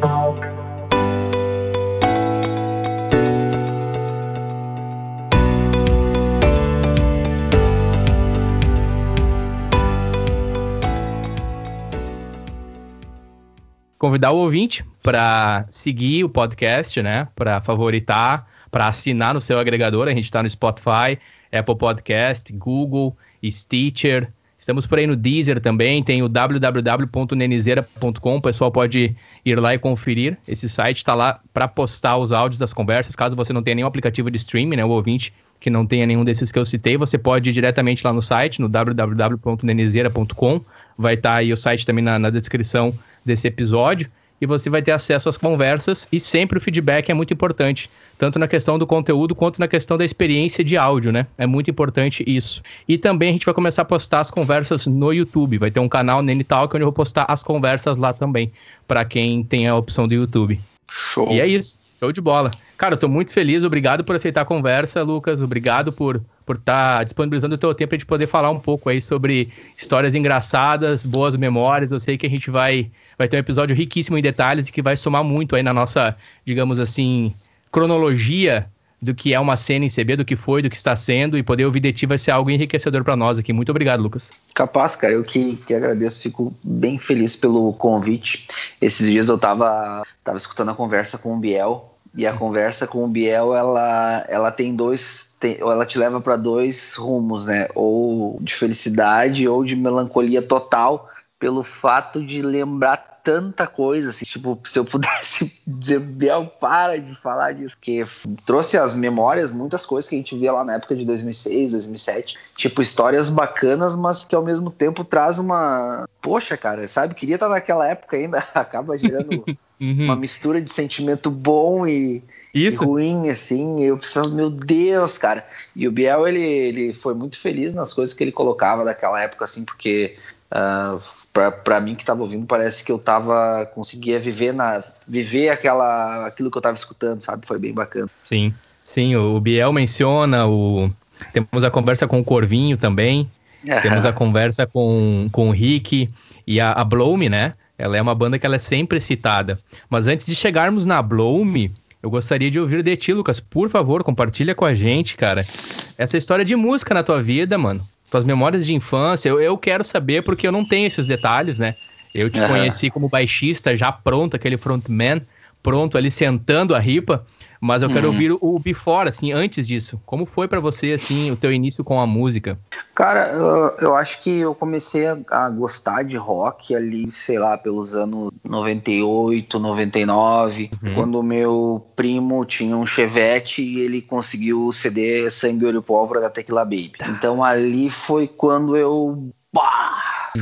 Talk. Convidar o ouvinte para seguir o podcast, né? Para favoritar, para assinar no seu agregador. A gente está no Spotify, Apple Podcast, Google, Stitcher. Estamos por aí no Deezer também, tem o www.nenizeira.com, o pessoal pode ir lá e conferir. Esse site está lá para postar os áudios das conversas, caso você não tenha nenhum aplicativo de streaming, né, o ouvinte que não tenha nenhum desses que eu citei, você pode ir diretamente lá no site, no www.nenizeira.com, vai estar tá aí o site também na, na descrição desse episódio e você vai ter acesso às conversas e sempre o feedback é muito importante, tanto na questão do conteúdo quanto na questão da experiência de áudio, né? É muito importante isso. E também a gente vai começar a postar as conversas no YouTube, vai ter um canal Nene Talk onde eu vou postar as conversas lá também, para quem tem a opção do YouTube. Show. E é isso. Show de bola. Cara, eu tô muito feliz, obrigado por aceitar a conversa, Lucas, obrigado por por estar tá disponibilizando o teu tempo para a gente poder falar um pouco aí sobre histórias engraçadas, boas memórias. Eu sei que a gente vai vai ter um episódio riquíssimo em detalhes e que vai somar muito aí na nossa, digamos assim, cronologia do que é uma cena em CB, do que foi, do que está sendo, e poder ouvir de ti vai ser algo enriquecedor para nós aqui. Muito obrigado, Lucas. Capaz, cara, eu que, que agradeço, fico bem feliz pelo convite. Esses dias eu tava, tava escutando a conversa com o Biel, e a conversa com o Biel, ela, ela tem dois, tem, ela te leva para dois rumos, né? Ou de felicidade ou de melancolia total, pelo fato de lembrar tanta coisa, assim, tipo, se eu pudesse dizer, Biel, para de falar disso, porque trouxe as memórias, muitas coisas que a gente via lá na época de 2006, 2007, tipo, histórias bacanas, mas que ao mesmo tempo traz uma, poxa, cara, sabe, queria estar naquela época ainda, acaba gerando uhum. uma mistura de sentimento bom e, Isso. e ruim, assim, eu pensava, meu Deus, cara, e o Biel, ele, ele foi muito feliz nas coisas que ele colocava daquela época, assim, porque Uh, para mim que estava ouvindo parece que eu tava conseguia viver na viver aquela aquilo que eu estava escutando sabe? Foi bem bacana. Sim. Sim o Biel menciona o temos a conversa com o Corvinho também. Uhum. temos a conversa com, com o Rick e a, a né? Ela é uma banda que ela é sempre citada. Mas antes de chegarmos na Blow Me eu gostaria de ouvir de ti, Lucas. Por favor, compartilha com a gente, cara, essa história de música na tua vida, mano tuas memórias de infância. Eu, eu quero saber porque eu não tenho esses detalhes, né? Eu te uhum. conheci como baixista, já pronto, aquele frontman, pronto ali sentando a ripa. Mas eu quero uhum. ouvir o before, assim, antes disso. Como foi para você, assim, o teu início com a música? Cara, eu, eu acho que eu comecei a, a, gostar de rock ali, sei lá, pelos anos 98, 99, uhum. quando o meu primo tinha um Chevette e ele conseguiu o CD Sangue, Olho e Pólvora da Tequila Baby. Tá. Então ali foi quando eu...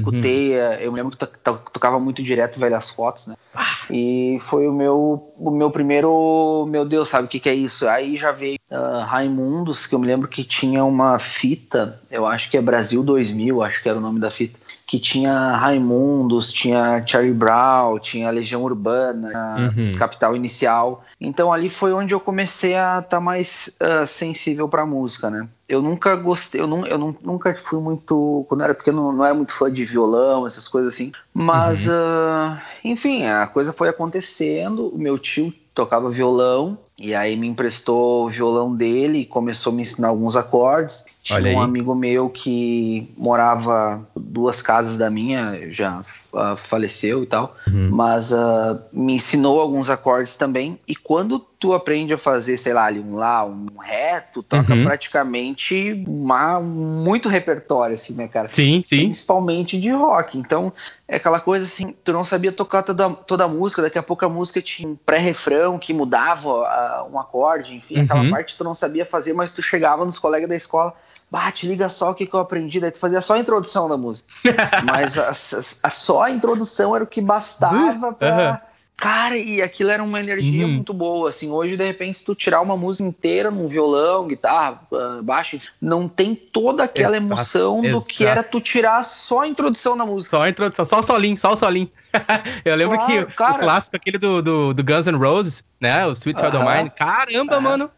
Bah! Escutei, uhum. eu me lembro que tocava muito direto Velhas Fotos, né? Ah. E foi o meu, o meu primeiro, meu Deus, sabe o que, que é isso? Aí já veio uh, Raimundos, que eu me lembro que tinha uma fita, eu acho que é Brasil 2000, acho que era o nome da fita que tinha Raimundos, tinha Charlie Brown, tinha Legião Urbana, uhum. Capital Inicial. Então ali foi onde eu comecei a estar tá mais uh, sensível para música, né? Eu nunca gostei, eu, não, eu não, nunca fui muito, quando eu era pequeno, não era muito fã de violão, essas coisas assim. Mas, uhum. uh, enfim, a coisa foi acontecendo. O meu tio tocava violão e aí me emprestou o violão dele e começou a me ensinar alguns acordes. Tinha um amigo meu que morava duas casas da minha, já uh, faleceu e tal, uhum. mas uh, me ensinou alguns acordes também. E quando tu aprende a fazer, sei lá, ali um lá, um ré, tu toca uhum. praticamente uma, muito repertório, assim, né, cara? Sim, sim. Principalmente de rock. Então, é aquela coisa assim, tu não sabia tocar toda, toda a música, daqui a pouco a música tinha um pré-refrão que mudava uh, um acorde, enfim, uhum. aquela parte tu não sabia fazer, mas tu chegava nos colegas da escola bate, liga só o que, que eu aprendi. Daí tu fazia só a introdução da música. Mas a, a, a, só a introdução era o que bastava pra. Uhum. Cara, e aquilo era uma energia uhum. muito boa, assim, hoje de repente se tu tirar uma música inteira num violão, guitarra, uh, baixo, não tem toda aquela exato, emoção do que era tu tirar só a introdução da música. Só a introdução, só o solinho, só o solinho. Eu lembro claro, que cara. o clássico aquele do, do, do, Guns N' Roses, né, o Sweet Child uh -huh. Mine, caramba, mano,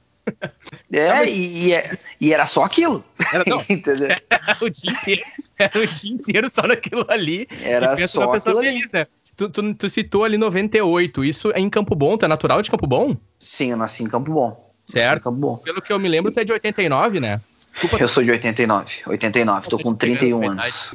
é, mas... e, e, e, era só aquilo. Era, não, Entendeu? Era o dia inteiro. Era o dia inteiro só naquilo ali. Era só aquilo feliz, né? Tu, tu, tu, citou ali 98. Isso é em Campo Bom? Tu é natural de Campo Bom? Sim, eu nasci em Campo Bom. Certo. Campo Bom. Pelo que eu me lembro, tu é de 89, né? Desculpa. Eu sou de 89. 89, tô com 31 anos.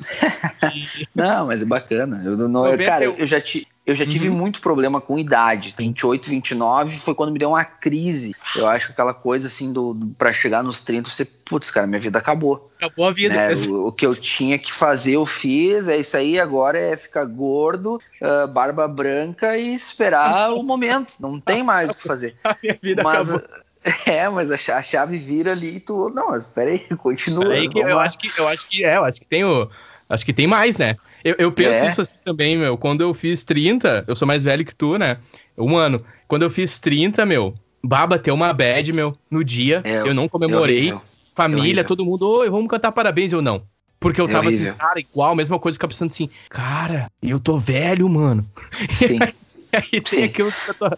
não, mas é bacana. Eu, não, eu, cara, eu já, ti, eu já tive uhum. muito problema com idade. 28, 29 foi quando me deu uma crise. Eu acho que aquela coisa assim, do, do para chegar nos 30, você, putz, cara, minha vida acabou. Acabou a vida. Né? O, o, que eu tinha que fazer, eu fiz. É isso aí, agora é ficar gordo, uh, barba branca e esperar o momento. Não tem mais o que fazer. A minha vida Mas, acabou É, mas a chave vira ali e tu. Não, espera aí, continua. Aí que eu acho que eu acho que é, eu acho que tem o. Acho que tem mais, né? Eu, eu penso é. isso assim também, meu. Quando eu fiz 30, eu sou mais velho que tu, né? Um ano. Quando eu fiz 30, meu, baba ter uma bad, meu, no dia. É, eu não comemorei. É família, é todo mundo, oi, vamos cantar parabéns. Eu não. Porque eu é tava assim, cara, igual, mesma coisa, que eu pensando assim, cara, eu tô velho, mano. Sim. aí tem aquilo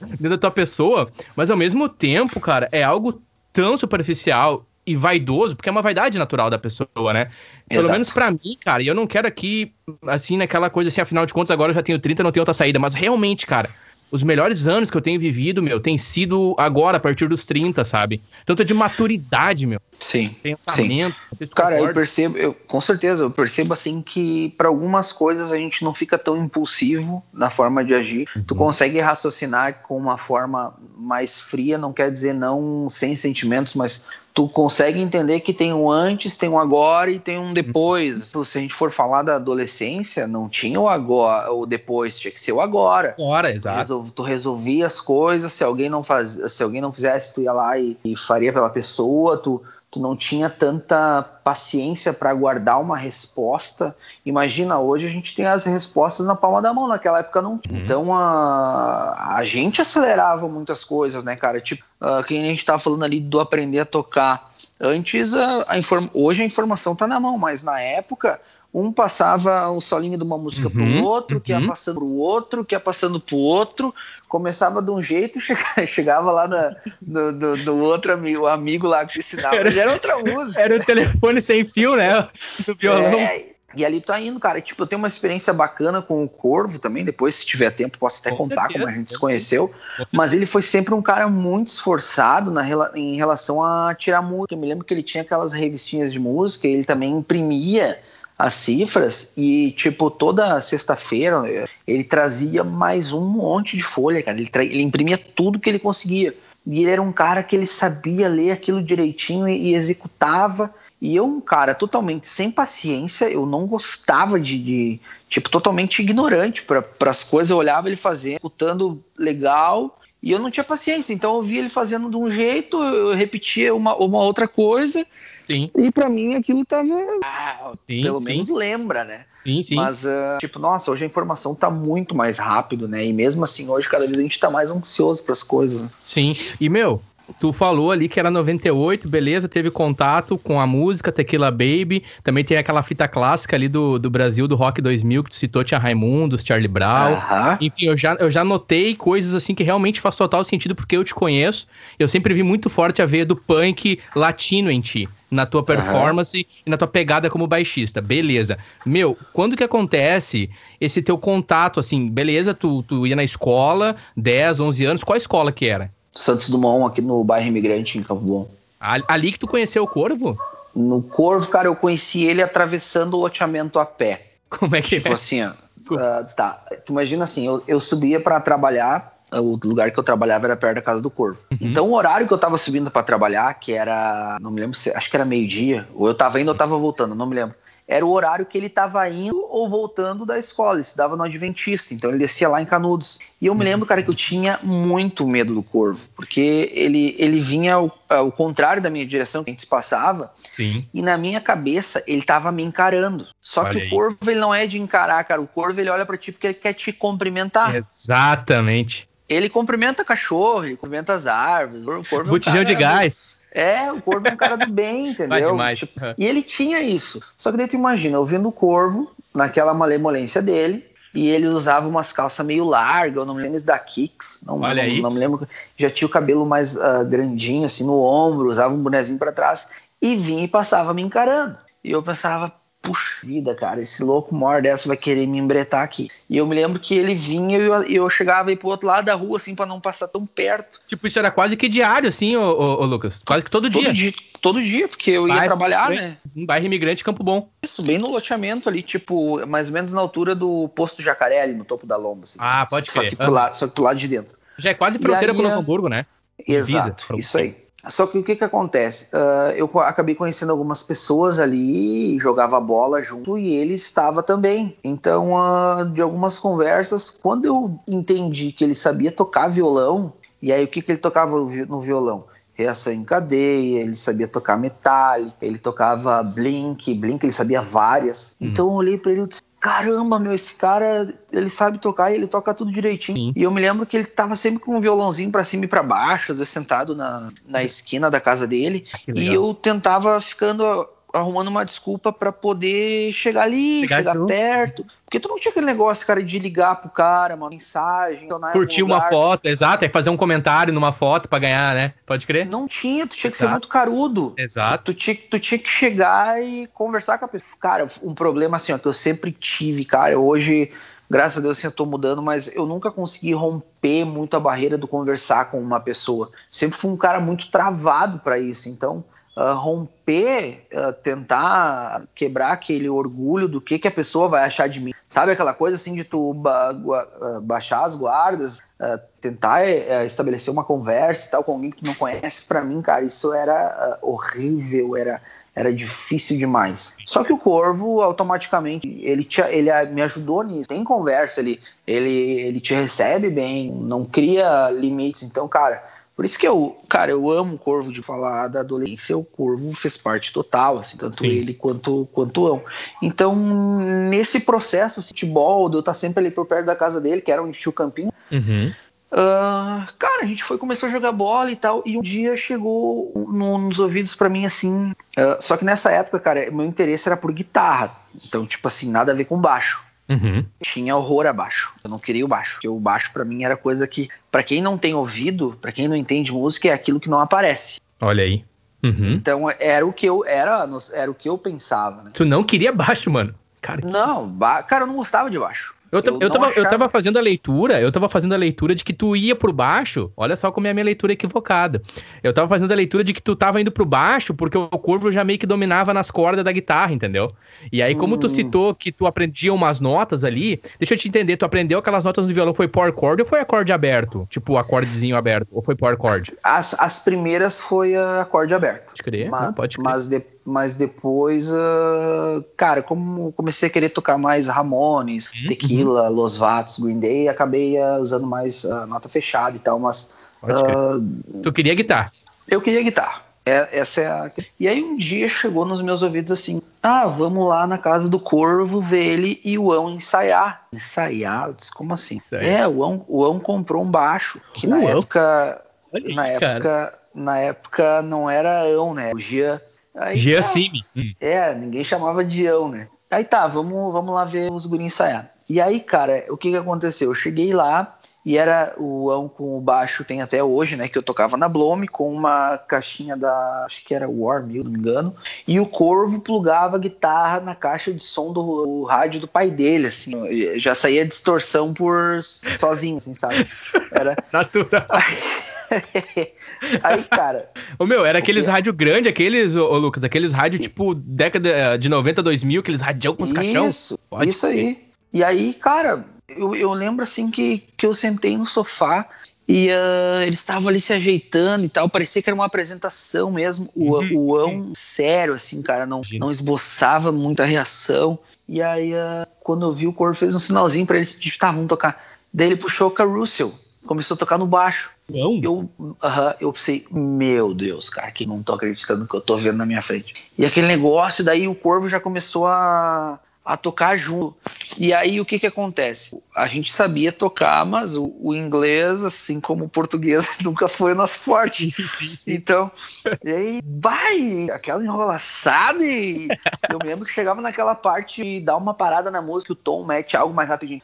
dentro da tua pessoa, mas ao mesmo tempo, cara, é algo tão superficial e vaidoso, porque é uma vaidade natural da pessoa, né? Pelo Exato. menos para mim, cara, e eu não quero aqui, assim, naquela coisa assim, afinal de contas, agora eu já tenho 30, não tenho outra saída, mas realmente, cara, os melhores anos que eu tenho vivido, meu, tem sido agora, a partir dos 30, sabe? Tanto de maturidade, meu. Sim. Pensamento. Sim. Cara, eu percebo, eu, com certeza, eu percebo assim que para algumas coisas a gente não fica tão impulsivo na forma de agir. Uhum. Tu consegue raciocinar com uma forma mais fria, não quer dizer não sem sentimentos, mas tu consegue entender que tem um antes, tem um agora e tem um depois. Uhum. Se a gente for falar da adolescência, não tinha o agora, o depois, tinha que ser o agora. Agora, exato. Tu, tu resolvia as coisas, se alguém não faz, se alguém não fizesse, tu ia lá e, e faria pela pessoa, tu tu não tinha tanta paciência para guardar uma resposta. Imagina, hoje a gente tem as respostas na palma da mão, naquela época não. Uhum. Então a, a gente acelerava muitas coisas, né, cara? Tipo, uh, quem a gente tava falando ali do aprender a tocar. Antes, a, a inform... hoje a informação tá na mão, mas na época um passava o solinho de uma música uhum, pro outro, uhum. que ia uhum. passando pro outro, que ia passando pro outro, começava de um jeito e chegava, lá na, no, outro amigo, amigo lá que ensinava, era, era outra música. Era o telefone sem fio, né, do violão. É, e ali tá indo, cara. Tipo, eu tenho uma experiência bacana com o Corvo também. Depois, se tiver tempo, posso até com contar certeza, como a gente se conheceu. Mas ele foi sempre um cara muito esforçado na, em relação a tirar música. Eu me lembro que ele tinha aquelas revistinhas de música e ele também imprimia as cifras e, tipo, toda sexta-feira ele trazia mais um monte de folha, cara. Ele, ele, imprimia tudo que ele conseguia. E ele era um cara que ele sabia ler aquilo direitinho e, e executava. E eu, um cara totalmente sem paciência, eu não gostava de, de tipo, totalmente ignorante para as coisas. Eu olhava ele fazendo, escutando legal e eu não tinha paciência, então eu via ele fazendo de um jeito, eu repetia uma, uma outra coisa. Sim. E para mim aquilo tava. Ah, sim, pelo sim. menos lembra, né? Sim, sim. Mas, uh, tipo, nossa, hoje a informação tá muito mais rápido, né? E mesmo assim, hoje cada vez a gente tá mais ansioso para as coisas. Né? Sim. E, meu, Tu falou ali que era 98, beleza, teve contato com a música Tequila Baby, também tem aquela fita clássica ali do, do Brasil, do Rock 2000, que tu citou, tinha Raimundos, Charlie Brown. Uh -huh. Enfim, eu já, eu já notei coisas assim que realmente faz total sentido, porque eu te conheço, eu sempre vi muito forte a veia do punk latino em ti na tua performance uhum. e na tua pegada como baixista. Beleza. Meu, quando que acontece esse teu contato, assim, beleza, tu, tu ia na escola, 10, 11 anos, qual escola que era? Santos Dumont, aqui no bairro Imigrante, em Campo Bom. Ali que tu conheceu o Corvo? No Corvo, cara, eu conheci ele atravessando o loteamento a pé. Como é que tipo é? assim, ó. Uh, tá. Tu imagina assim, eu, eu subia para trabalhar, o lugar que eu trabalhava era perto da casa do Corvo. Uhum. Então, o horário que eu tava subindo para trabalhar, que era, não me lembro se, acho que era meio-dia, ou eu tava indo ou tava voltando, não me lembro era o horário que ele estava indo ou voltando da escola. Ele estudava no Adventista, então ele descia lá em Canudos. E eu me uhum. lembro, cara, que eu tinha muito medo do corvo, porque ele, ele vinha ao, ao contrário da minha direção que a gente passava. Sim. E na minha cabeça ele estava me encarando. Só olha que aí. o corvo ele não é de encarar, cara. O corvo ele olha para ti porque ele quer te cumprimentar. Exatamente. Ele cumprimenta cachorro, ele cumprimenta as árvores. O corvo Botijão é um de gás. É, o Corvo é um cara do bem, entendeu? Tipo, e ele tinha isso. Só que daí tu imagina, eu vendo o Corvo, naquela malemolência dele, e ele usava umas calças meio largas, eu não me lembro da Kicks, não, Olha não, aí. não me lembro. Já tinha o cabelo mais uh, grandinho, assim, no ombro, usava um bonezinho para trás, e vinha e passava me encarando. E eu pensava, puxa vida, cara, esse louco maior dessa vai querer me embretar aqui. E eu me lembro que ele vinha e eu, eu chegava aí pro outro lado da rua, assim, para não passar tão perto. Tipo, isso era quase que diário, assim, ô, ô, ô Lucas? Quase que todo, todo dia. dia. Todo dia, porque eu bairro ia trabalhar, né? Um bairro imigrante Campo Bom. Isso, bem no loteamento ali, tipo, mais ou menos na altura do posto Jacaré, ali no topo da lomba. Assim. Ah, pode crer. Só que, pro lado, só que pro lado de dentro. Já é quase fronteira com o Hamburgo, né? Exato, Visa, isso aí. Só que o que que acontece? Uh, eu acabei conhecendo algumas pessoas ali, jogava bola junto e ele estava também. Então, uh, de algumas conversas, quando eu entendi que ele sabia tocar violão, e aí o que que ele tocava no violão? Reação em cadeia, ele sabia tocar Metallica, ele tocava Blink, Blink ele sabia várias. Hum. Então eu olhei para ele e disse, caramba, meu, esse cara, ele sabe tocar e ele toca tudo direitinho. Sim. E eu me lembro que ele tava sempre com um violãozinho para cima e para baixo, sentado na, na esquina da casa dele. Ah, e eu tentava ficando arrumando uma desculpa para poder chegar ali, chegar, perto. Porque tu não tinha aquele negócio, cara, de ligar pro cara, uma mensagem. Curtir uma foto, exato, é fazer um comentário numa foto para ganhar, né? Pode crer? Não tinha, tu tinha que exato. ser muito carudo. Exato. Tu, tu, tinha, tu tinha que chegar e conversar com a pessoa. Cara, um problema assim, ó, que eu sempre tive, cara, hoje graças a Deus assim, eu tô mudando, mas eu nunca consegui romper muito a barreira do conversar com uma pessoa. Sempre fui um cara muito travado para isso. Então, uh, romper, uh, tentar quebrar aquele orgulho do que, que a pessoa vai achar de mim. Sabe aquela coisa assim de tu ba ah, baixar as guardas, tentar eh, estabelecer uma conversa e tal com alguém que não conhece? Para mim, cara, isso era horrível, era era difícil demais. Só que o Corvo, automaticamente, ele, te, ele me ajudou nisso. Tem conversa, ele, ele, ele te recebe bem, não cria limites. Então, cara, por isso que eu, cara, eu amo o Corvo de falar da adolescência. O Corvo fez parte total, assim, tanto Sim. ele quanto, quanto eu. Então, nesse processo, assim, futebol, de eu estar sempre ali por perto da casa dele, que era um estilo campinho. Uhum. Uh, cara, a gente foi começou a jogar bola e tal, e um dia chegou no, nos ouvidos para mim assim. Uh, só que nessa época, cara, meu interesse era por guitarra. Então, tipo assim, nada a ver com baixo. Uhum. Tinha horror abaixo. Eu não queria o baixo. Porque o baixo para mim era coisa que, para quem não tem ouvido, para quem não entende música, é aquilo que não aparece. Olha aí. Uhum. Então era o que eu era, era o que eu pensava, né? Tu não queria baixo, mano? Cara, que... Não, ba... cara, eu não gostava de baixo. Eu, eu, eu, tava, achava... eu tava fazendo a leitura, eu tava fazendo a leitura de que tu ia pro baixo. Olha só como é a minha leitura equivocada. Eu tava fazendo a leitura de que tu tava indo pro baixo porque o corvo já meio que dominava nas cordas da guitarra, entendeu? E aí, como hum. tu citou que tu aprendia umas notas ali, deixa eu te entender, tu aprendeu aquelas notas no violão, foi power chord ou foi acorde aberto? Tipo, acordezinho aberto, ou foi power chord? As, as primeiras foi acorde aberto. Pode crer, mas, Não, pode crer. Mas, de, mas depois, uh, cara, como comecei a querer tocar mais Ramones, uhum. Tequila, Los Vatos, Green Day, acabei uh, usando mais uh, nota fechada e tal, mas... tu queria guitarra? Eu queria guitarra. É, essa é a... E aí um dia chegou nos meus ouvidos assim: ah, vamos lá na casa do Corvo ver ele e o Ão ensaiar. Ensaiar? Eu disse, como assim? É, o Ão, o Ão comprou um baixo, que na época. Aí, na época. Na época não era Ão, né? O Gia. Aí, Gia tá, Sim. Hum. É, ninguém chamava de Ão, né? Aí tá, vamos, vamos lá ver os guris ensaiar. E aí, cara, o que que aconteceu? Eu cheguei lá, e era o ão com o baixo, tem até hoje, né? Que eu tocava na Blome, com uma caixinha da. Acho que era War Mill, não me engano. E o Corvo plugava a guitarra na caixa de som do rádio do pai dele, assim. Já saía distorção por sozinho, assim, sabe? Era. Natural. Aí, cara. o meu, era aqueles rádio grande, aqueles, ô, ô, Lucas, aqueles rádio tipo década de 90, 2000, aqueles radião com os caixão. Isso, isso aí. E aí, cara, eu, eu lembro assim que, que eu sentei no sofá e uh, eles estavam ali se ajeitando e tal. Parecia que era uma apresentação mesmo. O, uhum. o ão sério, assim, cara, não, não esboçava muita reação. E aí, uh, quando eu vi, o Corvo fez um sinalzinho para eles, tipo, tá, vamos tocar. Daí ele puxou o Russell, começou a tocar no baixo. Não. Eu, uh -huh, eu pensei, meu Deus, cara, que não tô acreditando no que eu tô vendo na minha frente. E aquele negócio, daí o Corvo já começou a, a tocar junto. E aí o que que acontece? A gente sabia tocar, mas o, o inglês, assim como o português, nunca foi o nosso forte. Então, e aí vai aquela enrolaçada e eu me lembro que chegava naquela parte e dá uma parada na música, o tom mete algo mais rapidinho.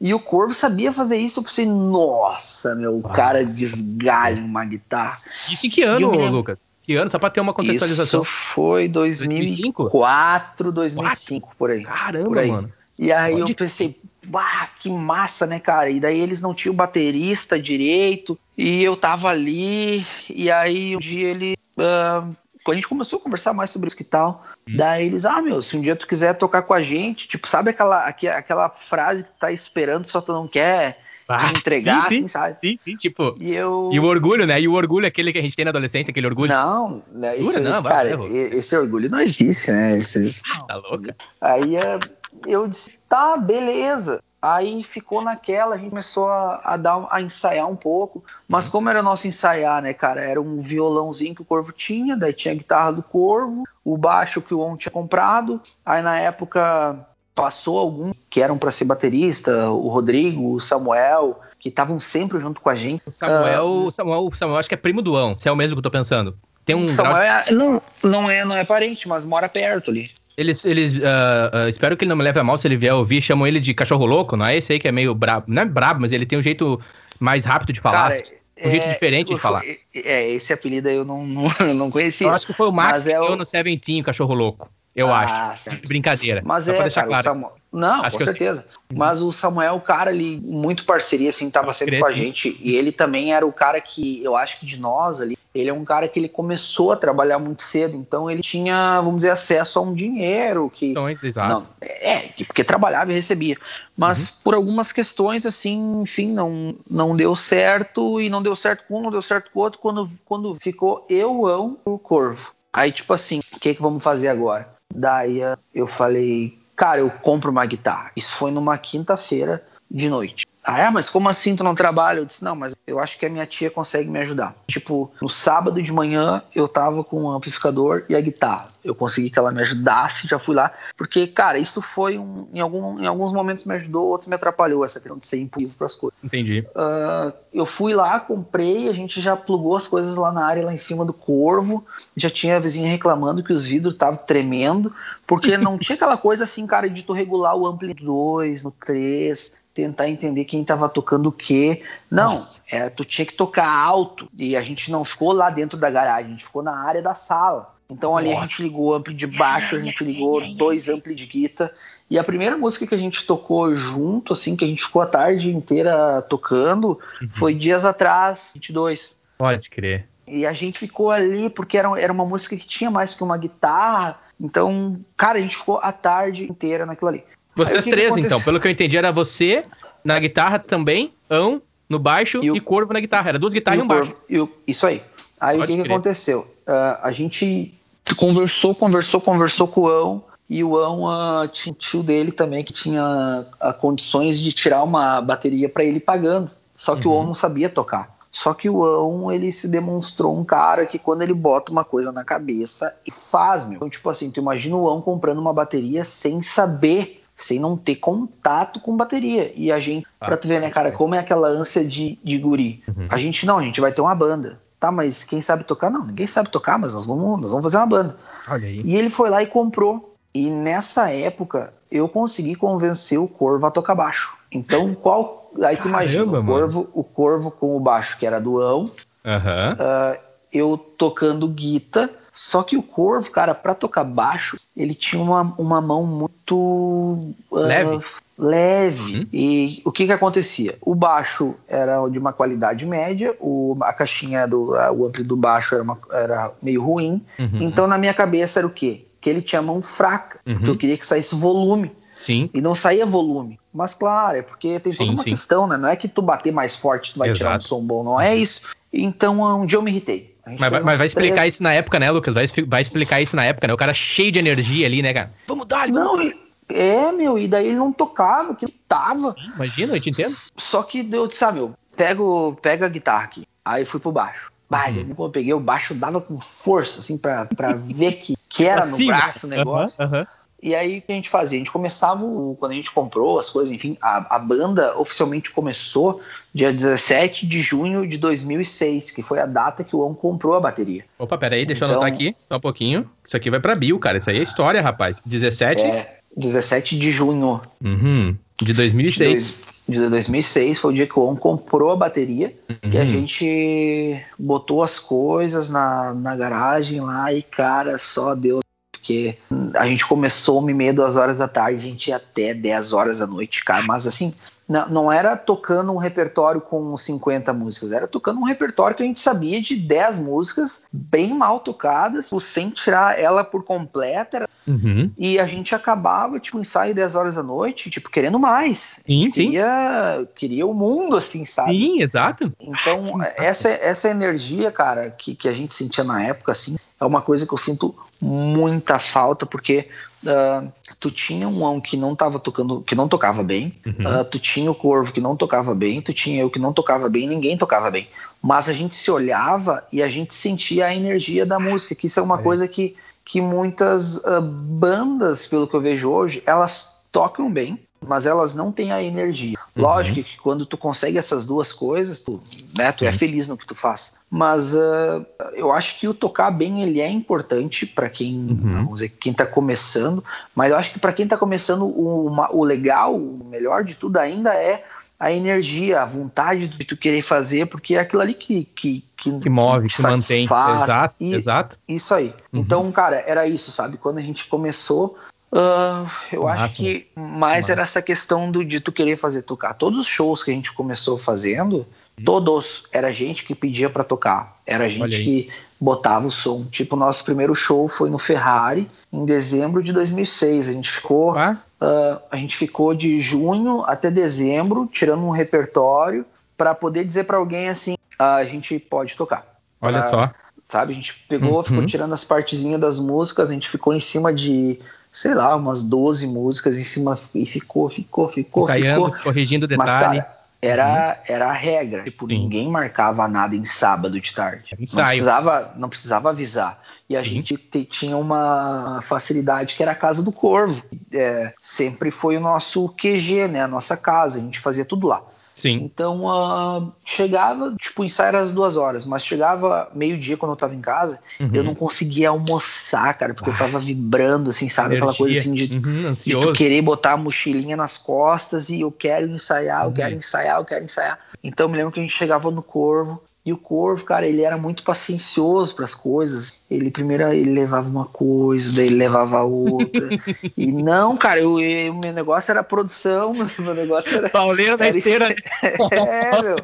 E o Corvo sabia fazer isso, eu pensei, nossa, meu, o cara desgalha uma guitarra. Isso em que ano, lembro, Lucas? Que ano? Só pra ter uma contextualização. Isso foi 2004, 2005, por aí. Caramba, por aí. mano. E aí Pode eu pensei, bah, que massa, né, cara? E daí eles não tinham baterista direito, e eu tava ali, e aí um dia ele. ah, quando a gente começou a conversar mais sobre isso e tal, Hum. daí eles, ah, meu, se um dia tu quiser tocar com a gente, tipo, sabe aquela, aque- aquela frase que tu tá esperando, só tu não quer Ah, entregar, sim, assim, sabe? Sim, sim, tipo. E eu. E o orgulho, né? E o orgulho, aquele que a gente tem na adolescência, aquele orgulho. Não, né, isso? Não, isso, cara, vai, esse orgulho não existe, né? Esse- Tá louca? Aí é, eu disse, tá, beleza. Aí ficou naquela, a gente começou a, a dar, a ensaiar um pouco. Mas como era nosso ensaiar, né, cara? Era um violãozinho que o Corvo tinha, daí tinha a guitarra do Corvo, o baixo que o On tinha comprado. Aí na época passou algum que eram para ser baterista, o Rodrigo, o Samuel, que estavam sempre junto com a gente. O Samuel, o Samuel, o Samuel acho que é primo do Ão, se é o mesmo que eu tô pensando. Tem um grau Samuel de... é- não, não é, não é parente, mas mora perto ali. Eles, eles ah, ah, espero que ele não me leve a mal se ele vier ouvir, chamam ele de cachorro louco, não é esse aí que é meio brabo, não é brabo, mas ele tem um jeito mais rápido de falar. Cara, um jeito diferente de falar. É, é, esse apelido aí eu não, não, eu não conhecia. eu acho que foi o Max que é deu o- no Seventeen, o cachorro louco. Eu Ah, acho. certo. Brincadeira. Mas Só pra é, deixar cara, claro. Samuel... Não, Acho com eu certeza. Mas o Samuel, o cara ali, muito parceria, assim, tava sempre crer, com a gente. E ele também era o cara que, eu acho que de nós ali, ele é um cara que ele começou a trabalhar muito cedo. Então ele tinha, vamos dizer, acesso a um dinheiro que... Exato. Não, é, que- porque trabalhava e recebia. Mas Uhum. por algumas questões, assim, enfim, não, não deu certo. E não deu certo com um, não deu certo com o outro. Quando, quando ficou eu, ão, o Corvo. Aí, tipo assim, o que que vamos fazer agora? Daí eu falei, cara, eu compro uma guitarra. Isso foi numa quinta-feira de noite. Ah, é? Mas como assim tu não trabalha? Eu disse, não, mas eu acho que a minha tia consegue me ajudar. Tipo, no sábado de manhã eu tava com o amplificador e a guitarra. Eu consegui que ela me ajudasse, já fui lá. Porque, cara, isso foi um. Em, algum, em alguns momentos me ajudou, outros me atrapalhou, essa questão de ser impulsivo pras coisas. Entendi. Ah, eu fui lá, comprei, a gente já plugou as coisas lá na área, lá em cima do corvo. Já tinha a vizinha reclamando que os vidros estavam tremendo, porque não tinha aquela coisa assim, cara, de tu regular o ampli 2, no 3, tentar entender quem tava tocando o quê. Não, é, tu tinha que tocar alto. E a gente não ficou lá dentro da garagem, a gente ficou na área da sala. Então ali a Nossa. gente ligou o ampli de baixo, a gente ligou dois ampli de guitarra. E a primeira música que a gente tocou junto, assim, que a gente ficou a tarde inteira tocando, foi dias atrás, 22. Pode crer. E a gente ficou ali porque era, era uma música que tinha mais que uma guitarra. Então, cara, a gente ficou a tarde inteira naquilo ali. Vocês o três, aconteceu? então. Pelo que eu entendi, era você na guitarra também, Ão no baixo e, E o- Corvo na guitarra. Era duas guitarras e, E um o baixo. e o- isso aí. Aí Pode o que, que aconteceu? Ah, a gente conversou, conversou, conversou com o Ão. E o Ão ah, tinha um tio dele também que tinha ah, condições de tirar uma bateria para ele pagando. Só que o Uhum. Ão não sabia tocar. Só que o Ão, ele se demonstrou um cara que quando ele bota uma coisa na cabeça e faz, meu. Então, tipo assim, tu imagina o Ão comprando uma bateria sem saber, sem não ter contato com bateria. E a gente, Ah, pra tu ver, né, cara, como é aquela ânsia de, de guri. Uhum. A gente não, a gente vai ter uma banda. Tá, mas quem sabe tocar? Não, ninguém sabe tocar, mas nós vamos, nós vamos fazer uma banda. Olha aí. E ele foi lá e comprou. E nessa época eu consegui convencer o Corvo a tocar baixo. Então, qual. Aí tu imagina, Caramba, o corvo, o corvo com o baixo, que era do Ão, Aham. eu tocando guita. Só que o Corvo, cara, pra tocar baixo, ele tinha uma, uma mão muito. ah, Leve? leve. Uhum. E o que que acontecia? O baixo era de uma qualidade média, o, a caixinha do a- o ampli do baixo era, uma- era meio ruim. Uhum. Então na minha cabeça era o quê? Que ele tinha mão fraca, Uhum. porque eu queria que saísse volume. Sim. E não saía volume. Mas claro, é porque tem toda Sim, uma sim. questão, né? Não é que tu bater mais forte, tu vai tirar um Exato. som bom, não é isso. Então um dia eu me irritei. Mas, vai- mas vai explicar três- isso na época, né, Lucas? Vai, vai explicar isso na época, né? O cara cheio de energia ali, né, cara? Vamos dar, vamos Não, e- é, meu, e daí ele não tocava, que tava. Imagina, eu te entendo. Só que eu disse, ah, meu, pega, o- pega a guitarra aqui. Aí fui pro baixo. Bah, Uhum. quando eu peguei o baixo, dava com força, assim, pra, pra ver que, que era Assim, no braço o negócio. Aham. E aí o que a gente fazia? A gente começava, o- quando a gente comprou as coisas, enfim, a, a banda oficialmente começou dia 17 de junho de 2006, que foi a data que o On comprou a bateria. Opa, peraí, deixa eu Então- anotar aqui, só um pouquinho. Isso aqui vai pra Bill, cara. Isso aí é história, rapaz. 17. É, 17 de junho. Uhum. De 2006. De, de 2006 foi o dia que o On comprou a bateria, uhum. que a gente botou as coisas na, na garagem lá e, cara, só Deus porque a gente começou uma e meia, duas horas da tarde, a gente ia até 10 horas da noite, cara. Mas assim, não, não era tocando um repertório com 50 músicas, era tocando um repertório que a gente sabia de 10 músicas bem mal tocadas, sem tirar ela por completa. Uhum. E a gente acabava, tipo, ensaio 10 horas da noite, tipo, querendo mais. Sim, queria, sim. Queria o mundo, assim, sabe? Sim, exato. Então, essa, essa energia, cara, que, que a gente sentia na época, assim, é uma coisa que eu sinto muita falta, porque uh, tu tinha um ão que não tava tocando, que não tocava bem, uhum. uh, tu tinha o corvo que não tocava bem, tu tinha eu que não tocava bem, ninguém tocava bem. Mas a gente se olhava e a gente sentia a energia da música, que isso é uma é. coisa que, que muitas uh, bandas, pelo que eu vejo hoje, elas tocam bem, mas elas não têm a energia. Uhum. Lógico que quando tu consegue essas duas coisas, tu, né, tu é feliz no que tu faz. Mas uh, eu acho que o tocar bem ele é importante para quem, uhum. vamos dizer, quem tá começando, mas eu acho que para quem tá começando o, o legal, o melhor de tudo ainda é a energia, a vontade de tu querer fazer, porque é aquilo ali que que, que, que move, que, que mantém. Exato, e, exato. Isso aí. Uhum. Então, cara, era isso, sabe? Quando a gente começou, Uh, eu acho que mais era essa questão do, de tu querer fazer tocar. Todos os shows que a gente começou fazendo, todos, era gente que pedia para tocar. Era gente que botava o som. Tipo, nosso primeiro show foi no Ferrari, em dezembro de 2006. A gente ficou, ah? uh, a gente ficou de junho até dezembro, tirando um repertório, para poder dizer para alguém assim: ah, a gente pode tocar. Olha pra, só. Sabe, a gente pegou, uhum. ficou tirando as partezinhas das músicas, a gente ficou em cima de sei lá, umas 12 músicas em cima e ficou, ficou, ficou, Ensaiando, ficou. corrigindo detalhe. Mas, cara, era, uhum. era a regra. Tipo, Sim. ninguém marcava nada em sábado de tarde. Não precisava, não precisava avisar. E a gente te, tinha uma facilidade que era a casa do Corvo. É, sempre foi o nosso QG, né? A nossa casa. A gente fazia tudo lá. Sim. Então, uh, chegava, tipo, o ensaio era às duas horas, mas chegava meio-dia quando eu tava em casa, uhum. eu não conseguia almoçar, cara, porque Ai. eu tava vibrando, assim, sabe? Energia. Aquela coisa assim de, uhum, de querer botar a mochilinha nas costas e eu quero ensaiar, eu uhum. quero ensaiar, eu quero ensaiar. Então, eu me lembro que a gente chegava no Corvo, e o Corvo, cara, ele era muito paciencioso para as coisas. Ele primeiro ele levava uma coisa, daí ele levava outra. e não, cara, eu, eu, meu negócio era produção, meu negócio era. Pauleiro da esteira. é, meu.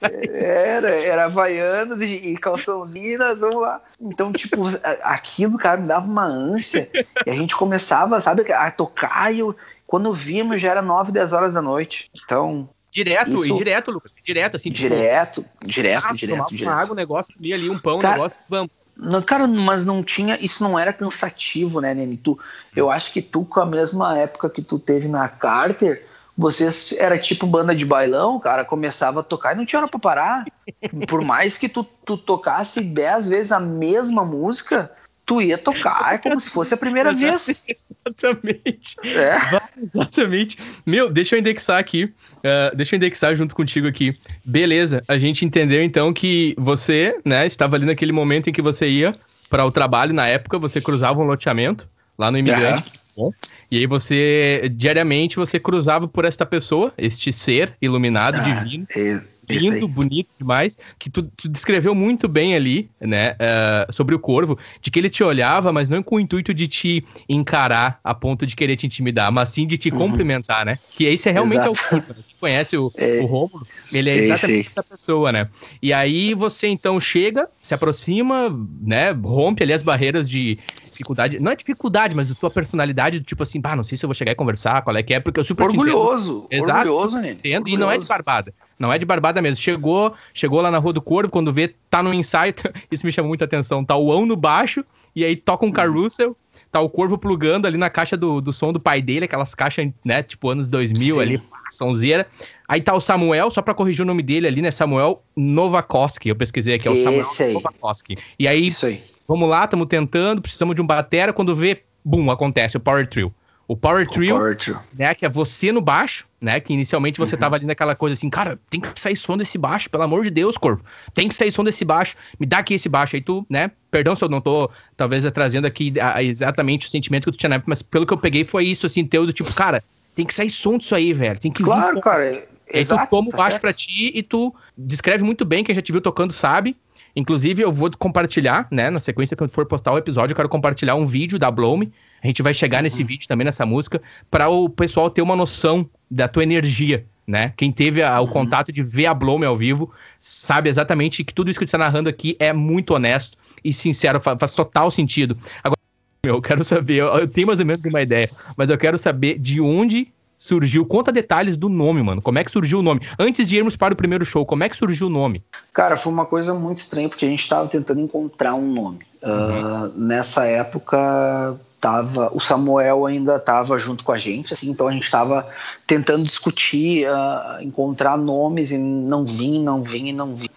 Era, era Havaianas e, e calçãozinhas, vamos lá. Então, tipo, aquilo, cara, me dava uma ânsia. E a gente começava, sabe, a tocar e eu, quando vimos já era 9, 10 horas da noite. Então, Direto, Isso... e direto, Lucas. Direto, assim. Direto, tipo, direto, ah, direto, direto. Uma água, um negócio ali, ali um pão, um negócio, vamos. Não, cara, mas não tinha. Isso não era cansativo, né, Nene? Tu, eu acho que tu, com a mesma época que tu teve na Carter, vocês era tipo banda de bailão, cara, começava a tocar e não tinha hora pra parar. Por mais que tu, tu tocasse dez vezes a mesma música, tu ia tocar como se fosse a primeira vez. Exatamente. É. Exatamente. Meu, deixa eu indexar aqui. Uh, deixa eu indexar junto contigo aqui. Beleza, a gente entendeu então que você, né, estava ali naquele momento em que você ia para o trabalho, na época, você cruzava um loteamento lá no Imigrante. Bom, e aí você, diariamente, você cruzava por esta pessoa, este ser iluminado, ah, divino. Lindo, bonito demais, que tu, tu, descreveu muito bem ali, né, uh, sobre o corvo, de que ele te olhava, mas não com o intuito de te encarar a ponto de querer te intimidar, mas sim de te uhum. cumprimentar, né? Que esse é realmente Exato. é o corvo. Né? conhece o, é, o Rômulo, ele é exatamente essa pessoa, né? E aí você então chega, se aproxima, né? Rompe ali as barreiras de dificuldade. Não é dificuldade, mas a tua personalidade, tipo assim, pá, não sei se eu vou chegar e conversar, qual é que é, porque eu super Orgulhoso, Exato, orgulhoso, né? Entendo, e não é de barbada. Não é de barbada mesmo. Chegou, chegou lá na Rua do Corvo, quando vê, tá no ensaio, isso me chama muita atenção. Tá o ão no baixo, e aí toca um uhum. carrossel, tá o Corvo plugando ali na caixa do, do som do pai dele, aquelas caixas, né, tipo anos 2000 Sim. ali, sonzeira. Aí tá o Samuel, só pra corrigir o nome dele ali, né, Samuel Novakoski, eu pesquisei aqui, é o Samuel aí. Novakoski. E aí, Isso aí, vamos lá, estamos tentando, precisamos de um batera, quando vê, bum, acontece, o Power Trio. O Power Trio, né, que é você no baixo, né, que inicialmente você uhum. tava ali naquela coisa assim, cara, tem que sair som desse baixo, pelo amor de Deus, Corvo. Tem que sair som desse baixo, me dá aqui esse baixo. Aí tu, né, perdão se eu não tô, talvez, trazendo aqui a, a, exatamente o sentimento que tu tinha na época, mas pelo que eu peguei foi isso, assim, teu do tipo, cara, tem que sair som disso aí, velho. Tem que Claro, cara. É, aí tu toma o tá baixo pra ti e tu descreve muito bem, quem já te viu tocando sabe. Inclusive, eu vou compartilhar, né? Na sequência, quando for postar o episódio, eu quero compartilhar um vídeo da Blow Me. A gente vai chegar uhum. nesse vídeo também, nessa música, para o pessoal ter uma noção da tua energia, né? Quem teve a, o uhum. contato de ver a Blow Me ao vivo sabe exatamente que tudo isso que você está narrando aqui é muito honesto e sincero, faz, faz total sentido. Agora, meu, eu quero saber, eu, eu tenho mais ou menos uma ideia, mas eu quero saber de onde surgiu? Conta detalhes do nome, mano. Como é que surgiu o nome? Antes de irmos para o primeiro show, como é que surgiu o nome? Cara, foi uma coisa muito estranha, porque a gente estava tentando encontrar um nome. Uhum. Uh, nessa época, tava, o Samuel ainda estava junto com a gente, assim, então a gente estava tentando discutir, uh, encontrar nomes e não vinha, não vinha, não vinha.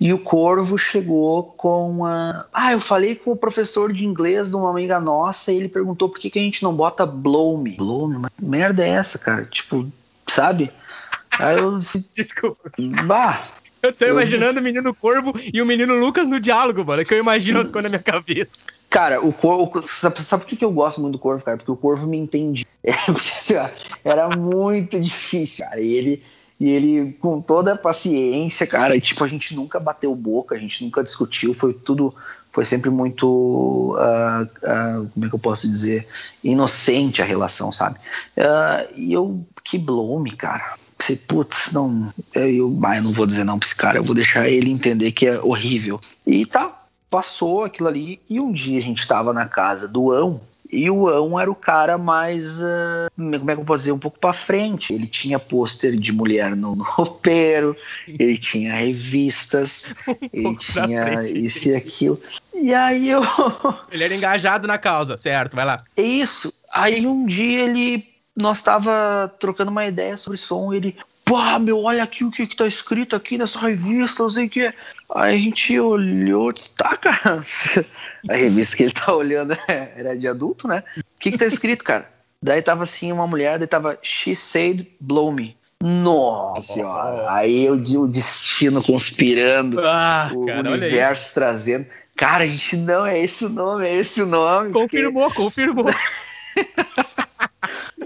E o Corvo chegou com a. Ah, eu falei com o professor de inglês de uma amiga nossa e ele perguntou por que, que a gente não bota Blow Me. Blow Me? Mas merda é essa, cara? Tipo, sabe? Aí eu. Desculpa. Bah, eu tô imaginando o menino Corvo e o menino Lucas no diálogo, mano. Que eu imagino as coisas na minha cabeça. Cara, o Corvo. Sabe, sabe por que, que eu gosto muito do Corvo, cara? Porque o Corvo me entende. É, porque, assim, ó, era muito difícil, cara. E ele, e ele, com toda a paciência, cara, e, tipo, a gente nunca bateu boca, a gente nunca discutiu, foi tudo. Foi sempre muito. Uh, uh, como é que eu posso dizer? Inocente a relação, sabe? Uh, e eu. Que blow cara Pensei, putz, não, eu, ah, eu não vou dizer não pra esse cara, eu vou deixar ele entender que é horrível. E tá, passou aquilo ali, e um dia a gente tava na casa do Ão, e o Ão era o cara mais. Uh, como é que eu posso dizer? Um pouco pra frente. Ele tinha pôster de mulher no, no roupeiro, ele tinha revistas, um ele tinha isso e aquilo. E aí eu. Ele era engajado na causa, certo? Vai lá. Isso. Aí um dia ele nós tava trocando uma ideia sobre som, e ele, pá, meu, olha aqui o que que tá escrito aqui nessa revista, não sei o que. Aí a gente olhou disse, tá, cara. A revista que ele tá olhando era de adulto, né? O que que tá escrito, cara? Daí tava assim, uma mulher, daí tava, she said, blow me. Nossa senhora. Aí eu o destino conspirando, ah, o cara, universo trazendo. Cara, a gente não é esse o nome, é esse o nome. Confirmou, porque... confirmou.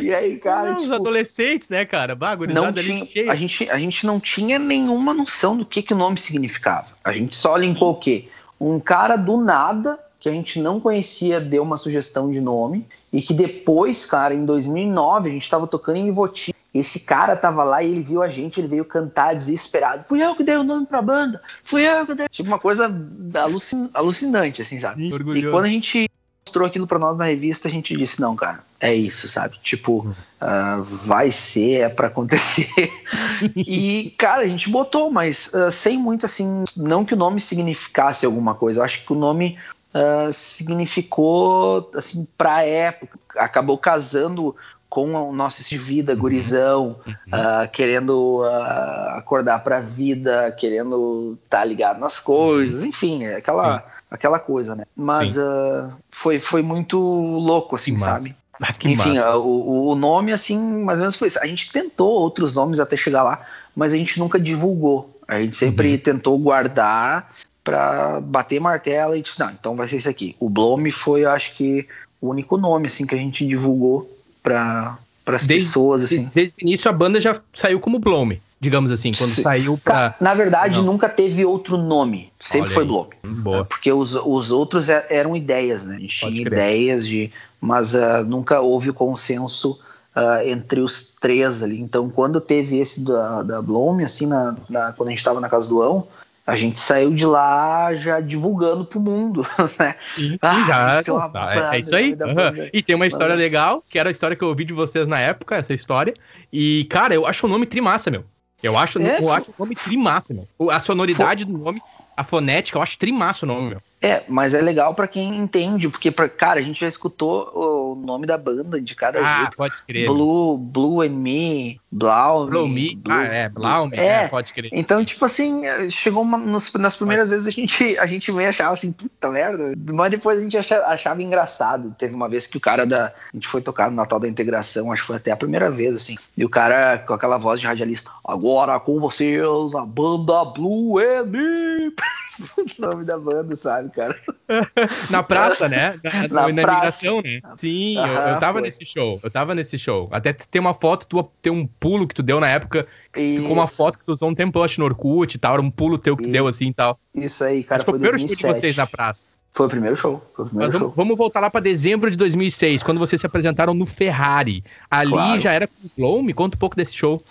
E aí, cara. Não, tipo, os adolescentes, né, cara? Não tinha, a, gente, a gente não tinha nenhuma noção do que, que o nome significava. A gente só linkou o quê? Um cara do nada, que a gente não conhecia, deu uma sugestão de nome. E que depois, cara, em 2009, a gente tava tocando em Ivoti. Esse cara tava lá e ele viu a gente, ele veio cantar desesperado. Fui eu que dei o nome pra banda. Fui eu que dei. Tipo, uma coisa alucin alucinante, assim, sabe? Sim, e quando a gente mostrou aquilo para nós na revista, a gente disse, não, cara, é isso, sabe? Tipo, uh, vai ser, é para acontecer. e, cara, a gente botou, mas uh, sem muito assim, não que o nome significasse alguma coisa, eu acho que o nome uh, significou, assim, pra época, acabou casando com o nosso estilo de vida, gurizão, uhum. uh, querendo uh, acordar pra vida, querendo estar tá ligado nas coisas, enfim, é aquela, aquela coisa, né? Mas uh, foi, foi muito louco, assim, que sabe? Ah, enfim, o, o nome, assim, mais ou menos foi isso. A gente tentou outros nomes até chegar lá, mas a gente nunca divulgou. A gente sempre uhum. tentou guardar para bater martelo e disse, não, então vai ser isso aqui. O Blome foi, acho que, o único nome, assim, que a gente divulgou para as pessoas, assim. Desde o início a banda já saiu como Blome, digamos assim, quando Sim. saiu pra... Na verdade, Não. nunca teve outro nome, sempre Olha foi. Blome. Boa. Porque os, os outros é, eram ideias, né? A gente Pode tinha crer. ideias de... Mas uh, nunca houve consenso uh, entre os três ali. Então, quando teve esse da, da Blome, assim, na, na, quando a gente estava na casa do Ão, a gente saiu de lá já divulgando pro mundo, né? E, ah, já, tá, é, é, isso aí. Uhum. E tem uma história legal, que era a história que eu ouvi de vocês na época, essa história. E, cara, eu acho o nome trimassa, meu. Eu acho, é, eu acho o nome trimassa, meu. A sonoridade do nome, a fonética, eu acho trimassa o nome, meu. É, mas é legal para quem entende, porque, pra, cara, a gente já escutou o nome da banda de cada ah, jeito. pode crer. Blue, Blue and Me, Blau Blue Me, Blue, ah, é, Blau Me, é, é, pode crer. Então, tipo assim, chegou uma, nos, nas primeiras pode. vezes a gente, a gente meio achava assim, puta merda, mas depois a gente achava, achava, engraçado. Teve uma vez que o cara da, a gente foi tocar no Natal da Integração, acho que foi até a primeira vez, assim, e o cara com aquela voz de radialista, agora com vocês, a banda Blue and Me... o nome da banda, sabe, cara? Na praça, né? Na, na, na praça. né? Sim, eu, eu tava foi. nesse show. Eu tava nesse show. Até tem uma foto tua, tem um pulo que tu deu na época. Que ficou uma foto que tu usou um tempão, acho, no Orkut e tal. Era um pulo teu que tu Isso. deu assim e tal. Isso aí, cara, Acho foi o primeiro show 2007. de vocês na praça. Foi o primeiro show, foi o primeiro Mas show. vamos, voltar lá pra dezembro de 2006, quando vocês se apresentaram no Ferrari. Ali Claro. já era com o Glow? Me conta um pouco desse show.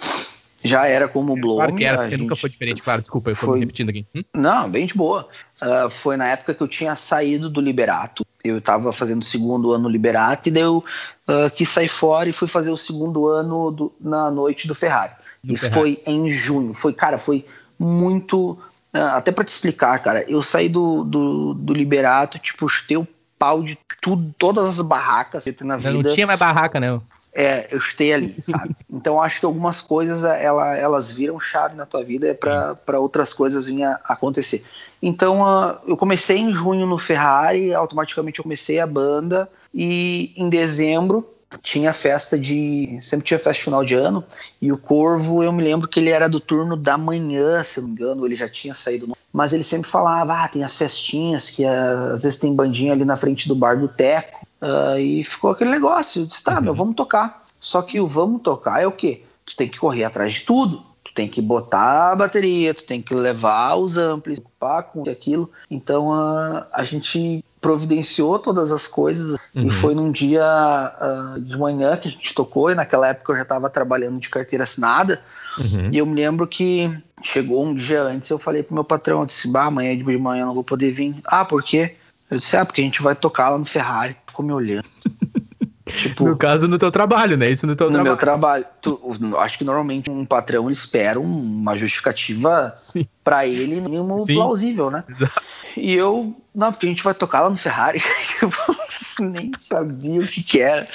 Já era como Blow. claro que era, porque nunca foi diferente. Claro, desculpa, eu foi- me repetindo aqui. Hum? Não, bem de boa. Ah, foi na época que eu tinha saído do Liberato. Eu tava fazendo o segundo ano no Liberato e daí eu ah, quis sair fora e fui fazer o segundo ano do- na noite do Ferrari. Do Isso Ferrari. foi em junho. Foi, cara, foi muito. ah, até pra te explicar, cara, eu saí do, do, do Liberato, tipo, chutei o pau de tudo, todas as barracas que eu tenho na Não, vida. não tinha mais barraca, né? É, eu chutei ali, sabe? Então acho que algumas coisas ela, elas viram chave na tua vida para outras coisas virem a acontecer. Então ah, eu comecei em junho no Ferrari, automaticamente eu comecei a banda e em dezembro tinha festa de. Sempre tinha festa de final de ano. E o Corvo, eu me lembro que ele era do turno da manhã, se não me engano, ele já tinha saído. Mas ele sempre falava: ah, tem as festinhas, que ah, às vezes tem bandinha ali na frente do bar do Teco. Ah, e ficou aquele negócio. Eu disse: tá, meu, vamos tocar. Só que o vamos tocar é o quê? Tu tem que correr atrás de tudo. Tu tem que botar a bateria, tu tem que levar os amplis, ocupar com aquilo. Então ah, a gente providenciou todas as coisas Uhum. e foi num dia ah, de manhã que a gente tocou e naquela época eu já estava trabalhando de carteira assinada Uhum. e eu me lembro que chegou um dia antes eu falei pro meu patrão, eu disse, bah, amanhã de manhã eu não vou poder vir. Ah, por quê? Eu disse, ah, porque a gente vai tocar lá no Ferrari. Ficou me olhando. tipo, No caso, no teu trabalho, né? Isso no teu no meu trabalho. trabalho, tu- acho que normalmente um patrão espera uma justificativa pra ele no mínimo Sim. plausível, né? Exato. E eu, não, porque a gente vai tocar lá no Ferrari. Tipo, nem sabia o que que era.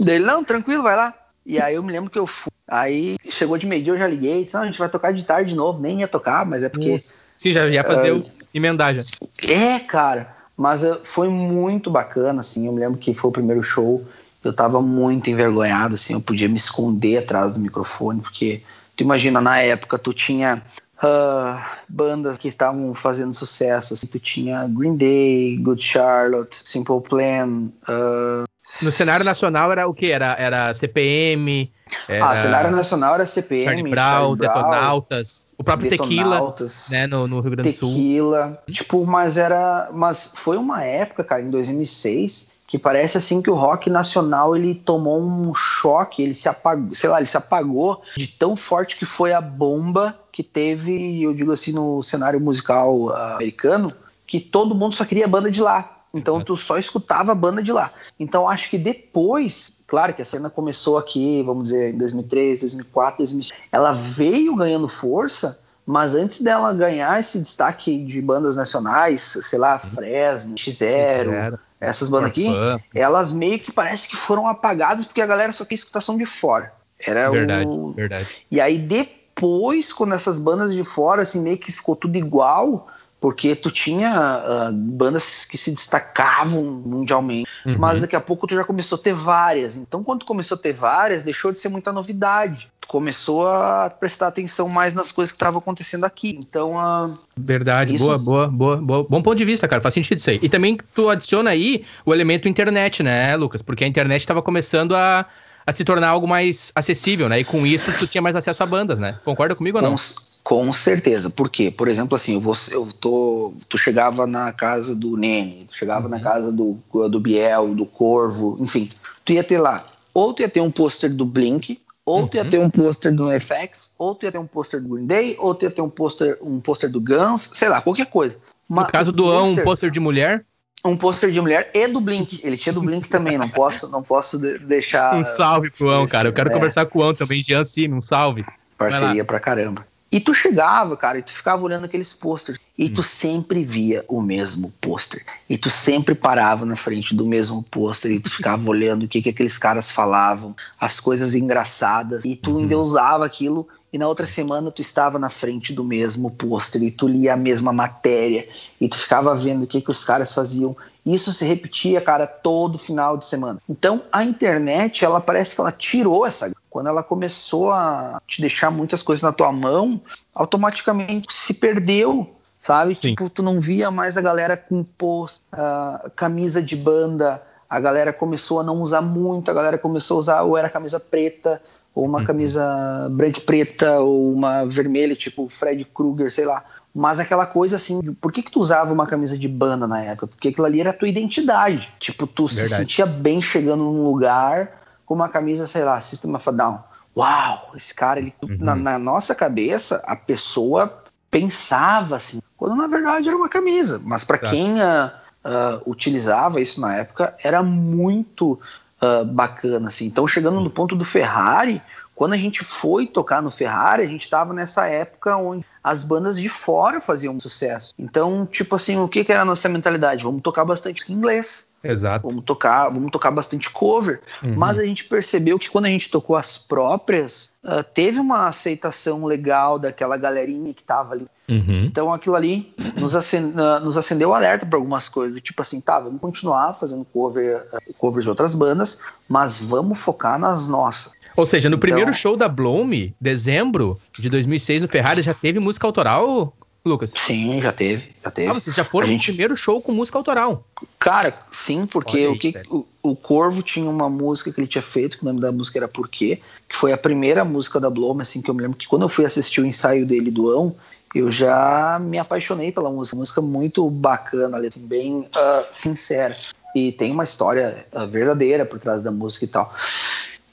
Daí ele, não, tranquilo, vai lá. E aí eu me lembro que eu fui. Aí chegou de meio-dia, eu já liguei, disse, não, a gente vai tocar de tarde de novo. Nem ia tocar, mas é porque Sim, já ia fazer Ah, o emendar já. é, cara. Mas eh, foi muito bacana, assim. Eu me lembro que foi o primeiro show. Eu tava muito envergonhado, assim. Eu podia me esconder atrás do microfone, porque tu imagina, na época tu tinha ah, bandas que estavam fazendo sucesso. Assim, tu tinha Green Day, Good Charlotte, Simple Plan. ah, No cenário nacional era o quê? Era, era CPM, era Ah, cenário nacional era CPM, Charlie Brown, Detonautas, o próprio Tequila, Detonautas. né, no, no Rio Grande do Sul. Tequila. Tipo, mas era. Mas foi uma época, cara, em 2006, que parece assim que o rock nacional ele tomou um choque, ele se apagou, sei lá, ele se apagou de tão forte que foi a bomba que teve, eu digo assim, no cenário musical ah, americano, que todo mundo só queria banda de lá. Então Exato. tu só escutava a banda de lá. Então acho que depois, claro que a cena começou aqui, vamos dizer, em 2003, 2004, 2005, ela veio ganhando força, mas antes dela ganhar esse destaque de bandas nacionais, sei lá, Fresno, X0, Zero, essas bandas aqui, elas meio que parece que foram apagadas porque a galera só quer escutação de fora. Era Verdade, o, verdade. e aí depois, quando essas bandas de fora, assim, meio que ficou tudo igual, porque tu tinha ah, bandas que se destacavam mundialmente, Uhum. mas daqui a pouco tu já começou a ter várias. Então, quando tu começou a ter várias, deixou de ser muita novidade. Tu começou a prestar atenção mais nas coisas que estavam acontecendo aqui. Então, ah, Verdade, Isso- boa, boa, boa, boa. Bom ponto de vista, cara. Faz sentido isso aí. E também tu adiciona aí o elemento internet, né, Lucas? Porque a internet estava começando a, a se tornar algo mais acessível, né? E com isso tu tinha mais acesso a bandas, né? Concorda comigo ou não? Com certeza. Por quê? Por exemplo, assim, eu, vou, eu tô. Tu chegava na casa do Nene, tu chegava Uhum. na casa do, do Biel, do Corvo, enfim. Tu ia ter lá, ou tu ia ter um pôster do Blink, ou tu ia Uhum. ter um pôster do FX, ou tu ia ter um pôster do Green Day, ou tu ia ter um pôster um pôster do Guns, sei lá, qualquer coisa. No Mas caso do Ão, um pôster- de mulher, um pôster de mulher e do Blink. Ele tinha do Blink também, não posso, não posso de- deixar um salve pro Ão, cara. Eu quero é. conversar com o Ão também, Jean Cime, um salve. Parceria pra caramba. E tu chegava, cara, e tu ficava olhando aqueles posters. E Hum. tu sempre via o mesmo pôster. E tu sempre parava na frente do mesmo pôster e tu ficava olhando o que, que aqueles caras falavam, as coisas engraçadas. E tu Uhum. endeusava aquilo. E na outra semana tu estava na frente do mesmo pôster e tu lia a mesma matéria. E tu ficava vendo o que, que os caras faziam. Isso se repetia, cara, todo final de semana. Então a internet, ela parece que ela tirou essa. Quando ela começou a te deixar muitas coisas na tua mão, automaticamente se perdeu, sabe? Sim. Tipo, tu não via mais a galera com post, uh, camisa de banda, a galera começou a não usar muito, a galera começou a usar ou era camisa preta, ou uma uhum. camisa branca e preta, ou uma vermelha, tipo Fred Krueger, sei lá. Mas aquela coisa assim, de, por que, que tu usava uma camisa de banda na época? Porque aquilo ali era a tua identidade. Tipo, tu Verdade. se sentia bem chegando num lugar com uma camisa, sei lá, System of a Down. Uau, esse cara, ele, uhum. na, na, nossa cabeça, a pessoa pensava assim, quando na verdade era uma camisa. Mas para tá. quem uh, uh, utilizava isso na época, era muito uh, bacana, assim. Então, chegando no ponto do Ferrari, quando a gente foi tocar no Ferrari, a gente estava nessa época onde as bandas de fora faziam sucesso. Então, tipo assim, o que, que era a nossa mentalidade? Vamos tocar bastante em inglês. Exato. Vamos tocar, vamos tocar bastante cover. Uhum. Mas a gente percebeu que quando a gente tocou as próprias, uh, teve uma aceitação legal daquela galerinha que tava ali. Uhum. Então aquilo ali nos, acend, uh, nos acendeu alerta para algumas coisas. Tipo assim, tá, vamos continuar fazendo cover, uh, covers de outras bandas, mas vamos focar nas nossas. Ou seja, no então, primeiro show da Bloom, dezembro de 2006, no Ferrari, já teve música autoral, Lucas? Sim, já teve, já teve. Ah, vocês já foram gente... no primeiro show com música autoral? Cara, sim, porque aí, o, que, o, o, Corvo tinha uma música que ele tinha feito, que o nome da música era Porquê, que foi a primeira música da Blome, assim, que eu me lembro que quando eu fui assistir o ensaio dele do Ão, eu já me apaixonei pela música. Música muito bacana, bem uh, sincera. E tem uma história uh, verdadeira por trás da música e tal.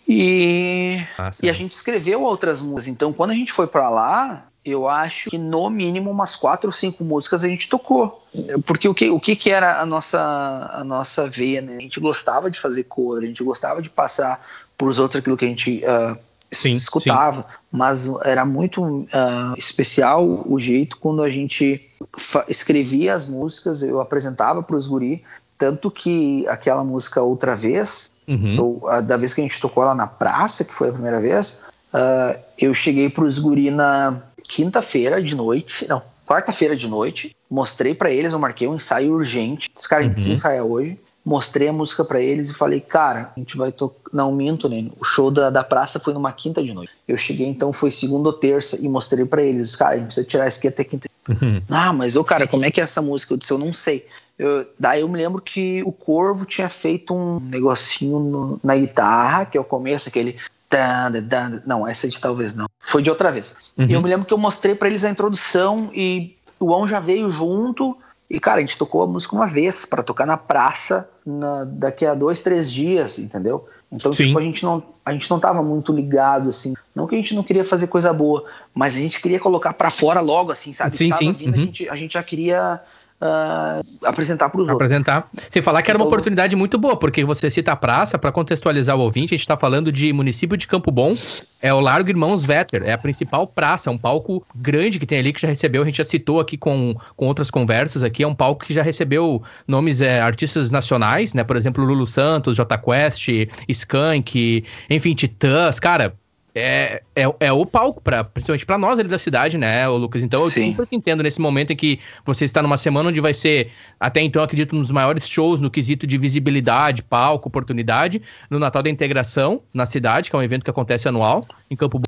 E, e a gente escreveu outras músicas. Então, quando a gente foi para lá, eu acho que no mínimo umas quatro ou cinco músicas a gente tocou. Porque o que, o que, que era a nossa, a nossa veia, né? A gente gostava de fazer cor, a gente gostava de passar para os outros aquilo que a gente uh, sim, escutava. Sim. Mas era muito uh, especial o jeito quando a gente escrevia as músicas, eu apresentava para os guri. Tanto que aquela música Outra Vez, uhum. ou, a, da vez que a gente tocou ela na praça, que foi a primeira vez, uh, eu cheguei para os guri na quinta-feira de noite, não, quarta-feira de noite, mostrei para eles, eu marquei um ensaio urgente. Os caras, a gente uhum. ensaia hoje. Mostrei a música para eles e falei, cara, a gente vai tocar. Não, minto, né? O show da, da praça foi numa quinta de noite. Eu cheguei, então foi segunda ou terça e mostrei para eles, cara, a gente precisa tirar isso aqui até quinta. Uhum. Ah, mas, ô, cara, como é que é essa música? Eu disse, eu não sei. Eu, daí eu me lembro que o Corvo tinha feito um negocinho no, na guitarra, que é o começo, aquele não, essa de talvez não. Foi de outra vez. Uhum. Eu me lembro que eu mostrei para eles a introdução e o On já veio junto. E, cara, a gente tocou a música uma vez para tocar na praça na, daqui a dois, três dias, entendeu? Então, tipo, a gente não a gente não tava muito ligado, assim. Não que a gente não queria fazer coisa boa, mas a gente queria colocar para fora logo, assim, sabe? Sim, sim. Vindo, uhum. a, gente, a gente já queria Uh, apresentar para os outros. Apresentar. Sem falar que era então, uma oportunidade muito boa, porque você cita a praça, para contextualizar o ouvinte, a gente está falando de município de Campo Bom, é o Largo Irmãos Vetter, é a principal praça, é um palco grande que tem ali, que já recebeu, a gente já citou aqui com, com outras conversas aqui, é um palco que já recebeu nomes, é, artistas nacionais, né, por exemplo, Lulu Santos, J Quest, Skank, enfim, Titãs, cara, é, é, é o palco, pra, principalmente para nós ali da cidade, né, Lucas? Então eu Sim. super entendo nesse momento em que você está numa semana onde vai ser, até então, acredito, um dos maiores shows no quesito de visibilidade, palco, oportunidade, no Natal da Integração, na cidade, que é um evento que acontece anual, em Campo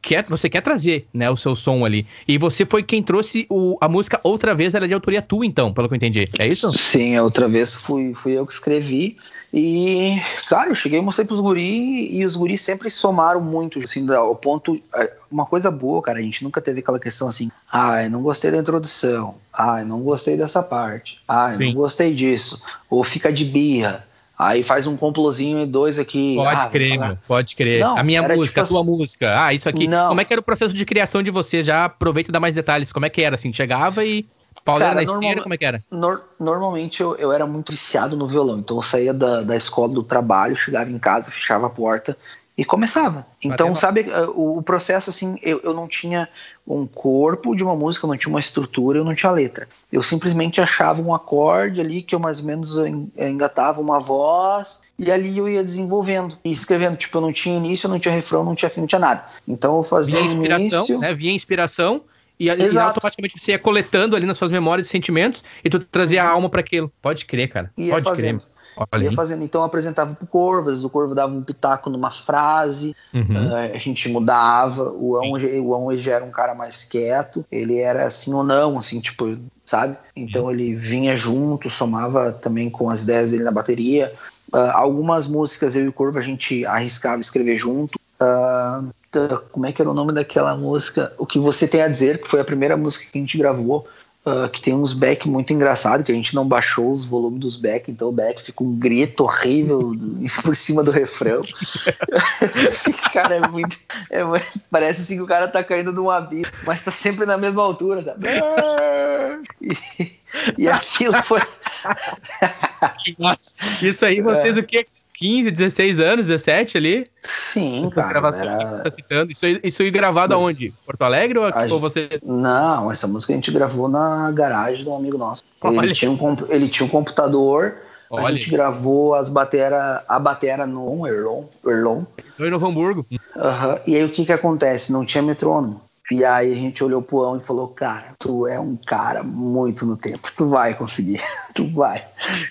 Quer, você quer trazer né, o seu som ali. E você foi quem trouxe o, a música outra vez, ela é de autoria tua, então, pelo que eu entendi. É isso? Sim, outra vez fui, fui eu que escrevi. E, cara, eu cheguei e mostrei pros guri e os guris sempre somaram muito, assim, ao ponto. É, uma coisa boa, cara, a gente nunca teve aquela questão assim, ai, não gostei da introdução, ai, não gostei dessa parte, ai, Sim. não gostei disso, ou fica de birra. Aí faz um complozinho e dois aqui. Pode ah, crer, pode crer. Não, a minha música, tipo, a tua assim, música. Ah, isso aqui. Não. Como é que era o processo de criação de você? Já aproveita e dá mais detalhes. Como é que era, assim? Chegava e Pauleira na esteira, como é que era? Nor normalmente eu, eu era muito viciado no violão, então eu saía da, da escola do trabalho, chegava em casa, fechava a porta e começava. Então, sabe, eh, o, o, processo assim, eu, eu não tinha um corpo de uma música, eu não tinha uma estrutura, eu não tinha letra. Eu simplesmente achava um acorde ali que eu mais ou menos engatava uma voz e ali eu ia desenvolvendo e escrevendo. Tipo, eu não tinha início, eu não tinha refrão, não tinha fim, não tinha nada. Então eu fazia Via inspiração, início, né? Via inspiração e, e, automaticamente você ia coletando ali nas suas memórias e sentimentos e tu trazia a alma para aquilo. Pode crer, cara. Pode crer. Olha ia fazendo. Então eu apresentava pro Corvo, às vezes o Corvo dava um pitaco numa frase, uhum. uh, a gente mudava. O Ão já era um cara mais quieto, ele era assim ou não, assim, tipo, sabe? Então uhum. ele vinha junto, somava também com as ideias dele na bateria. Uh, algumas músicas eu e o Corvo a gente arriscava escrever junto. Uh, como é que era o nome daquela música? O que você tem a dizer, que foi a primeira música que a gente gravou. Uh, que tem uns back muito engraçado, que a gente não baixou os volumes dos back, então o back fica um grito horrível por cima do refrão. cara, é muito. É, parece assim que o cara tá caindo num abismo, mas tá sempre na mesma altura, sabe? e, e aquilo foi. Isso aí, vocês é. o que? 15, 16 anos, 17 ali? Sim, cara. Gravação era... tá citando. Isso, isso aí gravado Mas... aonde? Porto Alegre ou, a ou você? Não, essa música a gente gravou na garagem de um amigo nosso. Ele tinha, um, ele tinha um computador. Olha. A gente gravou as batera, a batera no Erlon. Erlon. Em Novo Hamburgo. Uhum. E aí o que que acontece? Não tinha metrônomo. E aí a gente olhou pro Ão e falou, cara, tu é um cara muito no tempo, tu vai conseguir, tu vai.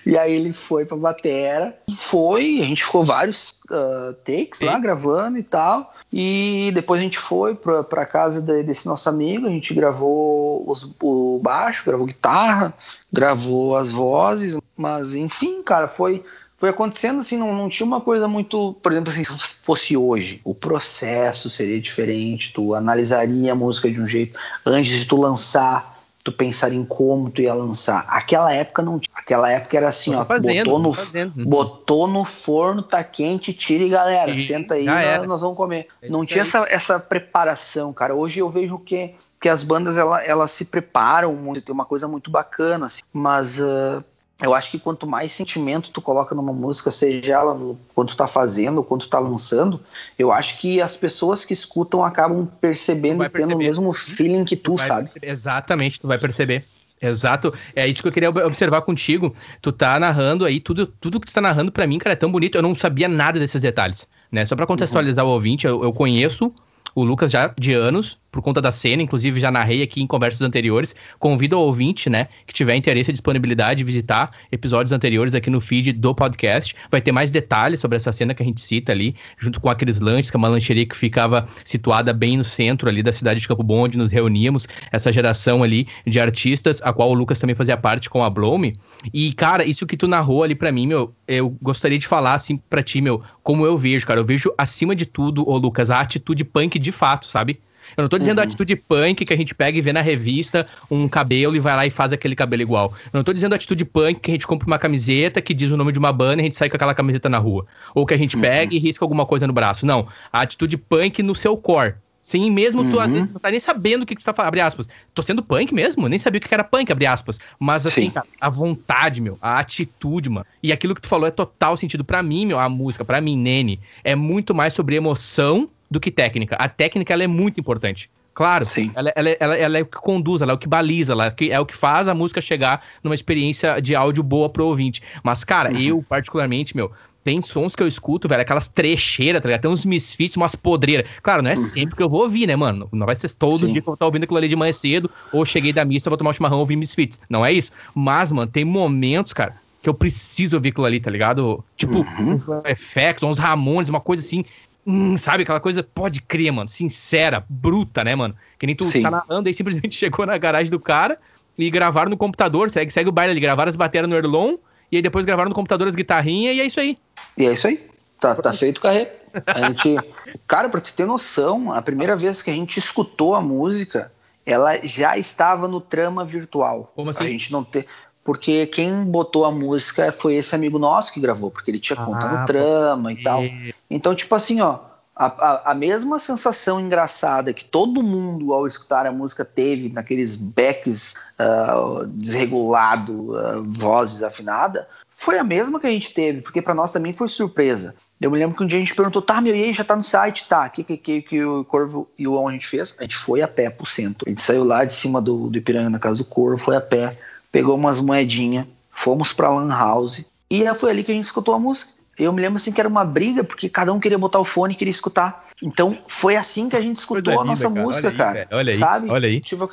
E aí ele foi pra batera, foi, a gente ficou vários uh, takes lá gravando e tal. E depois a gente foi pra, pra casa de, desse nosso amigo, a gente gravou os, o baixo, gravou guitarra, gravou as vozes, mas enfim, cara, foi foi acontecendo assim, não, não tinha uma coisa muito. Por exemplo, assim, se fosse hoje, o processo seria diferente, tu analisaria a música de um jeito. Antes de tu lançar, tu pensaria em como tu ia lançar. Aquela época não tinha. Aquela época era assim, ó, fazendo, botou, no, fazendo. botou no forno, tá quente, tira e galera, e senta aí, nós, nós, vamos comer. É não tinha essa, essa preparação, cara. Hoje eu vejo que, que as bandas ela, elas se preparam muito, tem uma coisa muito bacana, assim, mas. Uh, eu acho que quanto mais sentimento tu coloca numa música, seja ela no, quando tu tá fazendo quando tu tá lançando, eu acho que as pessoas que escutam acabam percebendo e tendo o mesmo feeling que tu, tu sabe? Exatamente, tu vai perceber. Exato, é isso que eu queria observar contigo. Tu tá narrando aí, tudo, tudo que tu tá narrando para mim, cara, é tão bonito. Eu não sabia nada desses detalhes, né? Só para contextualizar uhum. o ouvinte, eu, eu conheço o Lucas já de anos, por conta da cena, inclusive já narrei aqui em conversas anteriores. Convido o ouvinte, né, que tiver interesse e disponibilidade de visitar episódios anteriores aqui no feed do podcast. Vai ter mais detalhes sobre essa cena que a gente cita ali, junto com aqueles lanches, que é uma lancheria que ficava situada bem no centro ali da cidade de Campo Bom, onde nos reuníamos, essa geração ali de artistas, a qual o Lucas também fazia parte com a Blome. E, cara, isso que tu narrou ali para mim, meu, eu gostaria de falar assim para ti, meu, como eu vejo, cara. Eu vejo acima de tudo, ô Lucas, a atitude punk de fato, sabe? Eu não tô dizendo uhum. a atitude punk que a gente pega e vê na revista um cabelo e vai lá e faz aquele cabelo igual. Eu não tô dizendo a atitude punk que a gente compra uma camiseta que diz o nome de uma banda e a gente sai com aquela camiseta na rua. Ou que a gente uhum. pega e risca alguma coisa no braço. Não. A atitude punk no seu core. Sim, mesmo tu às uhum. vezes não tá nem sabendo o que, que tu tá falando, abre aspas. Tô sendo punk mesmo, nem sabia o que era punk, abre aspas. Mas assim, cara, a vontade, meu, a atitude, mano. E aquilo que tu falou é total sentido para mim, meu, a música, para mim, Nene, é muito mais sobre emoção do que técnica. A técnica, ela é muito importante. Claro, Sim. Ela, ela, ela, ela, é o que conduz, ela é o que baliza, ela é o que faz a música chegar numa experiência de áudio boa pro ouvinte. Mas, cara, uhum. eu, particularmente, meu, tem sons que eu escuto, velho, aquelas trecheiras, tá ligado? Tem uns misfits, umas podreiras. Claro, não é uhum. sempre que eu vou ouvir, né, mano? Não vai ser todo Sim. dia que eu vou estar ouvindo aquilo ali de manhã cedo, ou cheguei da missa, vou tomar um chimarrão ouvir misfits. Não é isso. Mas, mano, tem momentos, cara, que eu preciso ouvir aquilo ali, tá ligado? Tipo, uhum. uns effects, uns Ramones, uma coisa assim. Hum, sabe, aquela coisa, pode crer, mano, sincera, bruta, né, mano? Que nem tu Sim. tá narrando aí, simplesmente chegou na garagem do cara e gravaram no computador, segue, segue o baile ali, gravaram as baterias no Erlon, e aí depois gravaram no computador as guitarrinhas, e é isso aí. E é isso aí. Tá, tá feito o carreto. A gente. Cara, pra tu ter noção, a primeira vez que a gente escutou a música, ela já estava no trama virtual. Como assim? A gente não ter. Porque quem botou a música foi esse amigo nosso que gravou, porque ele tinha conta ah, no trama e tal. Então, tipo assim, ó, a, a, a, mesma sensação engraçada que todo mundo ao escutar a música teve naqueles backs uh, desregulado, uh, voz desafinada, foi a mesma que a gente teve, porque para nós também foi surpresa. Eu me lembro que um dia a gente perguntou, tá, meu, e aí, já tá no site? Tá, o que, que, que, que o Corvo e o On a gente fez? A gente foi a pé pro centro. A gente saiu lá de cima do, do Ipiranga, na casa do Corvo, foi a pé, pegou umas moedinhas, fomos pra Lan House, e foi ali que a gente escutou a música. Eu me lembro assim que era uma briga, porque cada um queria botar o fone e queria escutar. Então foi assim que a gente escutou a nossa cara. música, olha cara. Aí, olha aí, sabe? Olha aí. Tipo,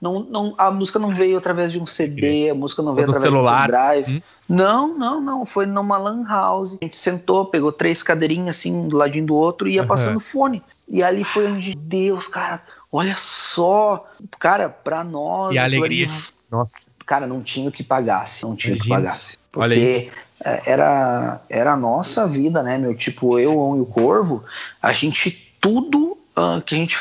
não, não, a música não veio através de um CD, a música não veio através celular. de um drive. Hum. Não, não, não. Foi numa lan house. A gente sentou, pegou três cadeirinhas assim, um do ladinho do outro e ia uhum. passando fone. E ali foi onde, Deus, cara, olha só. Cara, pra nós. E a alegria. Nossa. Cara, não tinha o que pagasse. Não tinha o que pagasse. Porque olha aí. É, era, era a nossa vida, né, meu? Tipo, eu, e o Corvo, a gente tudo uh, que a gente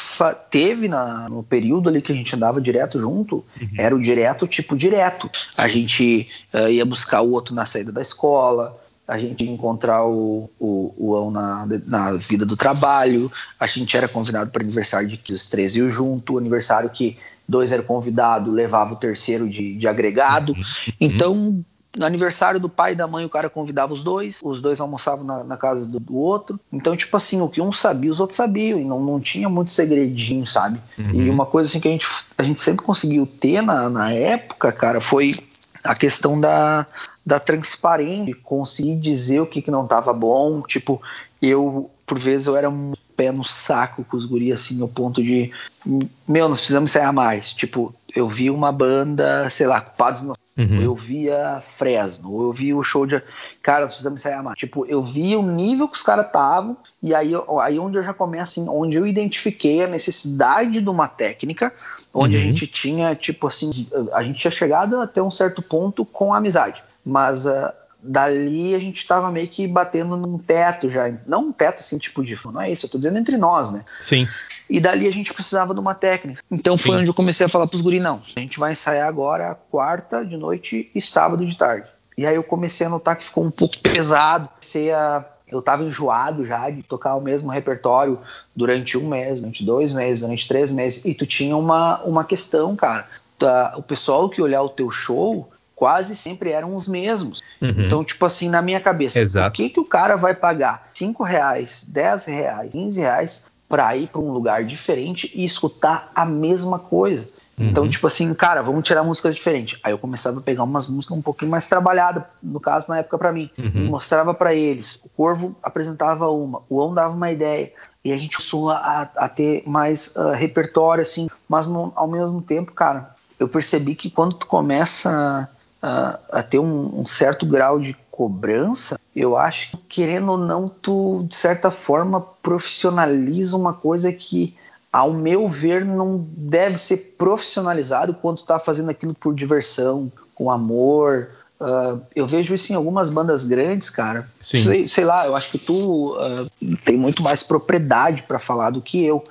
teve na, no período ali que a gente andava direto junto, uhum. era o direto, tipo, direto. A gente uh, ia buscar o outro na saída da escola, a gente ia encontrar o, o, o na, na vida do trabalho, a gente era convidado para aniversário de que os três iam junto, o aniversário que dois eram convidados, levava o terceiro de, de agregado. Uhum. Então, no aniversário do pai e da mãe, o cara convidava os dois, os dois almoçavam na, na casa do, do, outro. Então, tipo assim, o que um sabia, os outros sabiam, e não, não tinha muito segredinho, sabe? Uhum. E uma coisa assim que a gente, a gente sempre conseguiu ter na, na época, cara, foi a questão da, da transparência, conseguir dizer o que, que não tava bom. Tipo, eu, por vezes, eu era pé no saco com os guris, assim, no ponto de, meu, nós precisamos ensaiar mais. Tipo, eu vi uma banda, sei lá, Culpados Uhum. Eu via Fresno, eu via o show de. Cara, nós precisamos ensaiar mais. Tipo, eu via o nível que os caras estavam, e aí, aí onde eu já começo, assim, onde eu identifiquei a necessidade de uma técnica, onde uhum. a gente tinha, tipo assim, a gente tinha chegado até um certo ponto com a amizade. Mas uh, dali a gente estava meio que batendo num teto já. Não um teto assim, tipo de. Não é isso, eu tô dizendo entre nós, né? Sim. E dali a gente precisava de uma técnica. Então foi Sim. onde eu comecei a falar pros guri, não, a gente vai ensaiar agora quarta de noite e sábado de tarde. E aí eu comecei a notar que ficou um pouco pesado, comecei a eu tava enjoado já de tocar o mesmo repertório durante um mês, durante dois meses, durante três meses. E tu tinha uma, uma questão, cara. o pessoal que olhar o teu show quase sempre eram os mesmos. Uhum. Então, tipo assim, na minha cabeça, Exato. por que, que o cara vai pagar 5 reais, 10 reais, 15 reais para ir para um lugar diferente e escutar a mesma coisa. Então, uhum. Então, tipo assim, cara, vamos tirar músicas diferentes. Aí eu começava a pegar umas músicas um pouquinho mais trabalhadas, no caso, na época, para mim. Uhum. mostrava para eles. O Corvo apresentava uma, o On dava uma ideia. E a gente começou a, a ter mais uh, repertório, assim. Mas no, ao mesmo tempo, cara, eu percebi que quando tu começa a, a ter um, um certo grau de cobrança, eu acho que, querendo ou não, tu, de certa forma, profissionaliza uma coisa que, ao meu ver, não deve ser profissionalizado quando tu tá fazendo aquilo por diversão, com amor. Uh, eu vejo isso em algumas bandas grandes, cara. Sei, sei, lá, eu acho que tu uh, tem muito mais propriedade para falar do que eu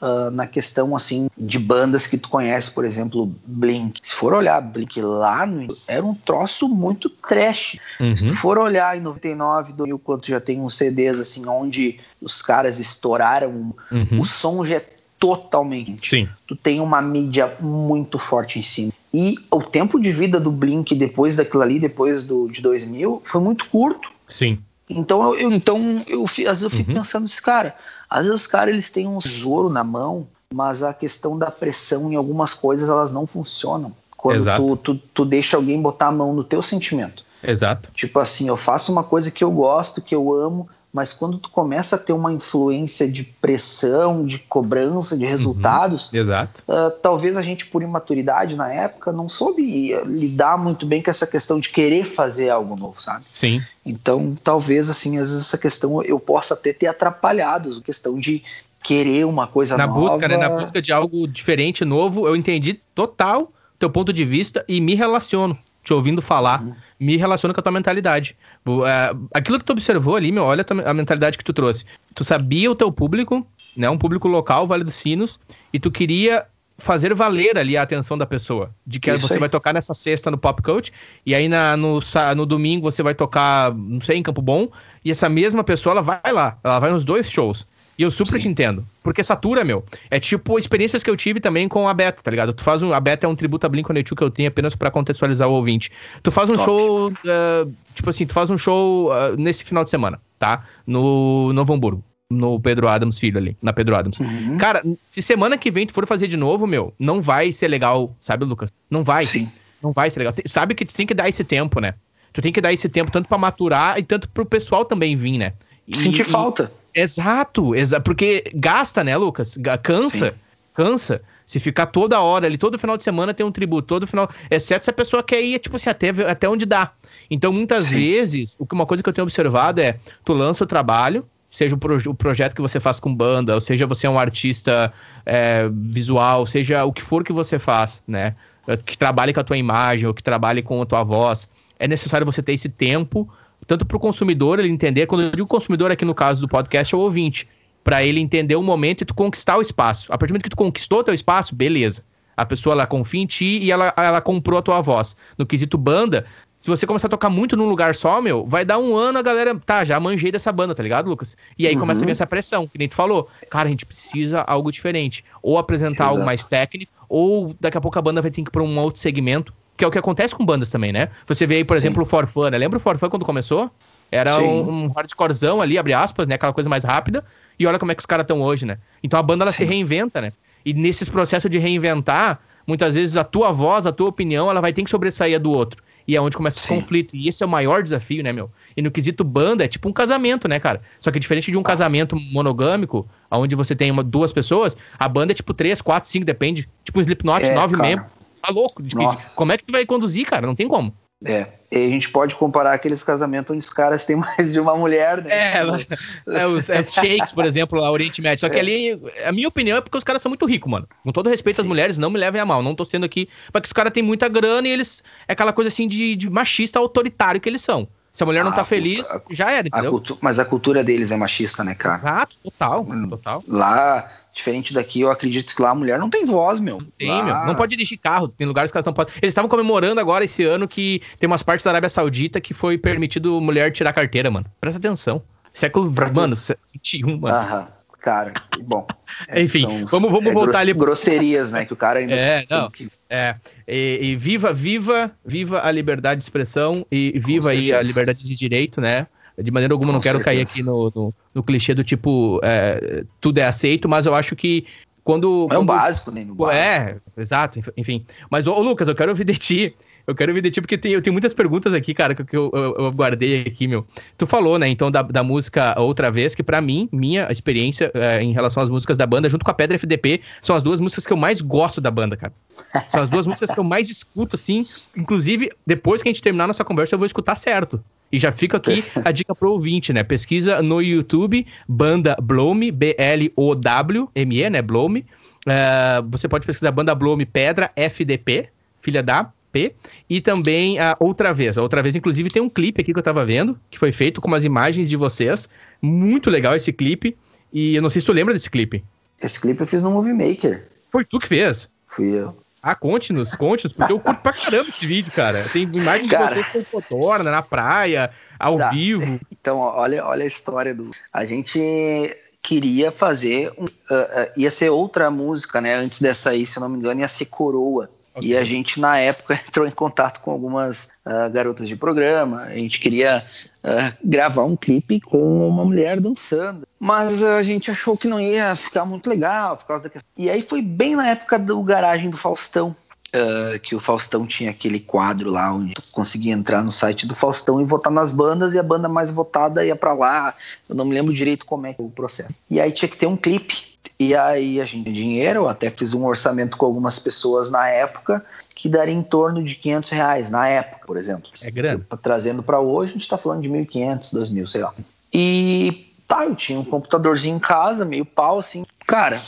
uh, na questão assim de bandas que tu conhece, por exemplo, Blink. Se for olhar Blink lá no era um troço muito trash. Uhum. Se tu for olhar em 99, 2000, quando já tem uns CDs assim onde os caras estouraram, uhum. o som já é totalmente. Sim. Tu tem uma mídia muito forte em cima. E o tempo de vida do Blink depois daquilo ali, depois do, de 2000, foi muito curto. Sim. Então eu, então eu, às vezes eu fico uhum. pensando, esse cara, às vezes os caras eles têm um tesouro na mão, mas a questão da pressão em algumas coisas elas não funcionam. Quando tu, tu, tu deixa alguém botar a mão no teu sentimento. Exato. Tipo assim, eu faço uma coisa que eu gosto, que eu amo, mas quando tu começa a ter uma influência de pressão, de cobrança, de resultados, uhum, exato. Uh, talvez a gente, por imaturidade na época, não soube lidar muito bem com essa questão de querer fazer algo novo, sabe? Sim. Então, talvez, assim, às vezes essa questão eu possa até ter atrapalhado, a questão de querer uma coisa na nova. Busca, né, na busca de algo diferente, novo, eu entendi total teu ponto de vista e me relaciono te ouvindo falar, uhum. me relaciona com a tua mentalidade. É, aquilo que tu observou ali, meu, olha a mentalidade que tu trouxe. Tu sabia o teu público, né? Um público local, Vale dos Sinos, e tu queria fazer valer ali a atenção da pessoa. De que Isso você aí. vai tocar nessa sexta no Pop Coach, e aí na, no, no domingo você vai tocar, não sei, em Campo Bom, e essa mesma pessoa, ela vai lá, ela vai nos dois shows. E eu super Sim. te entendo. Porque satura, meu. É tipo experiências que eu tive também com a Beta, tá ligado? Tu faz um. A Beta é um tributo a Blink-182 que eu tenho apenas para contextualizar o ouvinte. Tu faz um Top. show. Uh, tipo assim, tu faz um show uh, nesse final de semana, tá? No Novo Hamburgo. No Pedro Adams Filho ali, na Pedro Adams. Uhum. Cara, se semana que vem tu for fazer de novo, meu, não vai ser legal, sabe, Lucas? Não vai. Sim. Não vai ser legal. Sabe que tu tem que dar esse tempo, né? Tu tem que dar esse tempo tanto para maturar e tanto pro pessoal também vir, né? E, Sentir falta. Exato, exa porque gasta, né, Lucas? Cansa, Sim. cansa. Se ficar toda hora ali, todo final de semana tem um tributo, todo final. Exceto se a pessoa quer ir, tipo assim, até, até onde dá. Então, muitas Sim. vezes, uma coisa que eu tenho observado é: tu lança o trabalho, seja o, o, projeto que você faz com banda, ou seja você é um artista é, visual, seja o que for que você faz, né? Que trabalhe com a tua imagem, ou que trabalhe com a tua voz. É necessário você ter esse tempo, tanto para o consumidor ele entender, quando eu digo consumidor aqui no caso do podcast, é o ouvinte para ele entender o momento e tu conquistar o espaço. A partir do momento que tu conquistou teu espaço, beleza. A pessoa ela confia em ti e ela, ela comprou a tua voz. No quesito banda, se você começar a tocar muito num lugar só, meu, vai dar um ano a galera, tá, já manjei dessa banda, tá ligado, Lucas? E aí uhum. começa a vir essa pressão, que nem tu falou. Cara, a gente precisa algo diferente. Ou apresentar Exato. algo mais técnico, ou daqui a pouco a banda vai ter que ir pra um outro segmento, que é o que acontece com bandas também, né? Você vê aí, por Sim. exemplo, o Forfã, né? Lembra o Forfã quando começou? Era um, um hardcorezão ali, abre aspas, né? Aquela coisa mais rápida. E olha como é que os caras estão hoje, né? Então a banda ela Sim. se reinventa, né? E nesses processos de reinventar, muitas vezes a tua voz, a tua opinião, ela vai ter que sobressair a do outro. E é onde começa Sim. o conflito. E esse é o maior desafio, né, meu? E no quesito banda, é tipo um casamento, né, cara? Só que diferente de um casamento monogâmico, onde você tem uma, duas pessoas, a banda é tipo três, quatro, cinco, depende. Tipo um Slipknot, é, nove cara. membros. Tá louco? De, como é que tu vai conduzir, cara? Não tem como. É, e a gente pode comparar aqueles casamentos onde os caras têm mais de uma mulher, né? É, é os, é os shakes, por exemplo, a Oriente Médio. Só que é. ali, a minha opinião é porque os caras são muito ricos, mano. Com todo respeito Sim. às mulheres, não me levem a mal. Não tô sendo aqui. Porque os caras têm muita grana e eles. É aquela coisa assim de, de machista autoritário que eles são. Se a mulher não ah, tá feliz, a, já era, entendeu? A mas a cultura deles é machista, né, cara? Exato, total, hum, total. Lá, Diferente daqui, eu acredito que lá a mulher não tem voz, meu. Não tem, lá... meu. Não pode dirigir carro. Tem lugares que elas não podem. Eles estavam comemorando agora esse ano que tem umas partes da Arábia Saudita que foi permitido mulher tirar carteira, mano. Presta atenção. Século. Pra mano, tu... 21, mano. Aham. Cara, bom. Enfim, vamos, vamos é voltar ali. Grosserias, né? Que o cara ainda. É, não. Que... É. E, e, viva, viva, viva a liberdade de expressão e viva aí a liberdade de direito, né? De maneira alguma, Com não quero certeza. cair aqui no, no, no, clichê do tipo, é, tudo é aceito, mas eu acho que quando. É um básico, né? É, exato, enfim. Mas, ô, Lucas, eu quero ouvir de ti. Eu quero ouvir de ti, porque tem, eu tenho muitas perguntas aqui, cara, que eu, eu, eu guardei aqui, meu. Tu falou, né, então, da, da música Outra Vez, que para mim, minha experiência é, em relação às músicas da banda, junto com a Pedra FDP, são as duas músicas que eu mais gosto da banda, cara. São as duas músicas que eu mais escuto, assim. Inclusive, depois que a gente terminar nossa conversa, eu vou escutar certo. E já fica aqui a dica pro ouvinte, né? Pesquisa no YouTube, banda Blome, B-L-O-W-M-E, né? Blome. Uh, você pode pesquisar banda Blome Pedra FDP, filha da P. E também a Outra Vez. A Outra Vez, inclusive, tem um clipe aqui que eu tava vendo, que foi feito com umas imagens de vocês. Muito legal esse clipe. E eu não sei se tu lembra desse clipe. Esse clipe eu fiz no Movie Maker. Foi tu que fez? Fui eu. Ah, conte-nos, conte-nos, porque eu curto pra caramba esse vídeo, cara. Tem imagens cara, de vocês com fotorna, na praia, ao tá. vivo. Então, olha, olha a história do. A gente queria fazer. Um, uh, uh, ia ser outra música, né? Antes dessa aí, se eu não me engano, ia ser Coroa. Okay. E a gente, na época, entrou em contato com algumas uh, garotas de programa. A gente queria uh, gravar um clipe com uma mulher dançando. Mas a gente achou que não ia ficar muito legal por causa da questão. E aí foi bem na época do Garagem do Faustão. Uh, que o Faustão tinha aquele quadro lá onde tu conseguia entrar no site do Faustão e votar nas bandas e a banda mais votada ia para lá. Eu não me lembro direito como é, é o processo. E aí tinha que ter um clipe e aí a gente tinha dinheiro, eu até fiz um orçamento com algumas pessoas na época que daria em torno de 500 reais na época, por exemplo. É grande. Trazendo para hoje, a gente está falando de 1.500, 2.000, sei lá. E tá, eu tinha um computadorzinho em casa, meio pau, assim. Cara,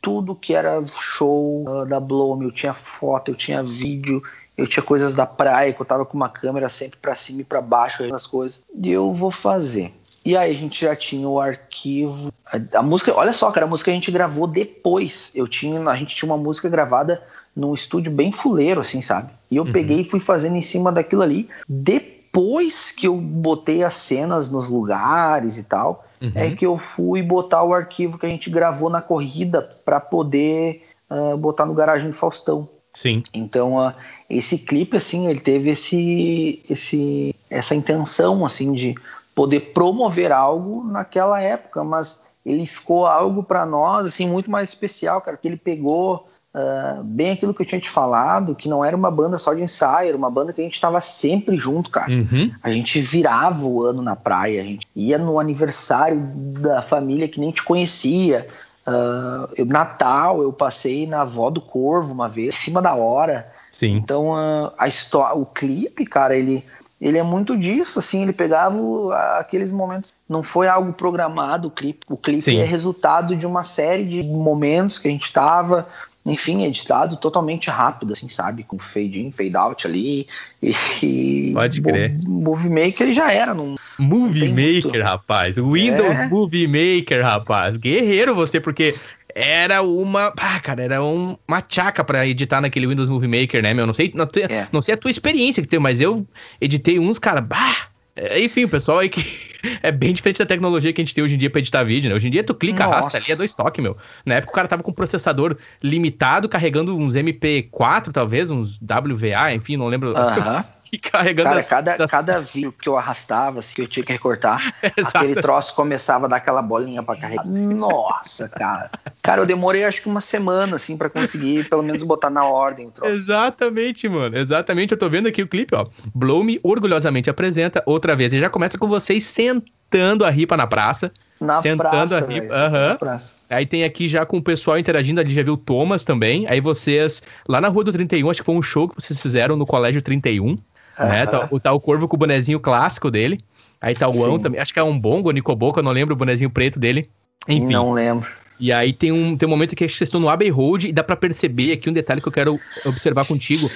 tudo que era show uh, da Bloom, eu tinha foto, eu tinha vídeo, eu tinha coisas da praia, que eu tava com uma câmera sempre para cima e para baixo, as coisas. E eu vou fazer. E aí a gente já tinha o arquivo. A, a, música, olha só, cara, a música a gente gravou depois. Eu tinha, a gente tinha uma música gravada num estúdio bem fuleiro, assim, sabe? E eu uhum. peguei e fui fazendo em cima daquilo ali. Depois que eu botei as cenas nos lugares e tal, uhum. é que eu fui botar o arquivo que a gente gravou na corrida para poder uh, botar no garagem do Faustão. Sim. Então, uh, esse clipe, assim, ele teve esse, esse, essa intenção, assim, de poder promover algo naquela época, mas ele ficou algo para nós assim muito mais especial, cara, que ele pegou uh, bem aquilo que eu tinha te falado, que não era uma banda só de ensaio, era uma banda que a gente estava sempre junto, cara. Uhum. A gente virava o ano na praia, a gente ia no aniversário da família que nem te conhecia. Uh, Natal, eu passei na avó do Corvo uma vez, em cima da hora. Sim. Então, uh, a história, o clipe, cara, ele, ele é muito disso, assim, ele pegava aqueles momentos. Não foi algo programado o clipe. O clipe Sim. é resultado de uma série de momentos que a gente estava enfim, editado totalmente rápido, assim, sabe? Com fade in, fade out ali. E. Pode crer. Movie Maker já era. Não, Movie não Maker, muito... rapaz. Windows é. Movie Maker, rapaz. Guerreiro você, porque era uma. Ah, cara, era um, uma tchaca pra editar naquele Windows Movie Maker, né, meu? Não sei, não, é. não sei a tua experiência que tem, mas eu editei uns, cara, bah, é, enfim, o pessoal aí que é bem diferente da tecnologia que a gente tem hoje em dia pra editar vídeo, né? Hoje em dia tu clica, Nossa. arrasta ali, é dois toques, meu. Na época o cara tava com um processador limitado, carregando uns MP4, talvez, uns WVA, enfim, não lembro. Uh -huh. E carregando Cara, as, cada, das... cada vídeo que eu arrastava, assim, que eu tinha que recortar, aquele troço começava a dar aquela bolinha pra carregar. Nossa, cara. Cara, eu demorei acho que uma semana, assim, para conseguir pelo menos botar na ordem o troço. Exatamente, mano. Exatamente. Eu tô vendo aqui o clipe, ó. Blow Me orgulhosamente apresenta outra vez. E já começa com vocês sentando a ripa na praça. Na sentando praça, a ripa. Uhum. Na praça. Aí tem aqui já com o pessoal interagindo ali, já viu o Thomas também. Aí vocês, lá na Rua do 31, acho que foi um show que vocês fizeram no Colégio 31. Né? Tá, tá, o Corvo com o bonezinho clássico dele. Aí tá o Ão também. Acho que é um Bongo, Nicoboca, eu não lembro o bonezinho preto dele. Enfim. Não lembro. E aí tem um, tem um momento que vocês estão no Abbey Road e dá para perceber aqui um detalhe que eu quero observar contigo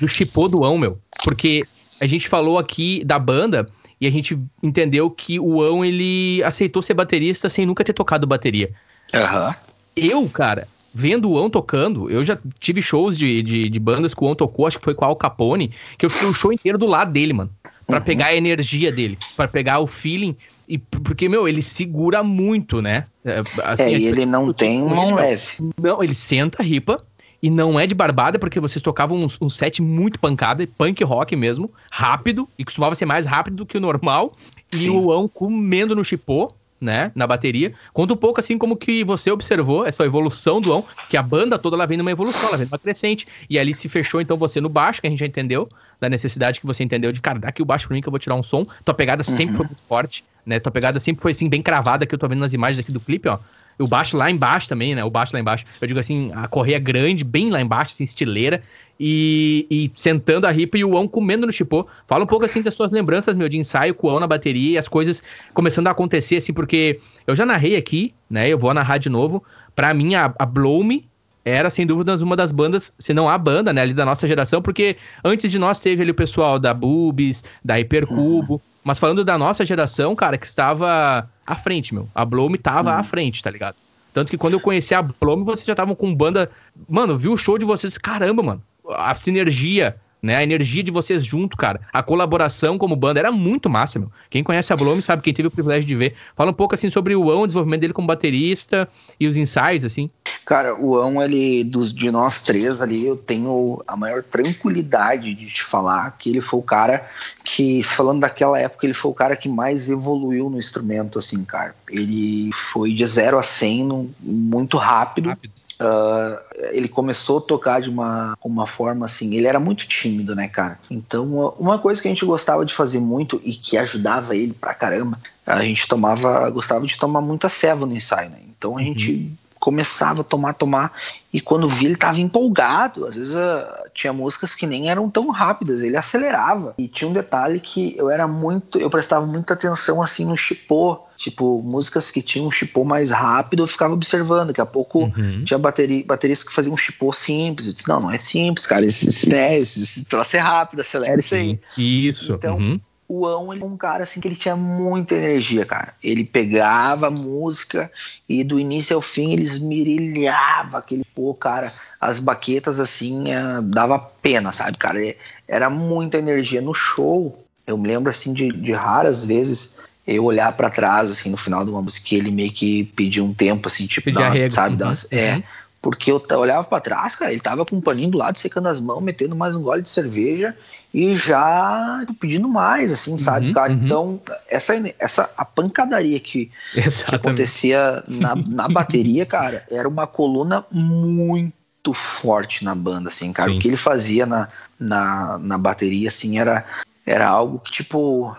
do chipô do Ão, meu. Porque a gente falou aqui da banda e a gente entendeu que o Ão, ele aceitou ser baterista sem nunca ter tocado bateria. Aham. Uhum. Eu, cara, vendo o Ão tocando, eu já tive shows de, de, de, bandas que o Ão tocou, acho que foi com a Al Capone, que eu fiquei o show inteiro do lado dele, mano. Pra uhum. pegar a energia dele, para pegar o feeling. E porque, meu, ele segura muito, né? É, assim, é e ele não tem mão leve. Não, ele senta a ripa e não é de barbada, porque vocês tocavam um, um set muito pancada, punk rock mesmo, rápido, e costumava ser mais rápido do que o normal. Sim. E o Ão comendo no chipô, né, na bateria. Conta um pouco assim como que você observou essa evolução do Ão, que a banda toda ela vem numa evolução, ela vem numa crescente. E ali se fechou então você no baixo, que a gente já entendeu, da necessidade que você entendeu de, cara, dá aqui o baixo pra mim que eu vou tirar um som. Tua pegada uhum. sempre foi muito forte, né? Tua pegada sempre foi assim bem cravada que eu tô vendo nas imagens aqui do clipe, ó. O baixo lá embaixo também, né? O baixo lá embaixo. Eu digo assim, a correia grande, bem lá embaixo, assim, estileira e, e sentando a ripa e o Ão comendo no chipô. Fala um pouco assim das suas lembranças, meu, de ensaio com o Ão na bateria e as coisas começando a acontecer, assim, porque eu já narrei aqui, né? Eu vou narrar de novo. Pra mim, a, a Blow Me era, sem dúvidas, uma das bandas, se não a banda, né, ali da nossa geração, porque antes de nós teve ali o pessoal da Bubis, da Hipercubo. Mas falando da nossa geração, cara, que estava à frente, meu. A Blow Me tava uhum. à frente, tá ligado? Tanto que quando eu conheci a Blow Me, vocês já estavam com banda. Mano, viu o show de vocês, caramba, mano a sinergia, né? A energia de vocês junto, cara. A colaboração como banda era muito massa, meu. Quem conhece a Blome sabe, quem teve o privilégio de ver. Fala um pouco, assim, sobre o Ão, o desenvolvimento dele como baterista e os ensaios, assim. Cara, o Ão, ele, dos, de nós três ali, eu tenho a maior tranquilidade de te falar que ele foi o cara que, falando daquela época, ele foi o cara que mais evoluiu no instrumento, assim, cara. Ele foi de 0 a 100 no, muito rápido. rápido Uh, ele começou a tocar de uma, uma forma assim. Ele era muito tímido, né, cara? Então, uma coisa que a gente gostava de fazer muito e que ajudava ele pra caramba, a gente tomava, gostava de tomar muita ceva no ensaio, né? Então a uhum. gente começava a tomar, tomar, e quando vi ele tava empolgado. Às vezes uh, tinha músicas que nem eram tão rápidas, ele acelerava. E tinha um detalhe que eu era muito, eu prestava muita atenção assim no chipô. Tipo, músicas que tinham um chipô mais rápido, eu ficava observando. Daqui a pouco uhum. tinha bateria, baterias que faziam um chipô simples. Eu disse, não, não é simples, cara. Esse, esse, né, esse, esse troço é rápido, acelera isso aí. Isso. Então, uhum o Ão ele é um cara assim que ele tinha muita energia, cara. Ele pegava a música e do início ao fim ele esmerilhava aquele pô, cara. As baquetas assim é, dava pena, sabe, cara? Era muita energia no show. Eu me lembro assim de, de raras vezes eu olhar para trás assim no final de uma música ele meio que pediu um tempo assim, tipo, dá, sabe, uhum. é, porque eu olhava para trás, cara, ele tava com um paninho do lado secando as mãos, metendo mais um gole de cerveja e já pedindo mais, assim, sabe, uhum, cara? Uhum. Então, essa, essa a pancadaria que, que acontecia na, na bateria, cara, era uma coluna muito muito forte na banda, assim, cara. Sim. O que ele fazia na, na, na bateria, assim, era, era algo que, tipo,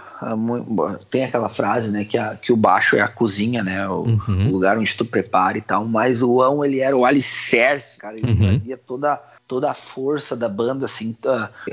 tem aquela frase, né, que, a, que o baixo é a cozinha, né, o, uhum. o, lugar onde tu prepara e tal, mas o Ão, ele era o alicerce, cara, ele uhum. fazia toda toda a força da banda, assim,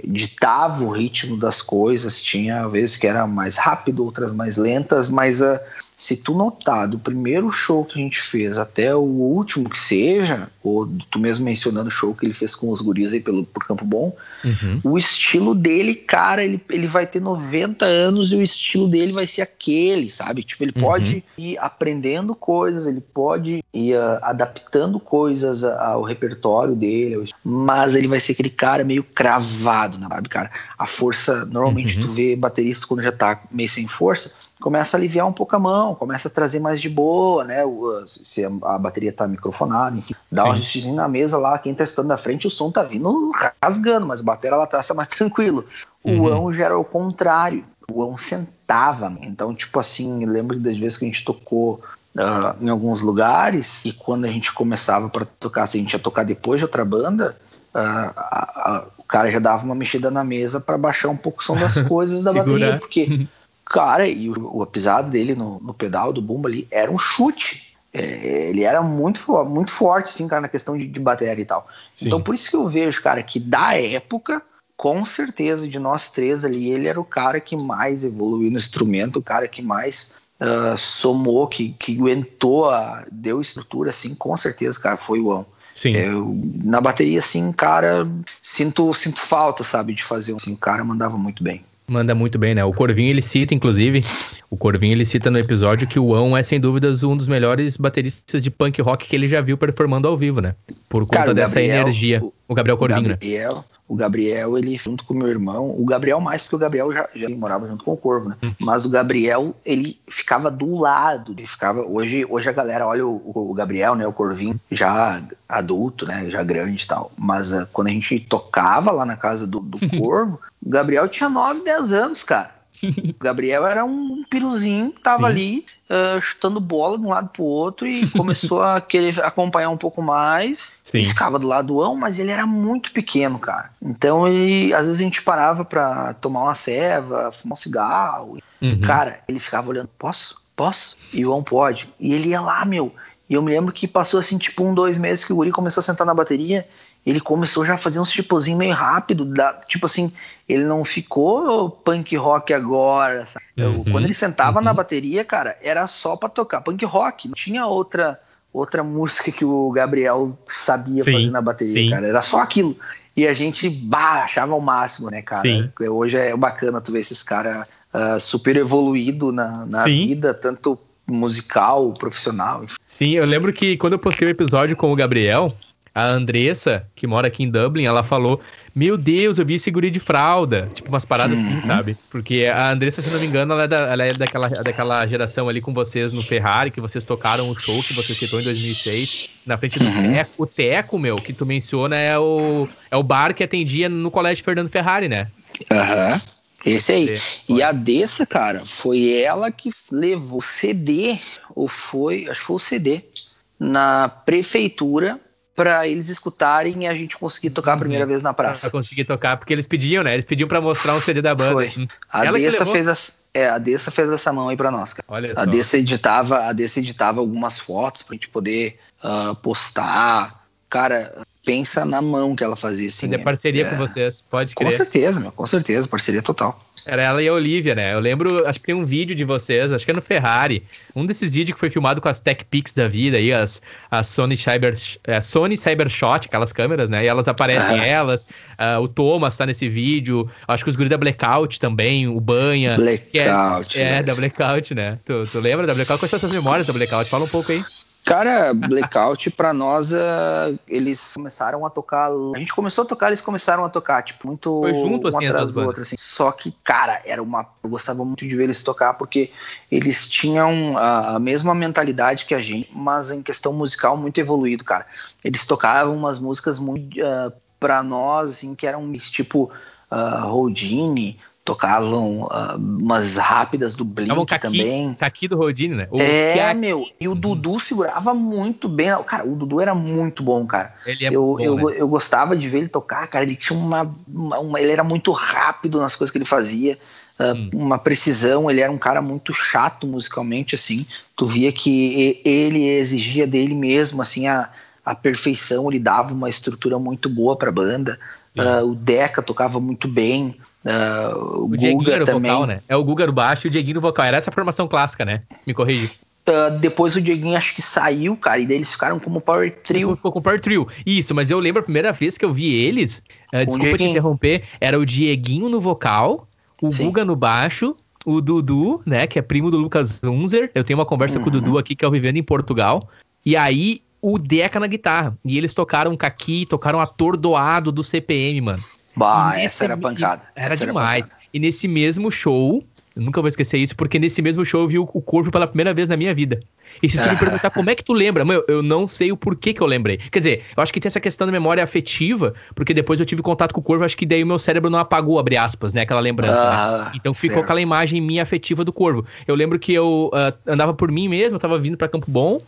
ditava o ritmo das coisas. Tinha vezes que era mais rápido, outras mais lentas, mas uh, se tu notar do primeiro show que a gente fez até o último que seja, ou tu mesmo mencionando o show que ele fez com os guris aí pelo, por Campo Bom, uhum. o estilo dele, cara, ele, ele vai ter 90 anos e o estilo dele vai ser aquele, sabe? Tipo, ele uhum. pode ir aprendendo coisas, ele pode ir uh, adaptando coisas ao repertório dele, mas ele vai ser aquele cara meio cravado, sabe, cara? A força, normalmente uhum. tu vê baterista quando já tá meio sem força, começa a aliviar um pouco a mão, começa a trazer mais de boa, né? Se a bateria tá microfonada, enfim, dá um ajustezinho na mesa lá, quem tá estando na frente, o som tá vindo rasgando, mas a bateria ela tá mais tranquilo. O uhum. ão já era o contrário, o ão sentava, então, tipo assim, lembro das vezes que a gente tocou Uh, em alguns lugares e quando a gente começava para tocar, se a gente ia tocar depois de outra banda, uh, o cara já dava uma mexida na mesa para baixar um pouco o som das coisas da bateria, porque, cara, e o, a pisada dele no, no pedal do bumbo ali era um chute. É, ele era muito, muito forte, assim, cara, na questão de, de bateria e tal. Sim. Então, por isso que eu vejo, cara, que da época, com certeza, de nós três ali, ele era o cara que mais evoluiu no instrumento, o cara que mais uh, somou, que, que aguentou, a, deu estrutura, assim, com certeza, cara, foi o Ão. Sim. Eu, na bateria, assim, cara, sinto, sinto falta, sabe, de fazer. Assim, o cara mandava muito bem. Manda muito bem, né? O Corvinho ele cita, inclusive, o Corvinho ele cita no episódio que o Ão é sem dúvidas um dos melhores bateristas de punk rock que ele já viu performando ao vivo, né? Por conta Cara, dessa Gabriel, energia. O, o Gabriel Corvinho, o Gabriel, né? O Gabriel, ele junto com o meu irmão, o Gabriel mais porque o Gabriel já, já morava junto com o Corvo, né? Hum. Mas o Gabriel, ele ficava do lado, ele ficava. Hoje, hoje a galera olha o, o Gabriel, né? O Corvinho, já adulto, né? Já grande e tal. Mas uh, quando a gente tocava lá na casa do, do Corvo, o Gabriel tinha 9, 10 anos, cara. O Gabriel era um piruzinho, tava Sim. ali uh, chutando bola de um lado pro outro e começou a querer acompanhar um pouco mais. Sim. E ficava do lado do Ão, mas ele era muito pequeno, cara. Então ele, às vezes a gente parava pra tomar uma ceva, fumar um cigarro. Uhum. Cara, ele ficava olhando, posso? Posso? E o Ão pode. E ele ia lá, meu. E eu me lembro que passou assim, tipo, um, dois meses que o Guri começou a sentar na bateria ele começou já a fazer uns tipozinho meio rápido, da, tipo assim, ele não ficou punk rock agora. Uhum, Quando ele sentava uhum. na bateria, cara, era só para tocar punk rock, não tinha outra outra música que o Gabriel sabia sim, fazer na bateria, sim. cara, era só aquilo. E a gente bah, achava o máximo, né, cara? Sim. Hoje é bacana tu ver esses caras uh, super evoluído na, na vida, tanto musical, profissional. Enfim. Sim, eu lembro que quando eu postei o episódio com o Gabriel, a Andressa, que mora aqui em Dublin, ela falou: Meu Deus, eu vi esse guri de fralda. Tipo, umas paradas assim, uhum. sabe? Porque a Andressa, se não me engano, ela é, da, ela é daquela, daquela geração ali com vocês no Ferrari, que vocês tocaram o show que você citou em 2006, na frente do uhum. Teco. O Teco, meu, que tu menciona, é o, é o bar que atendia no Colégio Fernando Ferrari, né? Aham. Uhum. Esse aí. E a Dessa, cara, foi ela que levou CD, ou foi, acho que foi o CD, na prefeitura para eles escutarem e a gente conseguir tocar a primeira uhum. vez na praça. Pra conseguir tocar, porque eles pediam, né? Eles pediam para mostrar um CD da banda. Foi. Hum. A Ela Dessa fez as, é, a Dessa fez essa mão aí para nós, cara. Olha a Dessa editava, a Dessa editava algumas fotos pra gente poder uh, postar. Cara, pensa na mão que ela fazia, assim. Fazer parceria é, com vocês, pode crer. Com certeza, meu, com certeza, parceria total. Era ela e a Olivia, né? Eu lembro, acho que tem um vídeo de vocês, acho que é no Ferrari, um desses vídeos que foi filmado com as Tech Pix da vida aí, as, as Sony Cyber, é, Sony Cybershot, aquelas câmeras, né? E elas aparecem, ah. elas, uh, o Thomas tá nesse vídeo, acho que os guris da Blackout também, o Banha. Blackout. É, é, da Blackout, né? Tu, tu lembra da Blackout? Quais são as memórias da Blackout? Fala um pouco aí. Cara, Blackout pra nós, uh, eles começaram a tocar. A gente começou a tocar, eles começaram a tocar, tipo, muito Foi junto, um assim, atrás do outro, assim. Só que, cara, era uma. Eu gostava muito de ver eles tocar, porque eles tinham a, a mesma mentalidade que a gente, mas em questão musical muito evoluído, cara. Eles tocavam umas músicas muito. Uh, pra nós, assim, que eram tipo uh, Houdini, tocavam uh, umas rápidas do Blink caqui, também. Caqui do Rodine, né? O é, meu, e o Dudu segurava muito bem. Cara, o Dudu era muito bom, cara. Ele é eu, bom, eu, né? eu gostava de ver ele tocar, cara. Ele tinha uma, uma, Ele era muito rápido nas coisas que ele fazia. Uh, hum. Uma precisão, ele era um cara muito chato musicalmente, assim. Tu via que ele exigia dele mesmo, assim, a, a perfeição. Ele dava uma estrutura muito boa pra banda. Uh, o Deca tocava muito bem. Uh, o, o Guga também. Vocal, né? É o Guga no baixo e o Dieguinho no vocal. Era essa formação clássica, né? Me corrige. Uh, depois o Dieguinho acho que saiu, cara, e daí eles ficaram como Power Trio. Depois ficou com Power Trio. Isso, mas eu lembro a primeira vez que eu vi eles, uh, desculpa te interromper, era o Dieguinho no vocal, o Sim. Guga no baixo, o Dudu, né, que é primo do Lucas Unzer. Eu tenho uma conversa uhum. com o Dudu uhum. aqui que é o vivendo em Portugal. E aí o Deca na guitarra. E eles tocaram Kaki, tocaram Atordoado do CPM, mano. Bah, essa era pancada. Era essa demais. Era e nesse mesmo show, eu nunca vou esquecer isso, porque nesse mesmo show eu vi o, Corvo pela primeira vez na minha vida. E se tu me perguntar como é que tu lembra, mano, eu não sei o porquê que eu lembrei. Quer dizer, eu acho que tem essa questão da memória afetiva, porque depois eu tive contato com o Corvo, acho que daí o meu cérebro não apagou, abre aspas, né, aquela lembrança. Né? Ah, né? Então ficou certo. aquela imagem minha afetiva do Corvo. Eu lembro que eu uh, andava por mim mesmo, eu tava vindo para Campo Bom,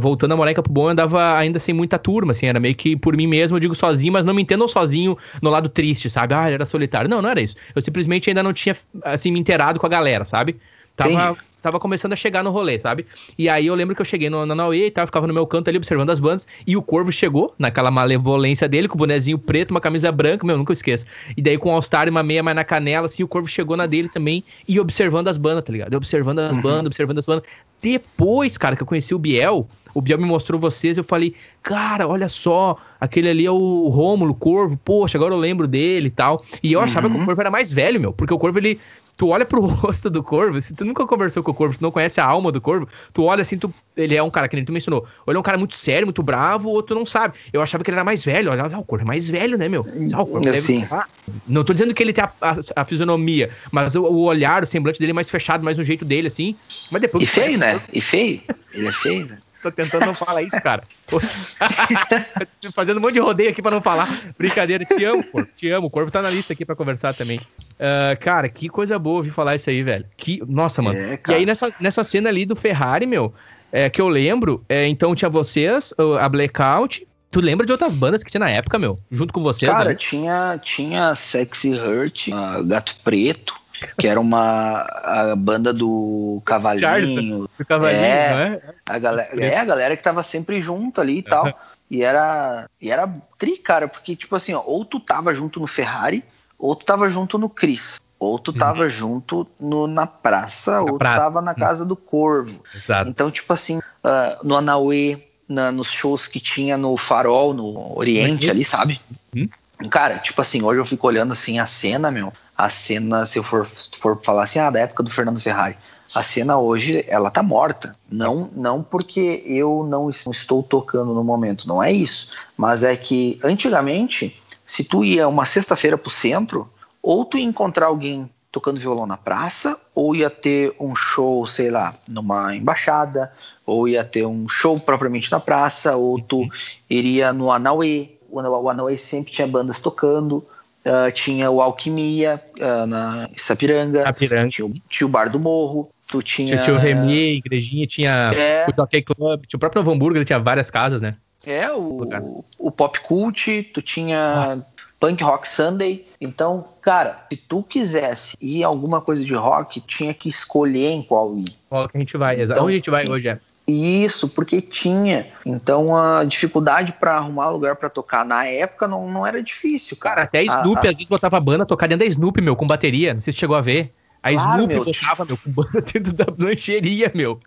voltando a morar em Campo Bom, eu andava ainda sem muita turma, assim, era meio que por mim mesmo, eu digo sozinho, mas não me entendam sozinho no lado triste, sabe? Ah, era solitário. Não, não era isso. Eu simplesmente ainda não tinha, assim, me inteirado com a galera, sabe? Tava, tava começando a chegar no rolê, sabe? E aí eu lembro que eu cheguei no, na Naue e tal, ficava no meu canto ali observando as bandas, e o Corvo chegou, naquela malevolência dele, com o bonezinho preto, uma camisa branca, meu, nunca esqueço. E daí com o All-Star e uma meia mais na canela, assim, o Corvo chegou na dele também, e observando as bandas, tá ligado? Observando as uhum. bandas, observando as bandas. Depois, cara, que eu conheci o Biel, o Biel me mostrou vocês, eu falei, cara, olha só, aquele ali é o Rômulo, Corvo, poxa, agora eu lembro dele e tal. E eu achava que o uhum. Corvo era mais velho, meu, porque o Corvo, ele, tu olha pro rosto do corvo, se tu nunca conversou com o corvo, se tu não conhece a alma do corvo, tu olha assim, tu, ele é um cara que nem tu mencionou, ou ele é um cara muito sério, muito bravo, ou tu não sabe. Eu achava que ele era mais velho, olha, ah, o corvo é mais velho, né, meu? Ah, o corvo assim. Deve... não tô dizendo que ele tem a, a, a fisionomia, mas o, o, olhar, o semblante dele é mais fechado, mais no jeito dele, assim. Mas depois. E feio, né? E feio. Ele é feio, né? Tô tentando não falar isso, cara. Fazendo um monte de rodeio aqui pra não falar. Brincadeira, te amo, Corvo. Te amo. O Corvo tá na lista aqui pra conversar também. Uh, cara, que coisa boa ouvir falar isso aí, velho. Que... Nossa, mano. É, e aí, nessa, nessa cena ali do Ferrari, meu, é, que eu lembro, é, então tinha vocês, a Blackout. Tu lembra de outras bandas que tinha na época, meu? Junto com vocês? Cara, tinha, tinha Sexy Hurt, Gato Preto que era uma a banda do Cavalinho. Charles, do Cavalinho, é, né? A galera, é, a galera que tava sempre junto ali e tal. E era, e era tri, cara, porque, tipo assim, ó, ou tu tava junto no Ferrari, ou tu tava junto no Cris. Ou tu tava uhum. junto no, na praça, na ou praça. tu tava na casa do Corvo. Exato. Então, tipo assim, uh, no Anauê, na, nos shows que tinha no Farol, no Oriente ali, sabe? Uhum. Cara, tipo assim, hoje eu fico olhando assim a cena, meu a cena, se eu for, for falar assim, ah, da época do Fernando Ferrari, a cena hoje, ela tá morta. Não, não porque eu não estou tocando no momento, não é isso. Mas é que, antigamente, se tu ia uma sexta-feira pro centro, ou tu ia encontrar alguém tocando violão na praça, ou ia ter um show, sei lá, numa embaixada, ou ia ter um show propriamente na praça, ou tu iria no Anauê, o Anauê sempre tinha bandas tocando, Uh, tinha o Alquimia uh, na Sapiranga, Sapiranga. Tinha, o, tinha o Bar do Morro, tu tinha... Tinha, o Remy, Igrejinha, tinha é... o Jockey Club, tinha o próprio Novo Hamburgo, ele tinha várias casas, né? É, o, o Pop Cult, tu tinha Nossa. Punk Rock Sunday. Então, cara, se tu quisesse ir alguma coisa de rock, tinha que escolher em qual ir. Qual que a gente vai, então, onde a gente vai hoje, é? Isso, porque tinha. Então a dificuldade para arrumar lugar para tocar na época não, não era difícil, cara. Até a Snoopy a, às vezes botava banda tocar dentro da Snoopy, meu, com bateria. Não sei se chegou a ver. A claro, Snoopy meu, botava, meu, com banda dentro da lancheria, meu.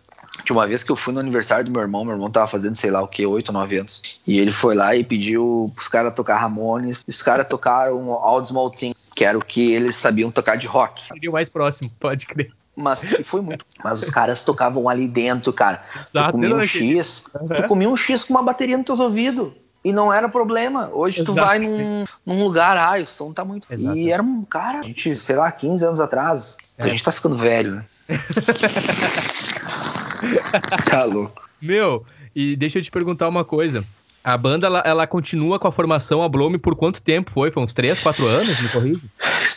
Tinha uma vez que eu fui no aniversário do meu irmão, meu irmão tava fazendo, sei lá o que, 8, 9 anos. E ele foi lá e pediu pros caras tocar Ramones. E os caras tocaram All Small Thing, que era o que eles sabiam tocar de rock. Seria o mais próximo, pode crer. Mas foi muito. Mas os caras tocavam ali dentro, cara. Exato, tu comia um X, uhum. tu comia um X com uma bateria nos teus ouvidos. E não era problema. Hoje tu vai num, num, lugar, ah, o som tá muito. Exato. E era um cara, a gente, sei lá, 15 anos atrás. É. A gente tá ficando velho, né? tá louco. Meu, e deixa eu te perguntar uma coisa. A banda, ela, ela, continua com a formação, a Blome, por quanto tempo foi? Foi uns 3, 4 anos, me corrija?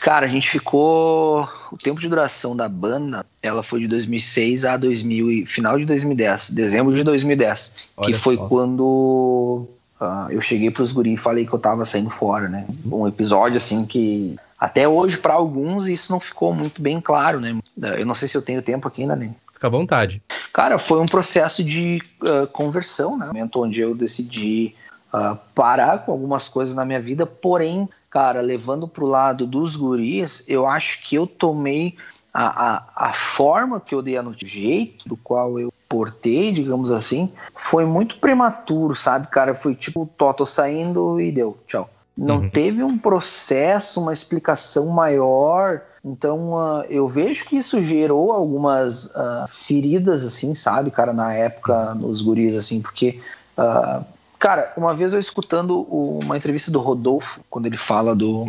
Cara, a gente ficou... O tempo de duração da banda, ela foi de 2006 a 2000, final de 2010, dezembro de 2010. Olha que foi só. quando uh, eu cheguei pros guris e falei que eu tava saindo fora, né? Um episódio, assim, que... Até hoje, para alguns, isso não ficou muito bem claro, né? Eu não sei se eu tenho tempo aqui ainda, né? Fica à vontade. Cara, foi um processo de uh, conversão, né? Momento onde eu decidi uh, parar com algumas coisas na minha vida, porém, cara, levando pro lado dos guris, eu acho que eu tomei a, a, a forma que eu dei a notícia, o jeito do qual eu portei, digamos assim, foi muito prematuro, sabe, cara? Foi tipo, tô, tô saindo e deu, tchau. Não uhum. teve um processo, uma explicação maior então uh, eu vejo que isso gerou algumas uh, feridas, assim, sabe, cara, na época nos guris, assim, porque. Uh, cara, uma vez eu escutando uma entrevista do Rodolfo, quando ele fala do,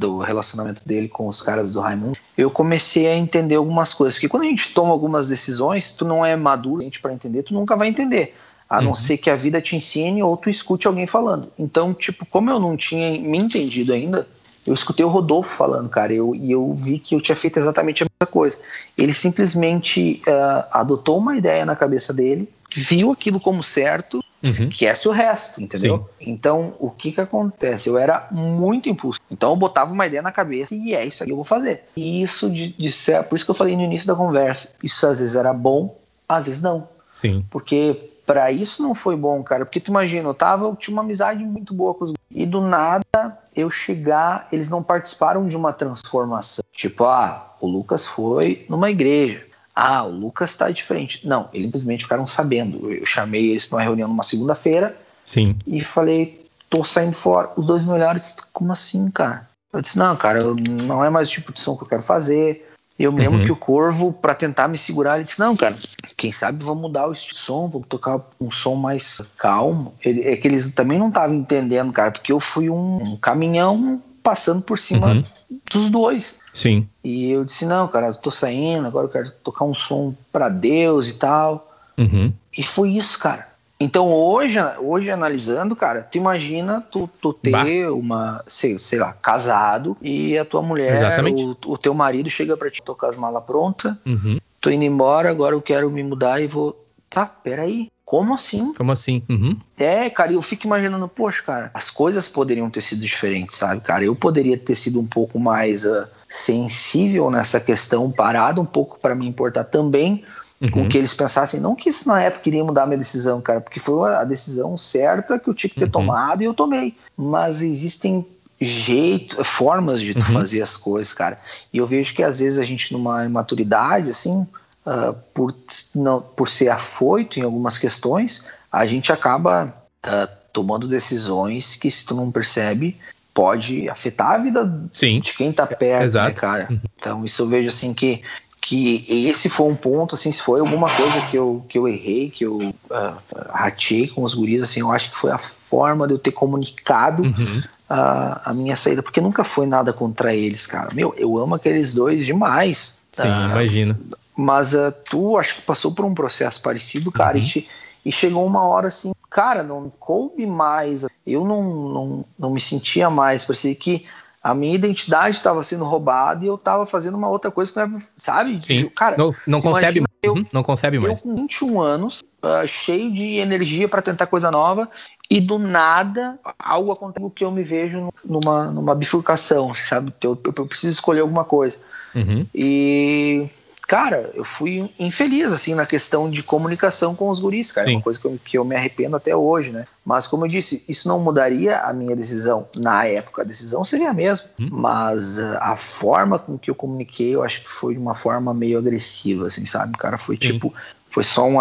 do relacionamento dele com os caras do Raimundo, eu comecei a entender algumas coisas. Porque quando a gente toma algumas decisões, tu não é maduro para entender, tu nunca vai entender. A não uhum. ser que a vida te ensine ou tu escute alguém falando. Então, tipo, como eu não tinha me entendido ainda, eu escutei o Rodolfo falando, cara, eu, e eu vi que eu tinha feito exatamente a mesma coisa. Ele simplesmente uh, adotou uma ideia na cabeça dele, viu aquilo como certo, uhum. esquece o resto, entendeu? Sim. Então, o que que acontece? Eu era muito impulso. Então, eu botava uma ideia na cabeça e é isso aí que eu vou fazer. E isso, de, de ser, por isso que eu falei no início da conversa, isso às vezes era bom, às vezes não. Sim. Porque para isso não foi bom, cara. Porque tu imagina, eu tava, eu tinha uma amizade muito boa com os e do nada eu chegar, eles não participaram de uma transformação. Tipo, ah, o Lucas foi numa igreja. Ah, o Lucas está diferente. Não, eles simplesmente ficaram sabendo. Eu chamei eles para uma reunião numa segunda-feira. Sim. E falei, tô saindo fora. Os dois me olharam e disse, como assim, cara? Eu disse, não, cara, não é mais o tipo de som que eu quero fazer. Eu me lembro uhum. que o Corvo, para tentar me segurar, ele disse: Não, cara, quem sabe vamos mudar o som, vamos tocar um som mais calmo. Ele, é que eles também não estavam entendendo, cara, porque eu fui um, um caminhão passando por cima uhum. dos dois. Sim. E eu disse: Não, cara, eu tô saindo, agora eu quero tocar um som para Deus e tal. Uhum. E foi isso, cara. Então hoje, hoje analisando, cara, tu imagina tu, tu ter bah. uma, sei, sei lá, casado e a tua mulher, o, o, teu marido chega para te tocar as malas prontas, uhum. tô indo embora, agora eu quero me mudar e vou. Tá, peraí. Como assim? Como assim? Uhum. É, cara, eu fico imaginando, poxa, cara, as coisas poderiam ter sido diferentes, sabe, cara? Eu poderia ter sido um pouco mais uh, sensível nessa questão, parado um pouco para me importar também uhum. com que eles pensassem. Não que isso na época queria mudar a minha decisão, cara, porque foi a decisão certa que eu tinha que ter uhum. tomado e eu tomei. Mas existem jeitos, formas de tu uhum. fazer as coisas, cara. E eu vejo que às vezes a gente, numa imaturidade, assim, uh, por, não, por ser afoito em algumas questões, a gente acaba uh, tomando decisões que, se tu não percebe, pode afetar a vida Sim. de quem tá perto, né, Exato. né, cara? Uhum. Então, isso eu vejo assim que que esse foi um ponto, assim, se foi alguma coisa que eu, que eu errei, que eu uh, ratei com os guris, assim, eu acho que foi a forma de eu ter comunicado uhum. uh, a minha saída, porque nunca foi nada contra eles, cara. Meu, eu amo aqueles dois demais. Sim, uh, imagino. Mas uh, tu, acho que passou por um processo parecido, cara, uhum. e, te, e chegou uma hora assim, cara, não coube mais, eu não, não, não me sentia mais, parecia que a minha identidade estava sendo roubada e eu estava fazendo uma outra coisa que não é, sabe? Sim. Cara, não, não concebe mais. Eu, uhum, não concebe mais. Eu com 21 anos, uh, cheio de energia para tentar coisa nova e do nada algo acontece que eu me vejo numa, numa bifurcação, sabe? Eu, eu, eu preciso escolher alguma coisa. Uhum. E cara, eu fui infeliz, assim, na questão de comunicação com os guris, cara. É uma coisa que eu, que eu me arrependo até hoje, né? Mas, como eu disse, isso não mudaria a minha decisão. Na época, a decisão seria a mesma. Hum. Mas uh, a forma com que eu comuniquei, eu acho que foi de uma forma meio agressiva, assim, sabe? O cara foi Sim. tipo. Foi só um.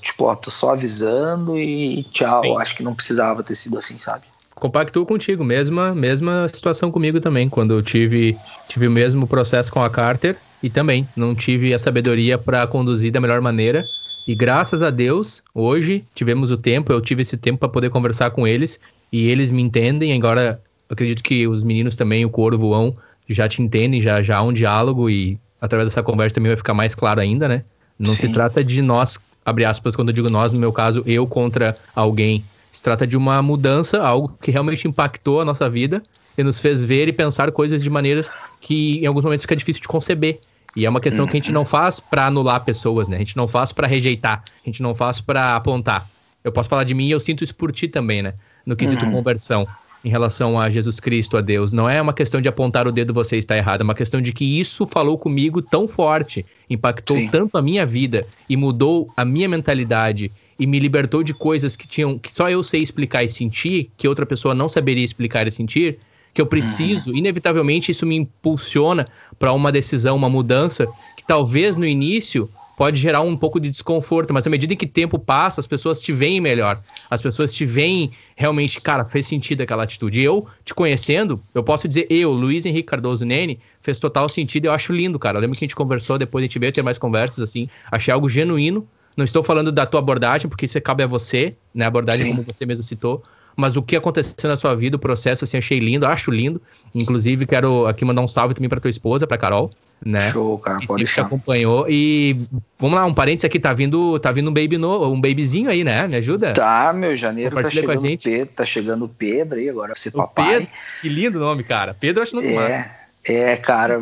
Tipo, ó, tô só avisando e tchau. Sim. Acho que não precisava ter sido assim, sabe? compactuo contigo, mesma mesma situação comigo também, quando eu tive tive o mesmo processo com a Carter, e também não tive a sabedoria para conduzir da melhor maneira. E graças a Deus, hoje tivemos o tempo, eu tive esse tempo para poder conversar com eles e eles me entendem. Agora, acredito que os meninos também, o Corvo, vão, já te entendem, já, já há um diálogo e através dessa conversa também vai ficar mais claro ainda, né? Não Sim. se trata de nós, abre aspas, quando eu digo nós, no meu caso, eu contra alguém. Se trata de uma mudança, algo que realmente impactou a nossa vida e nos fez ver e pensar coisas de maneiras que em alguns momentos fica difícil de conceber. E é uma questão que a gente não faz para anular pessoas, né? A gente não faz para rejeitar, a gente não faz para apontar. Eu posso falar de mim e eu sinto isso por ti também, né? No quesito uhum. conversão em relação a Jesus Cristo, a Deus. Não é uma questão de apontar o dedo você está errado, é uma questão de que isso falou comigo tão forte, impactou Sim. tanto a minha vida e mudou a minha mentalidade e me libertou de coisas que tinham que só eu sei explicar e sentir, que outra pessoa não saberia explicar e sentir, que eu preciso, uhum. inevitavelmente isso me impulsiona para uma decisão, uma mudança que talvez no início pode gerar um pouco de desconforto, mas à medida que o tempo passa, as pessoas te veem melhor. As pessoas te veem realmente, cara, fez sentido aquela atitude. E eu, te conhecendo, eu posso dizer, eu, Luiz Henrique Cardoso Nene, fez total sentido eu acho lindo, cara. Eu lembro que a gente conversou, depois a gente veio ter mais conversas, assim, achei algo genuíno. Não estou falando da tua abordagem, porque isso cabe a você, né? A abordagem, Sim. como você mesmo citou mas o que aconteceu na sua vida, o processo, assim, achei lindo, acho lindo. Inclusive, quero aqui mandar um salve também pra tua esposa, pra Carol, né? Show, cara, que pode deixar. acompanhou. E vamos lá, um parênteses aqui, tá vindo, tá vindo um baby no, um babyzinho aí, né? Me ajuda? Tá, meu, janeiro tá chegando, Pedro, tá chegando o Pedro aí, agora você papai. Pedro, que lindo nome, cara. Pedro, eu acho nome é. massa. É, cara,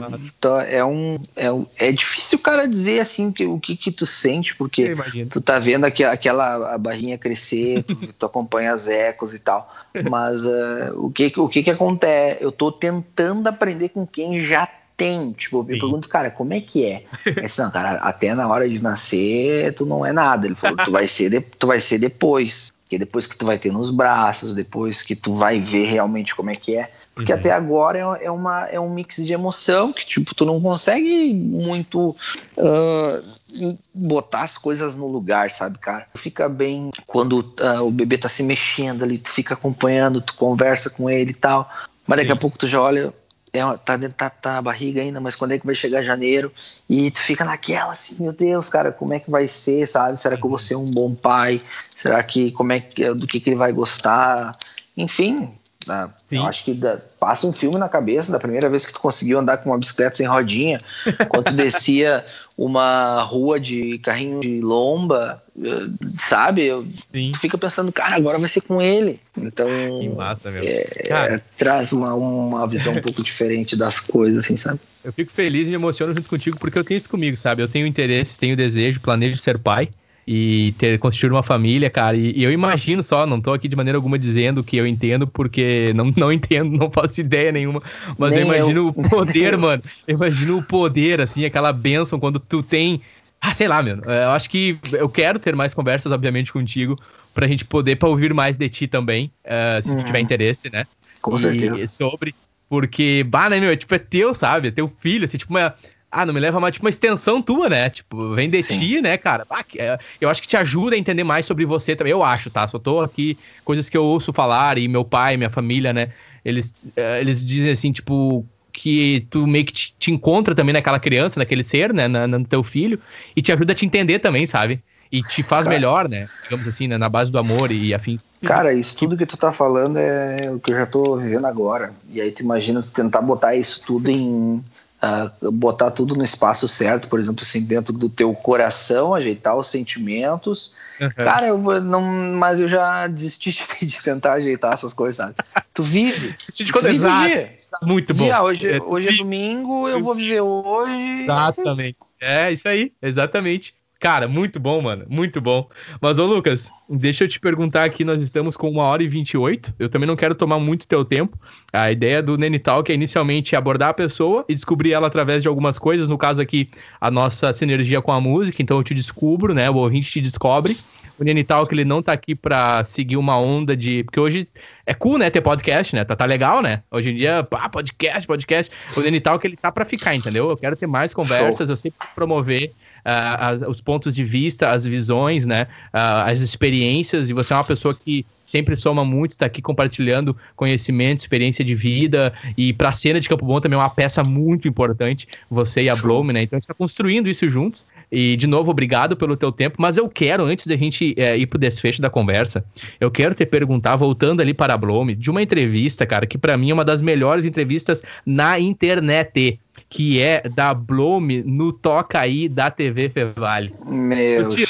é um, é um. É difícil o cara dizer assim que, o que, que tu sente, porque tu tá vendo aqui, aquela a barrinha crescer, tu, tu acompanha as ecos e tal. Mas uh, o, que, o que que acontece? Eu tô tentando aprender com quem já tem. Tipo, eu pergunto, cara, como é que é? Disse, não, cara, até na hora de nascer, tu não é nada. Ele falou, tu vai ser, de, tu vai ser depois. Que depois que tu vai ter nos braços, depois que tu vai ver realmente como é que é. Porque uhum. até agora é, é, uma, é um mix de emoção que, tipo, tu não consegue muito uh, botar as coisas no lugar, sabe, cara? Fica bem quando uh, o bebê tá se mexendo ali, tu fica acompanhando, tu conversa com ele e tal. Mas daqui Sim. a pouco tu já olha, é, tá dentro tá, tá barriga ainda, mas quando é que vai chegar janeiro? E tu fica naquela assim, meu Deus, cara, como é que vai ser, sabe? Será que eu vou ser um bom pai? Será que, como é que, do que, que ele vai gostar? Enfim, né? Eu acho que da, passa um filme na cabeça da primeira vez que tu conseguiu andar com uma bicicleta sem rodinha, quando descia uma rua de carrinho de lomba, eh, sabe? Sim. Tu fica pensando, cara, agora vai ser com ele. Então, que massa, meu. É, cara, traz uma, uma visão um pouco diferente das coisas, assim, sabe? Eu fico feliz e me emociono junto contigo porque eu tenho isso comigo, sabe? Eu tenho interesse, tenho desejo, planejo ser pai e ter construído uma família, cara. E, e, eu imagino só, não tô aqui de maneira alguma dizendo que eu entendo, porque não, não entendo, não faço ideia nenhuma. Mas Nem eu imagino eu. o poder, mano. Eu imagino o poder, assim, aquela bênção quando tu tem. Ah, sei lá, meu. Eu acho que eu quero ter mais conversas, obviamente, contigo, pra gente poder pra ouvir mais de ti também, uh, se uhum. tu tiver interesse, né? Com e, certeza. Sobre. Porque, bah, né, meu, é, tipo, é teu, sabe? É teu filho, assim, tipo, uma, ah, não me leva mais, tipo, uma extensão tua, né? Tipo, vem de Sim. ti, né, cara? Ah, é, eu acho que te ajuda a entender mais sobre você também. Eu acho, tá? Só tô aqui, coisas que eu ouço falar, e meu pai, minha família, né? Eles, uh, eles dizem assim, tipo, que tu meio que te, te, encontra também naquela criança, naquele ser, né? Na, no teu filho, e te ajuda a te entender também, sabe? E te faz cara, melhor, né? Digamos assim, né? Na base do amor e afins. Cara, isso tudo que tu tá falando é o que eu já tô vivendo agora. E aí tu imagina tu tentar botar isso tudo em uh, botar tudo no espaço certo, por exemplo, assim, dentro do teu coração, ajeitar os sentimentos. Uhum. Cara, eu não, mas eu já desisti de tentar ajeitar essas coisas, sabe? Tu vive. Desisti de dia. Muito bom. Dia, hoje, é, hoje é domingo, eu vou viver hoje. Exatamente. É isso aí, exatamente. Cara, muito bom, mano. Muito bom. Mas, ô Lucas, deixa eu te perguntar aqui, nós estamos com uma hora e 28. Eu também não quero tomar muito teu tempo. A ideia do Nene Talk é inicialmente abordar a pessoa e descobrir ela através de algumas coisas. No caso aqui, a nossa sinergia com a música. Então eu te descubro, né? O ouvinte te descobre. O Nene Talk, ele não tá aqui pra seguir uma onda de... Porque hoje é cool, né? Ter podcast, né? Tá, tá legal, né? Hoje em dia, pá, podcast, podcast. O Nene Talk, ele tá pra ficar, entendeu? Eu quero ter mais conversas, Show. eu sempre promover as, os pontos de vista, as visões, né? As experiências, e você é uma pessoa que sempre soma muito, está aqui compartilhando conhecimento, experiência de vida, e para a cena de Campo Bom também é uma peça muito importante, você e a Blome, né? Então a gente está construindo isso juntos. E, de novo, obrigado pelo teu tempo, mas eu quero, antes da gente é, ir pro desfecho da conversa, eu quero te perguntar, voltando ali para a Blome, de uma entrevista, cara, que para mim é uma das melhores entrevistas na internet que é da Blome no Toca Aí da TV Fevale. Meu Tu te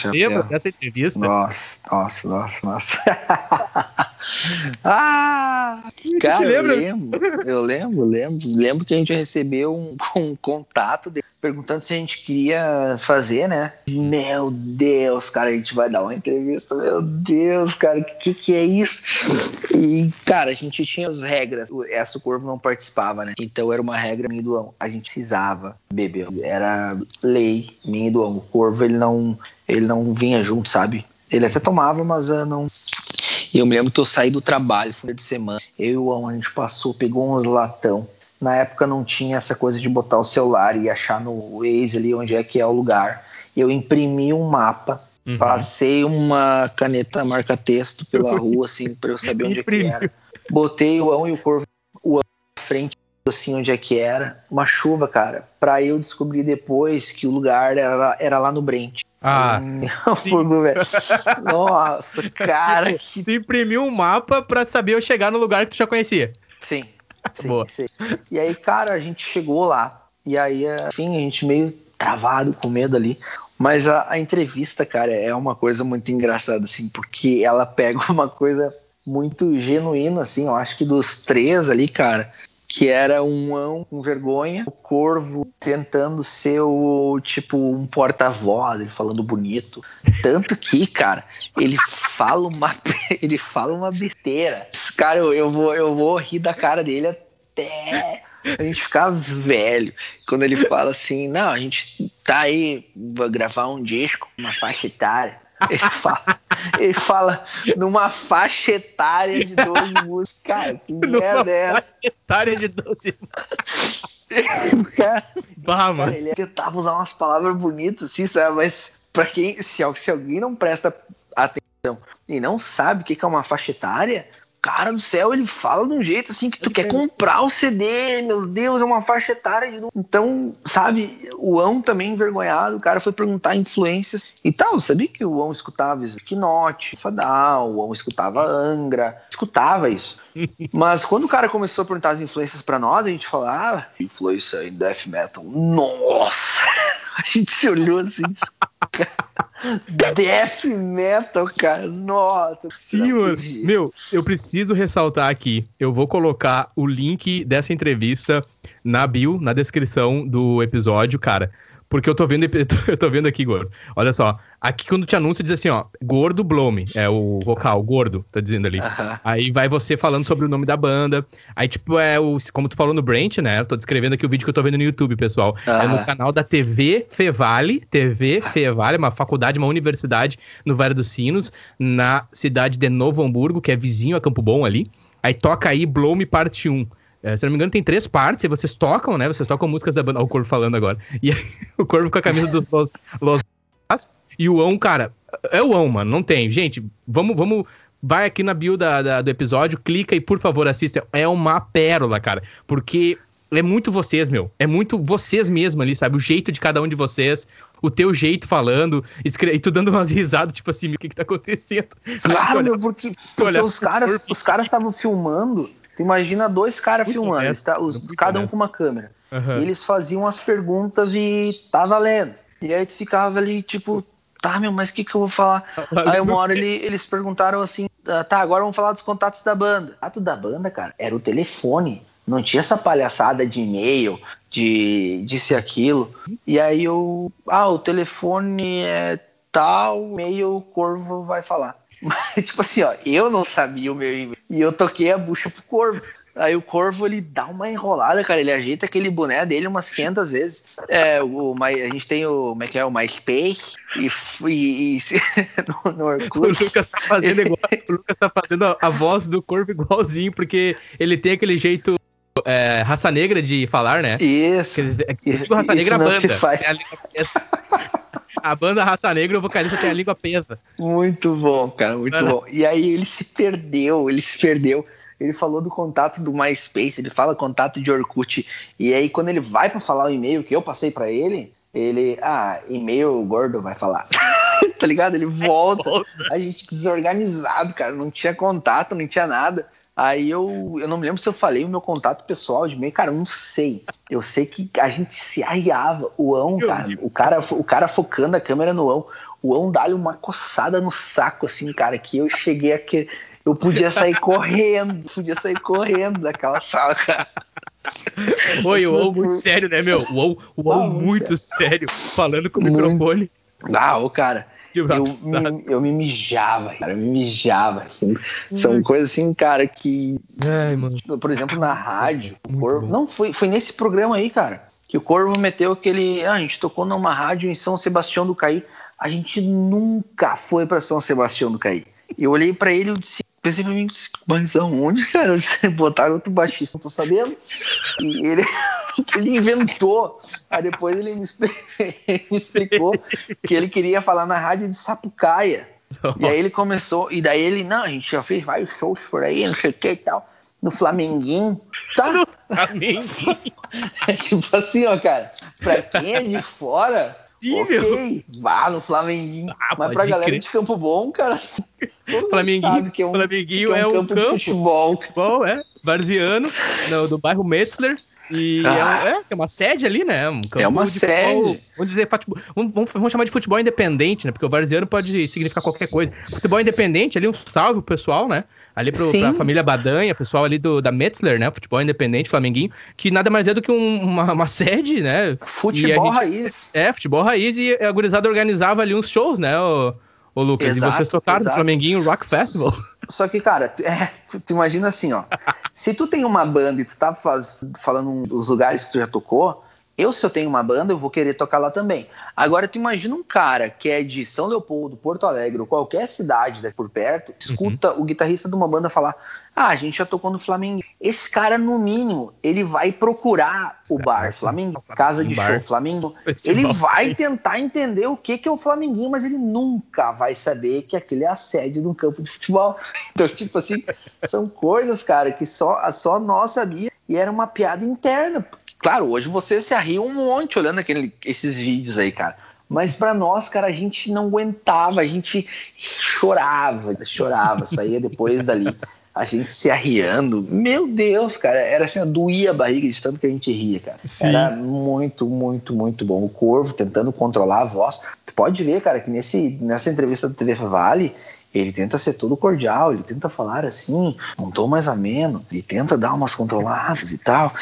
dessa entrevista? Nossa, nossa, nossa, nossa. Ah! Cara, eu lembro, eu lembro, lembro. Lembro que a gente recebeu um, um contato de, perguntando se a gente queria fazer, né? Meu Deus, cara, a gente vai dar uma entrevista. Meu Deus, cara, o que, que é isso? E, cara, a gente tinha as regras. Essa o Corvo não participava, né? Então era uma regra minha do A gente precisava beber. Era lei minha do O Corvo, ele não, ele não vinha junto, sabe? Ele até tomava, mas uh, não. E eu me lembro que eu saí do trabalho, foi de semana. Eu e a gente passou, pegou uns latão. Na época não tinha essa coisa de botar o celular e achar no Waze ali onde é que é o lugar. Eu imprimi um mapa, uhum. passei uma caneta marca-texto pela rua, assim, para eu saber onde é que era. Botei o João e o Corvo o à frente assim onde é que era. Uma chuva, cara. Pra eu descobrir depois que o lugar era, era lá no Brent. Ah, fogo, velho. Nossa, cara. Tipo, que... Tu imprimiu um mapa pra saber eu chegar no lugar que tu já conhecia. Sim. Sim, Boa. sim. E aí, cara, a gente chegou lá. E aí, enfim, a gente meio travado, com medo ali. Mas a, a entrevista, cara, é uma coisa muito engraçada, assim, porque ela pega uma coisa muito genuína, assim, eu acho que dos três ali, cara, que era um ão com vergonha, o corvo tentando ser o tipo um porta-voz, ele falando bonito. Tanto que, cara, ele fala uma ele fala uma besteira. Cara, eu, eu vou eu vou rir da cara dele até a gente ficar velho. Quando ele fala assim, não, a gente tá aí, vai gravar um disco, uma faixa etária. Ele fala, ele fala numa faixa etária de 12 músicas. Cara, que merda é essa? Faixa etária de 12 cara, bah, mano. Cara, ele tentava usar umas palavras bonitas, assim, sabe? Mas pra quem, se, se alguém não presta atenção e não sabe o que é uma faixa etária, cara do céu, ele fala de um jeito assim que tu quer comprar o CD, meu Deus, é uma faixa etária. De... Então, sabe, o Ão também envergonhado, o cara foi perguntar influências e tal. Sabia que o Ão escutava Slipknot, Fadal, o Ão escutava Angra, escutava isso. Mas quando o cara começou a perguntar as influências para nós, a gente falava, ah, influência em death metal. Nossa! A gente se olhou assim. Death metal, cara. Nossa. Sim, mano. Meu, eu preciso ressaltar aqui. Eu vou colocar o link dessa entrevista na bio, na descrição do episódio, cara. Porque eu tô vendo, eu tô vendo aqui, gordo. Olha só. Aqui quando te anuncia diz assim, ó, Gordo Blome, é o vocal, Gordo, tá dizendo ali. Uh -huh. Aí vai você falando sobre o nome da banda. Aí, tipo, é o. Como tu falou no Brent, né? Eu tô descrevendo aqui o vídeo que eu tô vendo no YouTube, pessoal. Uh -huh. É no canal da TV Fevale, TV Fevale, uma faculdade, uma universidade no Vale dos Sinos, na cidade de Novo Hamburgo, que é vizinho a Campo Bom ali. Aí toca aí Blome Parte 1. É, se não me engano, tem três partes e vocês tocam, né? Vocês tocam músicas da banda. Olha o Corvo falando agora. E aí, o Corvo com a camisa dos Los, Los e o Ão, cara, é o Ão, mano. Não tem. Gente, vamos, vamos. Vai aqui na bio da, da, do episódio, clica e, por favor, assista. É uma pérola, cara. Porque é muito vocês, meu. É muito vocês mesmo ali, sabe? O jeito de cada um de vocês, o teu jeito falando, e tu dando umas risadas, tipo assim, o que que tá acontecendo? Claro, meu, porque, porque os caras os caras estavam filmando Tu imagina dois caras filmando, tá, os, cada um com uma câmera. Uhum. E eles faziam as perguntas e tá valendo. E aí tu ficava ali, tipo, tá, meu, mas o que, que eu vou falar? aí uma hora ele, eles perguntaram assim, ah, tá, agora vamos falar dos contatos da banda. Contato da banda, cara, era o telefone. Não tinha essa palhaçada de e-mail, de disse aquilo. E aí eu, ah, o telefone é tal, e-mail, o Corvo vai falar. Mas, tipo assim, ó, eu não sabia o meu e-mail. E eu toquei a bucha pro corvo. Aí o corvo ele dá uma enrolada, cara. Ele ajeita aquele boné dele umas 500 vezes. É, o, a gente tem o. Como é que é? O MySpace. E. e, e no, no Orkut. O Lucas tá fazendo igual. o Lucas tá fazendo a, a voz do corvo igualzinho, porque ele tem aquele jeito. É, raça negra de falar, né? Isso. É, tipo raça negra banda. Se faz. É a banda Raça Negra, o vocalista tem a língua presa. Muito bom, cara, muito bom. E aí ele se perdeu, ele se perdeu. Ele falou do contato do MySpace, ele fala contato de Orkut. E aí quando ele vai para falar o e-mail que eu passei para ele, ele, ah, e-mail gordo vai falar. tá ligado? Ele volta. A gente desorganizado, cara, não tinha contato, não tinha nada. Aí eu, eu não me lembro se eu falei o meu contato pessoal de meio, cara, eu não sei. Eu sei que a gente se arriava. O Ão, cara, o cara, o cara focando a câmera no Ão, o Ão dá-lhe uma coçada no saco, assim, cara, que eu cheguei a que Eu podia sair correndo, podia sair correndo daquela sala, cara. Oi, o UOL muito sério, né, meu? O UOL, o UOL muito sério, falando com o muito. microfone. Ah, ô, cara, eu me, eu me mijava, cara, eu me mijava. Assim. São coisas assim, cara, que. Ai, por exemplo, na rádio, Corvo, não, foi, foi nesse programa aí, cara, que o Corvo meteu aquele. Ah, a gente tocou numa rádio em São Sebastião do Caí. A gente nunca foi para São Sebastião do Caí. Eu olhei para ele e disse: pensei pra mim, mas aonde, cara? Você botaram outro baixista, não tô sabendo. E ele, ele inventou. Aí depois ele me, ele me, explicou que ele queria falar na rádio de Sapucaia. E aí ele começou, e daí ele, não, a gente já fez vários shows por aí, não sei o que e tal. No Flamenguinho, tá? No Flamenguinho. É tipo assim, ó, cara, pra quem é de fora, Ok, vá no Flamenguinho. Ah, Mas pra galera crer. de Campo Bom, cara. Flamenguinho, que é um, Flamenguinho que é um, é um campo, campo, de futebol. Futebol, é. Varziano, no, do bairro Metzler. E é ah. é, é, uma sede ali, né? Um é uma sede. Futebol, vamos dizer, vamos, vamos, chamar de futebol independente, né? Porque o Varziano pode significar qualquer coisa. Futebol independente, ali um salve pro pessoal, né? Ali pro, pra família Badanha, pessoal ali do, da Metzler, né? Futebol independente, Flamenguinho, que nada mais é do que um, uma, uma, sede, né? Futebol gente, raiz. É, futebol raiz e a gurizada organizava ali uns shows, né? O, o Lucas, exato, e vocês tocaram exato. no Flamenguinho Rock Festival. Só que, cara, tu, é, tu, tu, imagina assim, ó. se tu tem uma banda e tu tá faz, falando dos lugares que tu já tocou, eu, se eu tenho uma banda, eu vou querer tocar lá também. Agora, tu imagina um cara que é de São Leopoldo, Porto Alegre, ou qualquer cidade daqui por perto, escuta uhum. o guitarrista de uma banda falar: Ah, a gente já tocou no Flamengo. Esse cara, no mínimo, ele vai procurar o bar Flamengo, casa de show Flamengo. Ele vai tentar entender o que, que é o Flamenguinho, mas ele nunca vai saber que aquele é a sede de um campo de futebol. Então, tipo assim, são coisas, cara, que só, só nós sabia e era uma piada interna Claro, hoje você se arria um monte olhando aquele, esses vídeos aí, cara. Mas para nós, cara, a gente não aguentava, a gente chorava, chorava, saía depois dali, a gente se arriando. Meu Deus, cara, era assim, doía a barriga de tanto que a gente ria, cara. Sim. Era muito, muito, muito bom. O Corvo tentando controlar a voz. Tu pode ver, cara, que nesse, nessa entrevista do TV Vale, ele tenta ser todo cordial, ele tenta falar assim, um tom mais ameno, ele tenta dar umas controladas e tal.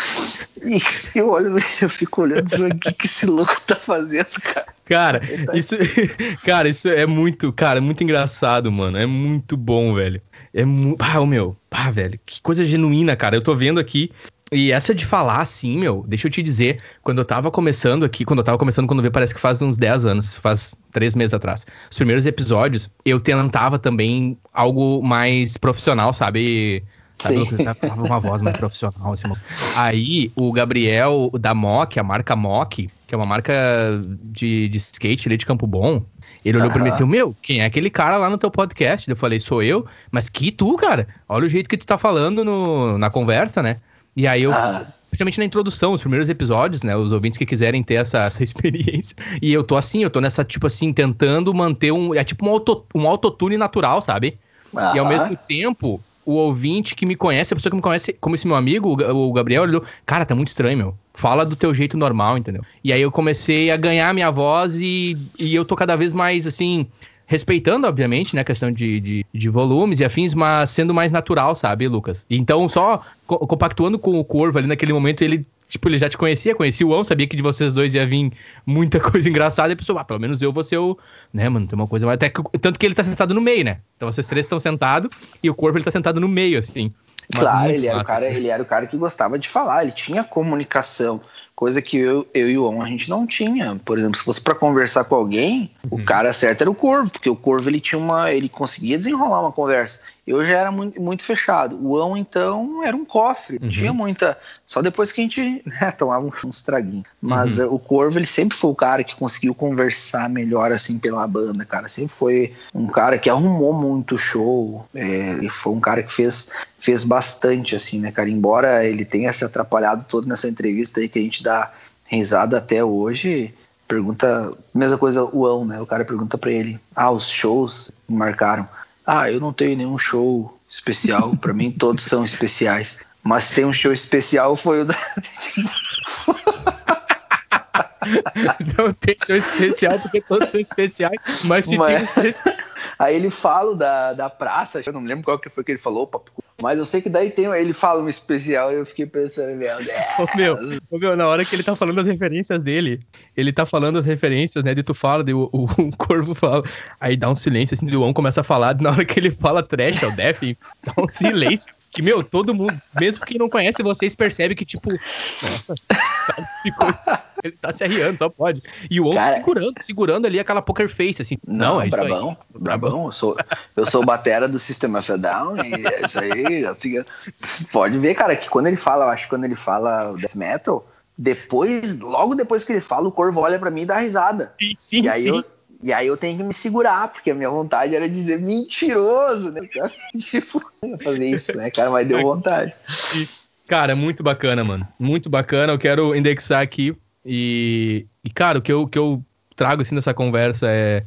E eu olho, eu fico olhando e o que, que esse louco tá fazendo, cara? Cara, tá... isso, cara, isso é muito, cara, muito engraçado, mano. É muito bom, velho. É muito. Ah, meu. Ah, velho. Que coisa genuína, cara. Eu tô vendo aqui e essa de falar assim, meu, deixa eu te dizer, quando eu tava começando aqui, quando eu tava começando, quando eu vi, parece que faz uns 10 anos, faz 3 meses atrás. Os primeiros episódios, eu tentava também algo mais profissional, sabe? Sabe, Sim. uma voz mais profissional, assim, Aí, o Gabriel da Mock, a marca Mock, que é uma marca de, de skate ali de Campo Bom, ele olhou uhum. pra mim assim, meu, quem é aquele cara lá no teu podcast? Eu falei, sou eu, mas que tu, cara? Olha o jeito que tu tá falando no, na conversa, né? E aí eu. Ah. Principalmente na introdução, os primeiros episódios, né? Os ouvintes que quiserem ter essa, essa experiência. E eu tô assim, eu tô nessa, tipo assim, tentando manter um. É tipo um, auto, um autotune natural, sabe? Ah. E ao mesmo tempo, o ouvinte que me conhece, a pessoa que me conhece, como esse meu amigo, o Gabriel, ele falou, cara, tá muito estranho, meu. Fala do teu jeito normal, entendeu? E aí eu comecei a ganhar minha voz e, e eu tô cada vez mais, assim, respeitando, obviamente, né, a questão de, de, de, volumes e afins, mas sendo mais natural, sabe, Lucas? Então, só co compactuando com o Corvo ali naquele momento, ele, tipo, ele já te conhecia, conhecia o On, sabia que de vocês dois ia vir muita coisa engraçada, e pensou, ah, pelo menos eu vou ser o, né, mano, tem uma coisa mais, até que, tanto que ele tá sentado no meio, né? Então vocês três estão sentados, e o Corvo, ele tá sentado no meio, assim. Claro, ele era, o cara, ele era o cara que gostava de falar, ele tinha comunicação coisa que eu, eu e o On a gente não tinha. Por exemplo, se fosse para conversar com alguém, uhum. o cara certo era o Corvo, porque o Corvo ele tinha uma, ele conseguia desenrolar uma conversa. Eu já era muito, muito fechado. O Ão, então, era um cofre. Uhum. Tinha muita. Só depois que a gente né, tomava uns traguinhos. Mas uhum. uh, o Corvo, ele sempre foi o cara que conseguiu conversar melhor, assim, pela banda, cara. Sempre foi um cara que arrumou muito show. É, ele foi um cara que fez, fez bastante, assim, né, cara? Embora ele tenha se atrapalhado todo nessa entrevista aí que a gente dá risada até hoje pergunta, mesma coisa o Ão, né? O cara pergunta para ele: "Ah, os shows marcaram?" Ah, eu não tenho nenhum show especial. Para mim, todos são especiais. Mas tem um show especial, foi o da. não tem show especial porque todos são especiais, mas se mas... tem um Aí ele fala da, da praça, eu não lembro qual que foi que ele falou, mas eu sei que daí tem, ele fala um especial e eu fiquei pensando, meu Deus. Ô, meu, ô, meu, na hora que ele tá falando as referências dele, ele tá falando as referências, né, de tu fala, de, o, o, o Corvo fala, aí dá um silêncio, assim, o On começa a falar, na hora que ele fala trash, o Def, dá um silêncio que, meu, todo mundo, mesmo quem não conhece vocês, percebe que, tipo, nossa, ficou, ele tá se arriando, só pode. E o outro Cara, segurando, segurando ali aquela poker face, assim. Não, não é brabão, brabão. Eu sou, eu sou batera do System of a Down e é isso aí, assim, pode ver, cara, que quando ele fala, eu acho que quando ele fala death metal, depois, logo depois que ele fala, o Corvo olha pra mim e dá risada. Sim, sim, e aí sim. Eu, e aí eu tenho que me segurar, porque a minha vontade era dizer mentiroso, né? tipo, fazer isso, né, cara? Mas deu vontade. Cara, muito bacana, mano. Muito bacana. Eu quero indexar aqui. E, e cara, o que eu, que eu trago assim nessa conversa é.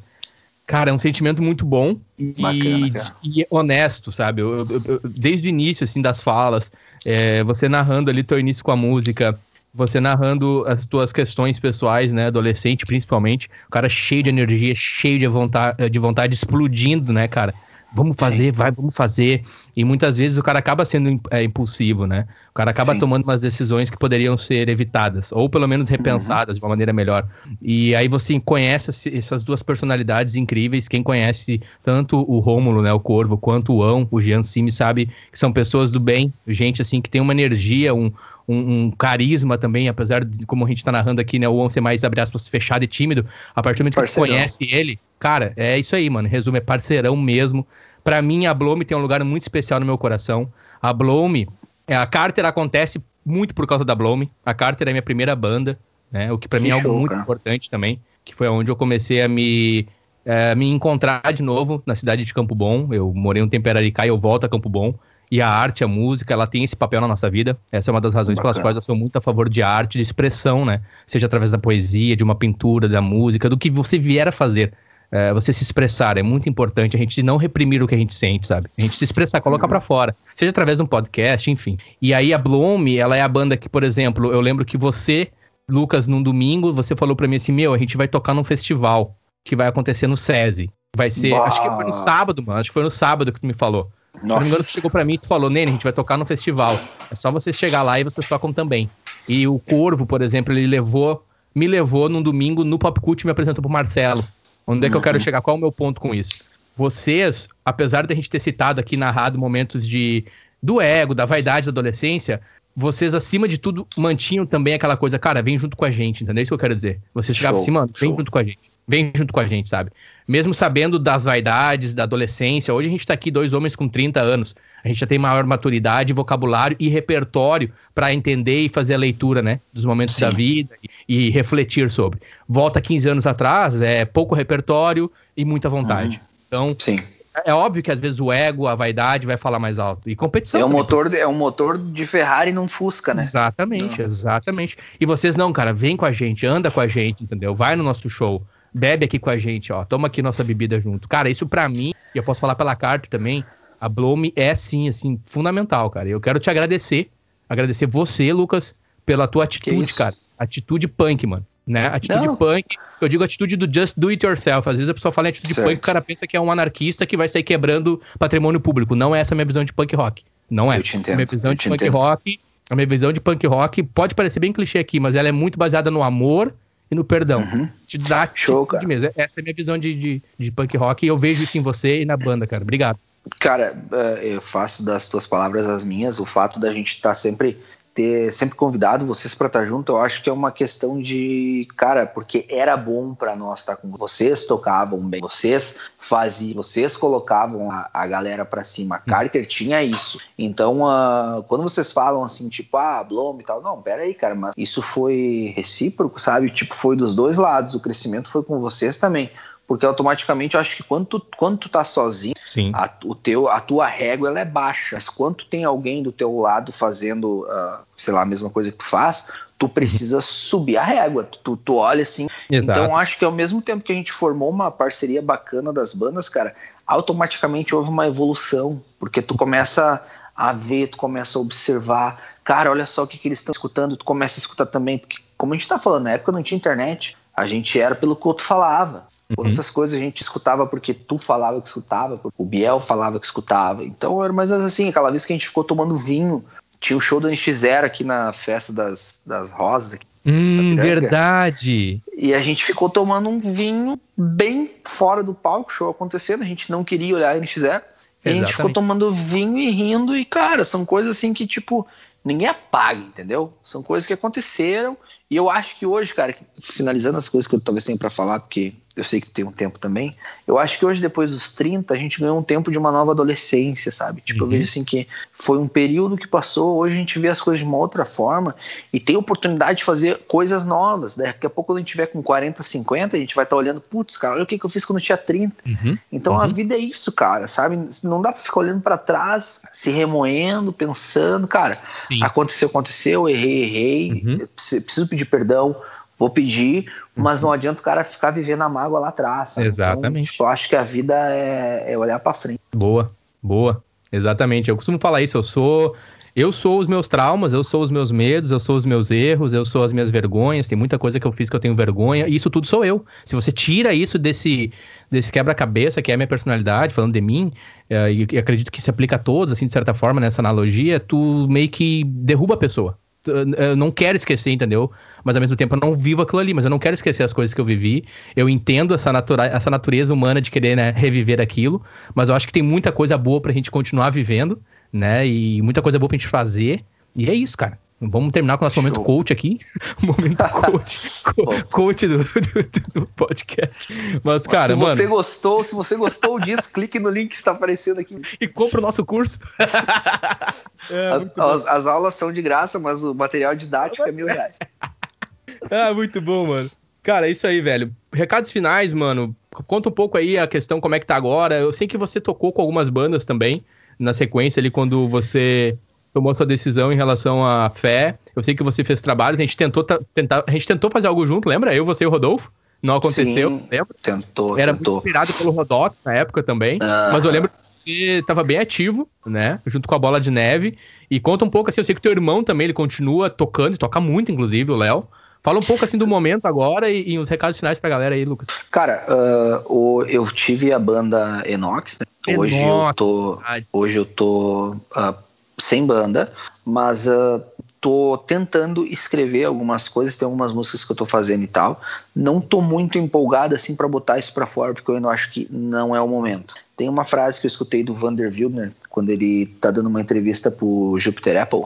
Cara, é um sentimento muito bom bacana, e, e, honesto, sabe? Eu, eu, eu, desde o início, assim, das falas, é, você narrando ali teu início com a música, você narrando as tuas questões pessoais, né, adolescente principalmente, o cara cheio de energia, cheio de vontade, de vontade explodindo, né, cara? Vamos fazer, Sim. vai, vamos fazer. E muitas vezes o cara acaba sendo é, impulsivo, né? O cara acaba Sim. tomando umas decisões que poderiam ser evitadas, ou pelo menos repensadas uhum. de uma maneira melhor. E aí você conhece essas duas personalidades incríveis. Quem conhece tanto o Rômulo, né, o Corvo, quanto o Ão, o Jean Simi, sabe que são pessoas do bem, gente assim que tem uma energia, um, um, um, carisma também, apesar de, como a gente tá narrando aqui, né, o On ser mais, abre aspas, fechado e tímido, a partir do momento que você conhece ele, cara, é isso aí, mano, resumo, é parceirão mesmo. Para mim, a Blome tem um lugar muito especial no meu coração. A Blome, é, a Carter acontece muito por causa da Blome. A Carter é minha primeira banda, né, o que para mim é algo show, muito cara. importante também, que foi onde eu comecei a me é, me encontrar de novo na cidade de Campo Bom. Eu morei um tempo em Araricá e eu volto a Campo Bom. E a arte, a música, ela tem esse papel na nossa vida. Essa é uma das razões Bacana. pelas quais eu sou muito a favor de arte, de expressão, né? Seja através da poesia, de uma pintura, da música, do que você vier a fazer. É, você se expressar é muito importante. A gente não reprimir o que a gente sente, sabe? A gente se expressar, colocar uhum. para fora. Seja através de um podcast, enfim. E aí a Bloom, ela é a banda que, por exemplo, eu lembro que você, Lucas, num domingo, você falou para mim assim: Meu, a gente vai tocar num festival que vai acontecer no SESI. Vai ser. Bah. Acho que foi no sábado, mano. Acho que foi no sábado que tu me falou. Nossa. Se não chegou pra mim e falou, Nene, a gente vai tocar no festival. É só vocês chegar lá e vocês tocam também. E o Corvo, por exemplo, ele levou, me levou num domingo no Pop Cult e me apresentou pro Marcelo. Onde é que eu quero uhum. chegar? Qual é o meu ponto com isso? Vocês, apesar de a gente ter citado aqui, narrado momentos de do ego, da vaidade da adolescência, vocês, acima de tudo, mantinham também aquela coisa, cara, vem junto com a gente, entendeu? É isso que eu quero dizer. Vocês chegavam assim, mano, vem show. junto com a gente. Vem junto com a gente, sabe? Mesmo sabendo das vaidades, da adolescência, hoje a gente está aqui dois homens com 30 anos. A gente já tem maior maturidade, vocabulário e repertório para entender e fazer a leitura, né, dos momentos Sim. da vida e, e, refletir sobre. Volta 15 anos atrás, é pouco repertório e muita vontade. Uhum. Então, Sim. É óbvio que às vezes o ego, a vaidade vai falar mais alto. E competição. É um, motor, é um motor de Ferrari não Fusca, né? Exatamente, não. exatamente. E vocês não, cara, vem com a gente, anda com a gente, entendeu? Vai no nosso show bebe aqui com a gente, ó. Toma aqui nossa bebida junto. Cara, isso para mim, e eu posso falar pela carta também, a Blome é sim, assim, fundamental, cara. Eu quero te agradecer, agradecer você, Lucas, pela tua atitude, cara. Atitude punk, mano. Né? Atitude Não. punk. Eu digo atitude do just do it yourself. Às vezes a pessoa fala em atitude certo. punk, o cara pensa que é um anarquista que vai sair quebrando patrimônio público. Não é essa a minha visão de punk rock. Não é. Eu te entendo. A minha visão de punk entendo. rock, a minha visão de punk rock pode parecer bem clichê aqui, mas ela é muito baseada no amor e no perdão. Uhum. Te dá Show, cara. de mesmo. Essa é a minha visão de, de, de punk rock e eu vejo isso em você e na banda, cara. Obrigado. Cara, é, eu faço das tuas palavras as minhas. O fato da gente estar tá sempre ter sempre convidado vocês para estar tá junto, eu acho que é uma questão de, cara, porque era bom para nós estar tá com vocês, tocavam bem, vocês faziam, vocês colocavam a, a galera para cima. A hum. Carter tinha isso. Então, uh, quando vocês falam assim, tipo, ah, Blom e tal, não, pera aí, cara, mas isso foi recíproco, sabe? Tipo, foi dos dois lados. O crescimento foi com vocês também porque automaticamente eu acho que quando tu, quando tu tá sozinho, a, o teu, a tua régua ela é baixa. Mas quando tem alguém do teu lado fazendo, uh, sei lá, a mesma coisa que tu faz, tu precisa subir a régua. Tu, tu olha assim. Exato. Então acho que ao mesmo tempo que a gente formou uma parceria bacana das bandas, cara, automaticamente houve uma evolução, porque tu começa a ver, tu começa a observar. Cara, olha só o que, que eles estão escutando, tu começa a escutar também, porque como a gente tá falando, na época não tinha internet, a gente era pelo que o outro falava. Uhum. Quantas coisas a gente escutava porque tu falava que escutava, porque o Biel falava que escutava. Então era mais assim, aquela vez que a gente ficou tomando vinho. Tinha o show do NX0 aqui na festa das, das rosas. Aqui, hum, verdade. E a gente ficou tomando um vinho bem fora do palco, show acontecendo. A gente não queria olhar NX0. E a gente ficou tomando vinho e rindo. E, cara, são coisas assim que, tipo, ninguém apaga, entendeu? São coisas que aconteceram. E eu acho que hoje, cara, finalizando as coisas que eu talvez tenha para falar, porque eu sei que tem um tempo também. Eu acho que hoje, depois dos 30, a gente ganhou um tempo de uma nova adolescência, sabe? Tipo, uhum. eu vejo assim que foi um período que passou, hoje a gente vê as coisas de uma outra forma e tem oportunidade de fazer coisas novas. Daqui a pouco, quando a gente tiver com 40, 50, a gente vai estar tá olhando, putz, cara, olha o que, que eu fiz quando eu tinha 30. Uhum. Então uhum. a vida é isso, cara, sabe? Não dá pra ficar olhando para trás, se remoendo, pensando, cara, Sim. aconteceu, aconteceu, errei, errei, uhum. preciso pedir perdão vou pedir, mas não adianta o cara ficar vivendo a mágoa lá atrás. Sabe? Exatamente. Então, tipo, eu acho que a vida é, é olhar para frente. Boa, boa. Exatamente. Eu costumo falar isso, eu sou eu sou os meus traumas, eu sou os meus medos, eu sou os meus erros, eu sou as minhas vergonhas. Tem muita coisa que eu fiz que eu tenho vergonha, e isso tudo sou eu. Se você tira isso desse, desse quebra-cabeça que é a minha personalidade, falando de mim, uh, e, e, acredito que se aplica a todos, assim, de certa forma, nessa analogia, tu meio que derruba a pessoa eu não quero esquecer, entendeu? Mas ao mesmo tempo eu não vivo aquilo ali, mas eu não quero esquecer as coisas que eu vivi. Eu entendo essa, natura essa natureza humana de querer né, reviver aquilo, mas eu acho que tem muita coisa boa pra gente continuar vivendo, né? E muita coisa boa pra gente fazer. E é isso, cara. Vamos terminar com o nosso Show. momento coach aqui. momento coach. coach do, do, do, podcast. Mas, cara, se você gostou, se você gostou disso, clique no link que está aparecendo aqui. E compre o nosso curso. é, as, as, aulas são de graça, mas o material didático é mil reais. ah, muito bom, mano. Cara, é isso aí, velho. Recados finais, mano. Conta um pouco aí a questão, como é que tá agora. Eu sei que você tocou com algumas bandas também, na sequência ali, quando você tomou sua decisão em relação à fé. Eu sei que você fez trabalhos, a gente tentou, tentar, a gente tentou fazer algo junto, lembra? Eu, você e o Rodolfo. Não aconteceu, Sim, lembra? Tentou, Era tentou. muito inspirado pelo Rodox na época também. Uh... Mas eu lembro que você estava bem ativo, né? Junto com a Bola de Neve. E conta um pouco assim, eu sei que o teu irmão também, ele continua tocando, e toca muito, inclusive, o Léo. Fala um pouco assim do momento agora e, e uns recados finais pra galera aí, Lucas. Cara, uh, o, eu tive a banda Enox, né? Hoje Enox, eu tô. Hoje eu tô uh, sem banda, mas uh, tô tentando escrever algumas coisas, tem algumas músicas que eu tô fazendo e tal. Não tô muito empolgado assim para botar isso para fora, porque eu ainda acho que não é o momento. Tem uma frase que eu escutei do Vander Wildner quando ele tá dando uma entrevista pro Jupiter Apple,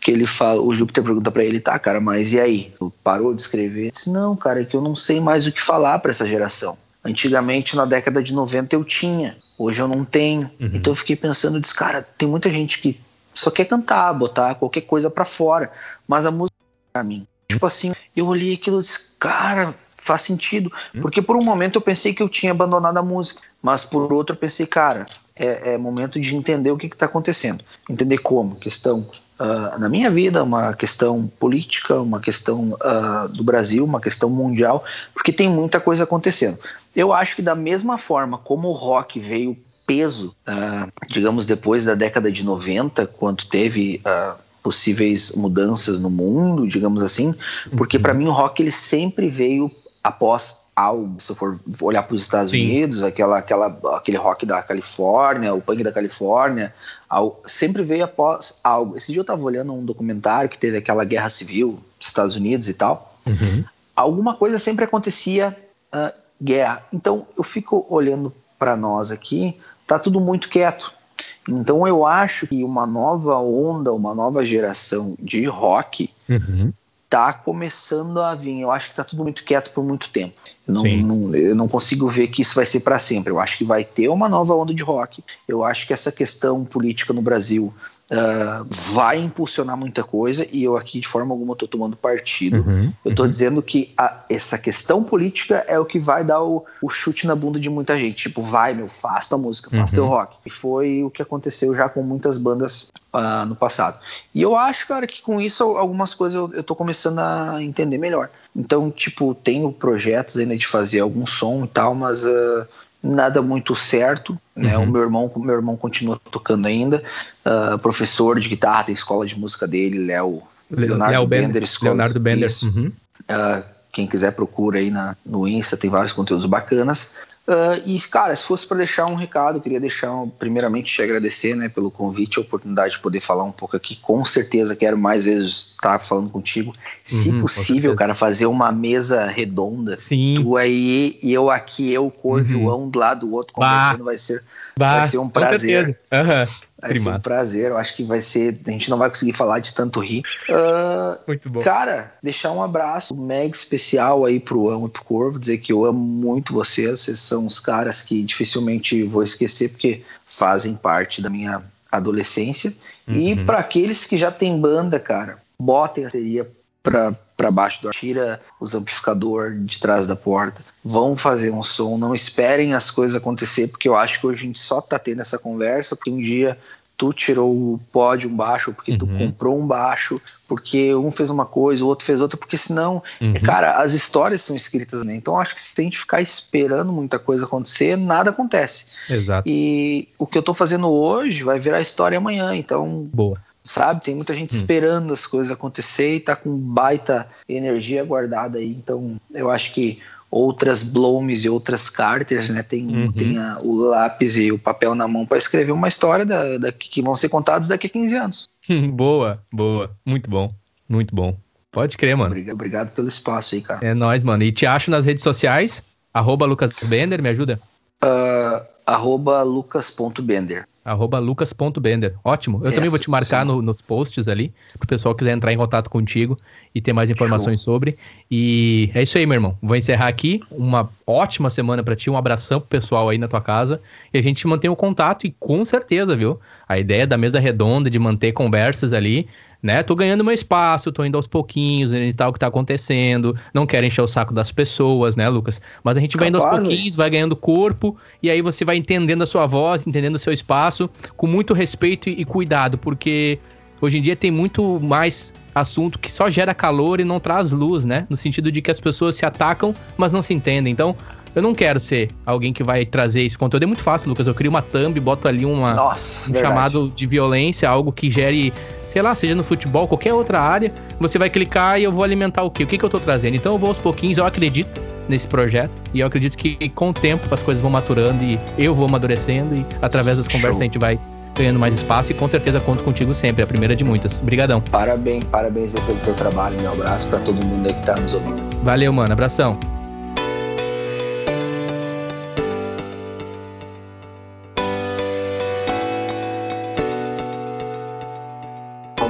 que ele fala, o Júpiter pergunta para ele, tá, cara, mas e aí? Tu parou de escrever? Ele disse, não, cara, é que eu não sei mais o que falar para essa geração. Antigamente, na década de 90, eu tinha. Hoje eu não tenho. Uhum. Então eu fiquei pensando, disse, cara, tem muita gente que só quer cantar, botar qualquer coisa para fora, mas a música é pra mim. Tipo assim, eu olhei aquilo e disse, cara, faz sentido. Uhum. Porque por um momento eu pensei que eu tinha abandonado a música, mas por outro eu pensei, cara, é, é momento de entender o que está acontecendo. Entender como, questão uh, na minha vida, uma questão política, uma questão uh, do Brasil, uma questão mundial, porque tem muita coisa acontecendo. Eu acho que da mesma forma como o rock veio peso, uh, digamos, depois da década de 90, quando teve possíveis mudanças no mundo, digamos assim, porque uhum. para mim o rock ele sempre veio após algo. Se eu for olhar para os Estados Sim. Unidos, aquela, aquela, aquele rock da Califórnia, o punk da Califórnia, sempre veio após algo. Esse dia eu estava olhando um documentário que teve aquela guerra civil dos Estados Unidos e tal. Uhum. Alguma coisa sempre acontecia uh, guerra. Então eu fico olhando para nós aqui, tá tudo muito quieto. Então eu acho que uma nova onda, uma nova geração de rock uhum. tá começando a vir. Eu acho que tá tudo muito quieto por muito tempo. Não, não, eu não consigo ver que isso vai ser para sempre. Eu acho que vai ter uma nova onda de rock. Eu acho que essa questão política no Brasil uh, vai impulsionar muita coisa e eu aqui de forma alguma estou tomando partido. Uhum, eu estou uhum. dizendo que a, essa questão política é o que vai dar o, o, chute na bunda de muita gente. Tipo, vai, meu, faz tua música, faz uhum. teu rock. E foi o que aconteceu já com muitas bandas uh, no passado. E eu acho, cara, que com isso algumas coisas eu, tô começando a entender melhor. Então, tipo, tenho projetos ainda de fazer algum som e tal, mas uh, nada muito certo, né? Uhum. O meu irmão, meu irmão continua tocando ainda, uh, professor de guitarra, tem escola de música dele, Léo Leonardo Léo Bender, Bender escola, Leonardo Bender. Uhum. Uh, Quem quiser procura aí na, no Insta, tem vários conteúdos bacanas. Uh, e, cara, se fosse para deixar um recado, eu queria deixar, primeiramente, te agradecer né, pelo convite, a oportunidade de poder falar um pouco aqui. Com certeza quero mais vezes estar falando contigo. Se uhum, possível, cara, fazer uma mesa redonda. Sim. Tu aí e eu aqui, eu, Corvioão, uhum. do lado do outro, conversando, vai ser, bah, vai ser um prazer. Uhum. Vai Primado. ser um prazer, eu acho que vai ser. A gente não vai conseguir falar de tanto rir. Uh, muito bom. Cara, deixar um abraço mega especial aí pro Amo e pro Corvo, dizer que eu amo muito vocês. Vocês são os caras que dificilmente vou esquecer, porque fazem parte da minha adolescência. Uhum. E para aqueles que já tem banda, cara, botem a bateria pra, pra baixo do tira os amplificador de trás da porta, vão fazer um som, não esperem as coisas acontecer, porque eu acho que hoje a gente só tá tendo essa conversa porque um dia tu tirou o pó de um baixo, porque uhum. tu comprou um baixo, porque um fez uma coisa, o outro fez outra, porque senão, uhum. cara, as histórias são escritas, né? Então acho que se a gente ficar esperando muita coisa acontecer, nada acontece. Exato. E o que eu tô fazendo hoje vai virar história amanhã, então. Boa sabe? Tem muita gente hum. esperando as coisas acontecer e tá com baita energia guardada aí. Então, eu acho que outras Blomes e outras Carters, né? Tem, uhum. tem a, o lápis e o papel na mão para escrever uma história da, da, que vão ser contadas daqui a 15 anos. boa, boa. Muito bom, muito bom. Pode crer, mano. Obrigado, obrigado pelo espaço aí, cara. É nóis, mano. E te acho nas redes sociais, arroba Lucas Bender, me ajuda? Uh, arroba lucas.bender arroba lucas.bender. Ótimo. Eu também vou te marcar no, nos posts ali, pro pessoal quiser entrar em contato contigo e ter mais informações Show. sobre. E é isso aí, meu irmão. Vou encerrar aqui. Uma ótima semana para ti, um abração pro pessoal aí na tua casa. E a gente mantém o contato e com certeza, viu? A ideia da mesa redonda, de manter conversas ali, né? Tô ganhando meu espaço, tô indo aos pouquinhos, e tal o que tá acontecendo. Não quero encher o saco das pessoas, né, Lucas? Mas a gente vai indo aos pouquinhos, vai ganhando corpo, e aí você vai entendendo a sua voz, entendendo o seu espaço, com muito respeito e, e cuidado, porque hoje em dia tem muito mais assunto que só gera calor e não traz luz, né? No sentido de que as pessoas se atacam, mas não se entendem. Então, eu não quero ser alguém que vai trazer esse conteúdo. É muito fácil, Lucas. Eu crio uma thumb, boto ali uma, Nossa, um chamado de violência, algo que gere, sei lá, seja no futebol, qualquer outra área. Você vai clicar e eu vou alimentar o quê? O que, que eu tô trazendo? Então eu vou aos pouquinhos, eu acredito nesse projeto. E eu acredito que com o tempo as coisas vão maturando e eu vou amadurecendo e através das conversas Show. a gente vai ganhando mais espaço e com certeza conto contigo sempre, é a primeira de muitas. Obrigadão. Parabéns, parabéns pelo teu trabalho, meu abraço para todo mundo aí que tá nos ouvindo. Valeu, mano, abração.